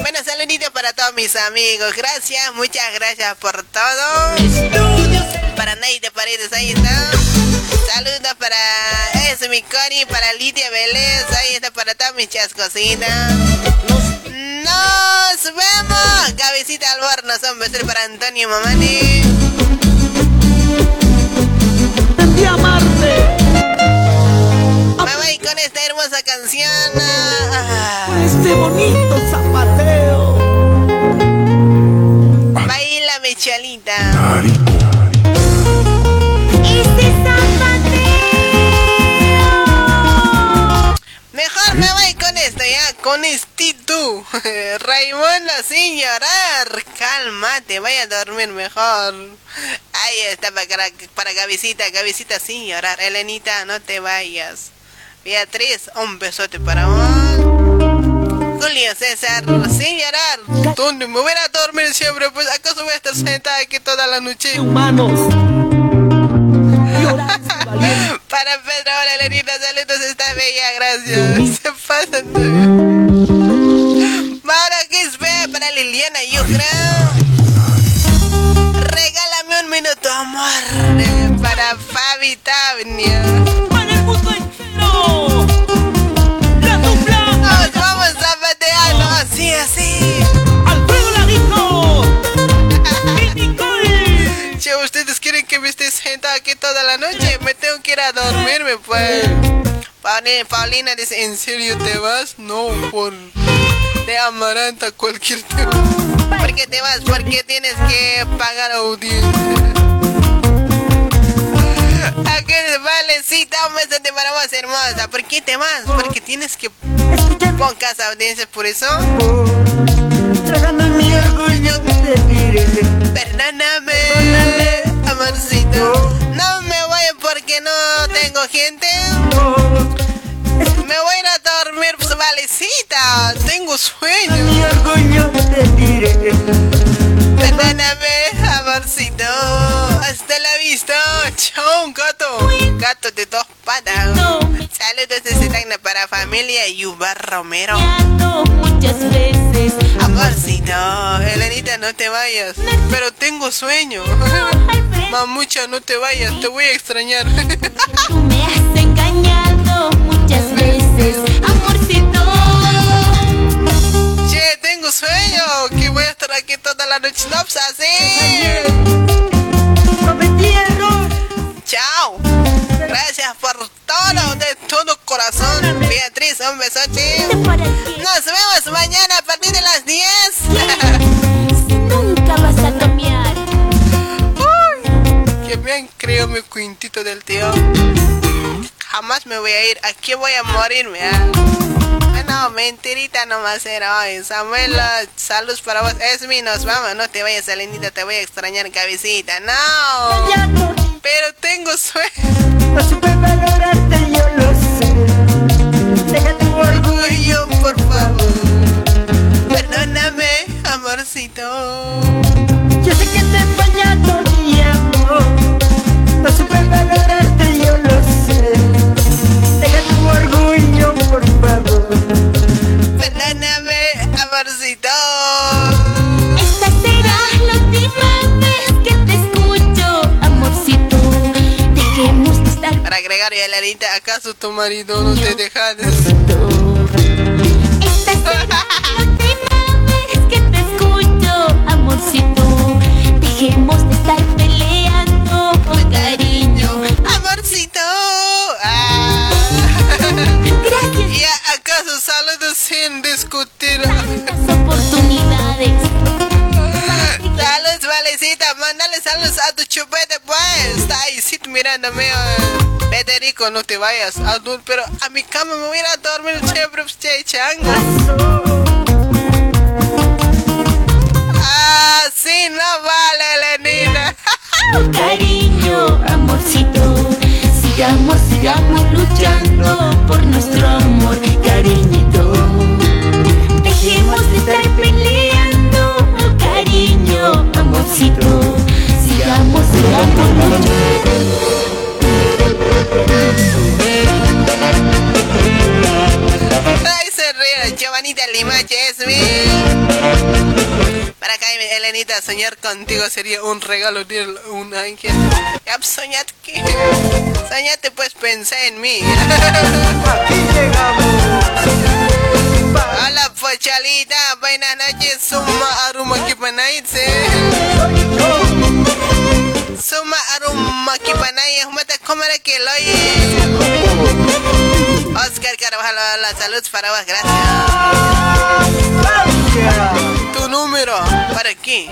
Bueno, saluditos para todos mis amigos. Gracias, muchas gracias por todo. Para Naida Paredes, ahí está. Saludos para eso, mi Cori, para Lidia Vélez, ahí está para todas mis chascositas. Nos vemos. Cabecita al horno, son besos para Antonio Mamani. De amarte. Me voy con esta hermosa canción. Ah, Este bonito zapateo. Baila Michalita. Mejor me me voy con estito. <laughs> Raimundo sin llorar. Cálmate, vaya a dormir mejor. Ahí está para, para Gavisita, Gavisita sin llorar. Elenita, no te vayas. Beatriz, un besote para vos. Julio César, sin llorar. ¿Dónde me voy a dormir siempre? Pues acaso voy a estar sentada aquí toda la noche. Humanos. <laughs> Para Pedro, hola Elenita, saludos, está bella, gracias. <laughs> Se pasan. Mauro Quispe, para Liliana Yucra. Regálame un minuto, amor. Para Fabi Tavnia. Para el mundo ustedes quieren que me esté sentada aquí toda la noche. Me tengo que ir a dormirme, pues. Paulina dice, ¿en serio te vas? No, por de amaranta cualquier tema. ¿Por qué te vas? Porque tienes que pagar audiencia. ¿A qué valecita? Un besote para vos, hermosa. ¿Por qué te vas? Porque tienes que pongas audiencia por eso. Trágame mi orgullo, te diré. Perdóname, amorcito. No me voy porque no tengo gente. Me voy a ir a dormir, pues, valecita. Tengo sueño. Mi orgullo, te diré. Perdóname, amorcito. Hasta la vista. Chao, gato. Gato de dos patas. Saludos desde Tacna para familia Yuba Romero. Muchas veces Amorcito, Elenita, no te vayas. Pero tengo sueño. Mamucha, no te vayas, te voy a extrañar. tú me has engañado muchas veces, tengo sueño. Que voy a estar aquí toda la noche. No, pues así. Chao. Gracias por todo, de todo corazón. Beatriz, un besote. Nos vemos mañana a partir de las 10. Nunca vas a cambiar. Que me han creado mi cuintito del tío. Jamás me voy a ir. Aquí voy a morirme. ¿ah? No, mentirita nomás era hoy. Samuel, saludos para vos. Esmi, nos vamos. No te vayas, Alenita. Te voy a extrañar, cabecita. No. Pero tengo sueño. No supe valorarte, yo lo sé. Deja tu orgullo, por favor. Perdóname, amorcito. Yo sé que te he fallado, amorcito. Esta será la última vez que te escucho, amorcito. Dejemos de estar Para agregar y Alenita, ¿acaso tu marido no te deja? Esta será la última vez que te escucho, amorcito. Dejemos de estar peleando por cariño. Mirándome. Federico, no te vayas. Adul, pero a mi cama me voy a ir a dormir siempre, pues, che, chango. Ah, no vale, Lenina. <laughs> Cariño, amorcito, sigamos, sigamos luchando por nuestro amor, cariñito. Dejemos de estar peleando, cariño, amorcito, sigamos, sigamos Ay, se ríe. Giovanita Limache es mi. Para acá, Elenita, soñar contigo sería un regalo de un ángel. Ya, pues, soñate que. Soñate, pues pensé en mí. Hola, pochalita. Buenas noches. Suma aruma kipanaitse. Suma aruma kipanay. Mata comer que lo Oscar Carvajal, la salud para vos, gracias. Tu número. ¿Para qué?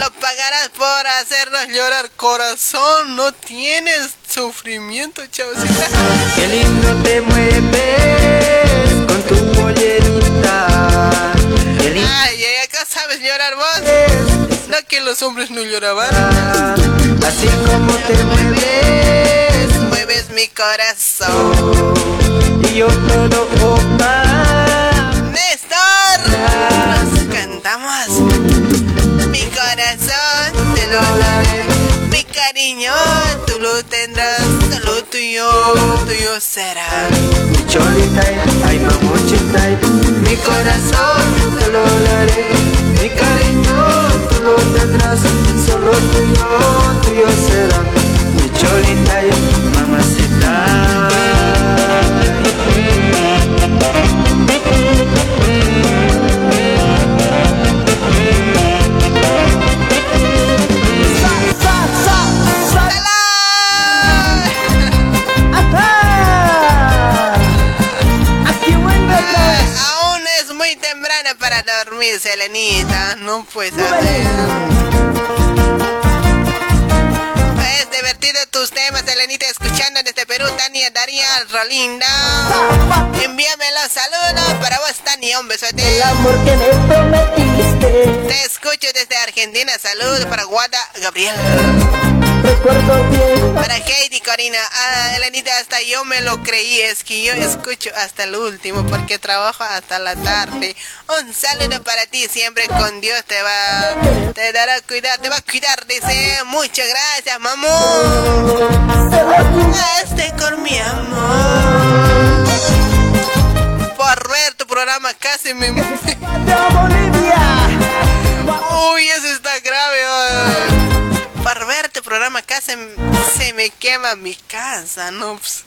Lo pagarás por hacernos llorar corazón. No tienes sufrimiento, chavosita. Qué lindo te mueves con tu pollerita. Ay, acá sabes llorar vos. No que los hombres no lloraban. así como te mueves. Mueves mi corazón. Y yo todo opa. Néstor, nos cantamos. Mi corazón te lo daré. Mi cariño tú lo tendrás. Solo tuyo, tuyo será. Mi cholita, ay mamuchita, mi corazón te lo daré. Mi cariño lo tendrás, solo tuyo, tuyo será. Mi cholita, Aún para dormir, Selenita. No puedes hacer. Es divertido tus temas, Selenita, escuchando desde Perú, Tania, Daría, Rolinda. Envíame los saludos para vos, Tania, un besote. El amor que me prometiste. Te escucho desde Argentina, saludos para Guada, Gabriel. Para Heidi, Corina, ah, Elenita, hasta yo me lo creí, es que yo escucho hasta el último porque trabajo hasta la tarde. Un saludo para ti, siempre con Dios te va, te dará cuidado, te va a cuidar, dice. Muchas gracias, mamón. Este con mi amor. Por ver tu programa casi me... Uy, eso está grave. oh. Por ver tu programa casi se me quema mi casa, ¿no? Pues,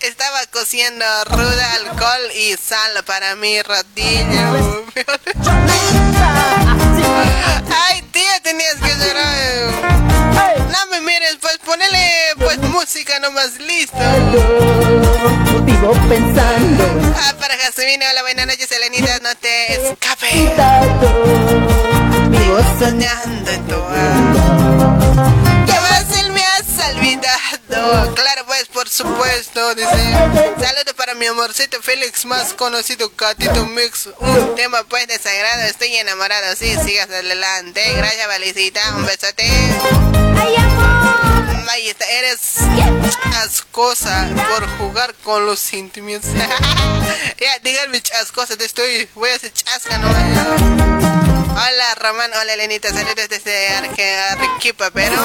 Estaba cociendo ruda, alcohol y sal para mi rodilla. <laughs> Ay, tía, tenías que llorar. No me mires, pues ponele pues música nomás, listo. Vivo pensando. Ah, para Jasmine, hola, buenas noches, Elenita, no te escape. Vivo soñando en tu alma. ¿Qué fácil me has olvidado? Claro, pues, por supuesto, dice. Saludos para mi amorcito Félix, más conocido Catito Mix. Un tema, pues, de sagrado. Estoy enamorado, sí, sigas adelante. Gracias, Valicita. Un besote. Ahí está, eres ascosa por jugar con los sentimientos. <laughs> ya, díganme ascosa, te estoy, voy a hacer chasca nomás. Hola Román, hola Elenita, saludos desde Arge- Arequipa, pero...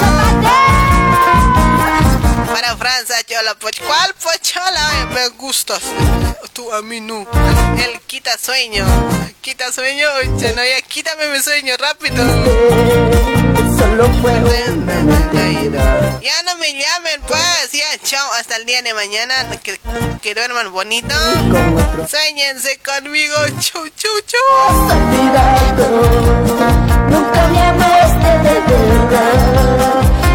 Para Francia, chola, poch ¿cuál pochola? Me gustas, tú a mí no. El quita sueño, quita sueño, oye, no, ya quítame mi sueño, rápido. Solo. Ya no me llamen, pues. Ya, chao. Hasta el día de mañana. Que, que duerman bonito. Sueñense conmigo. Chau, chau, chau. Nunca me amaste de verdad.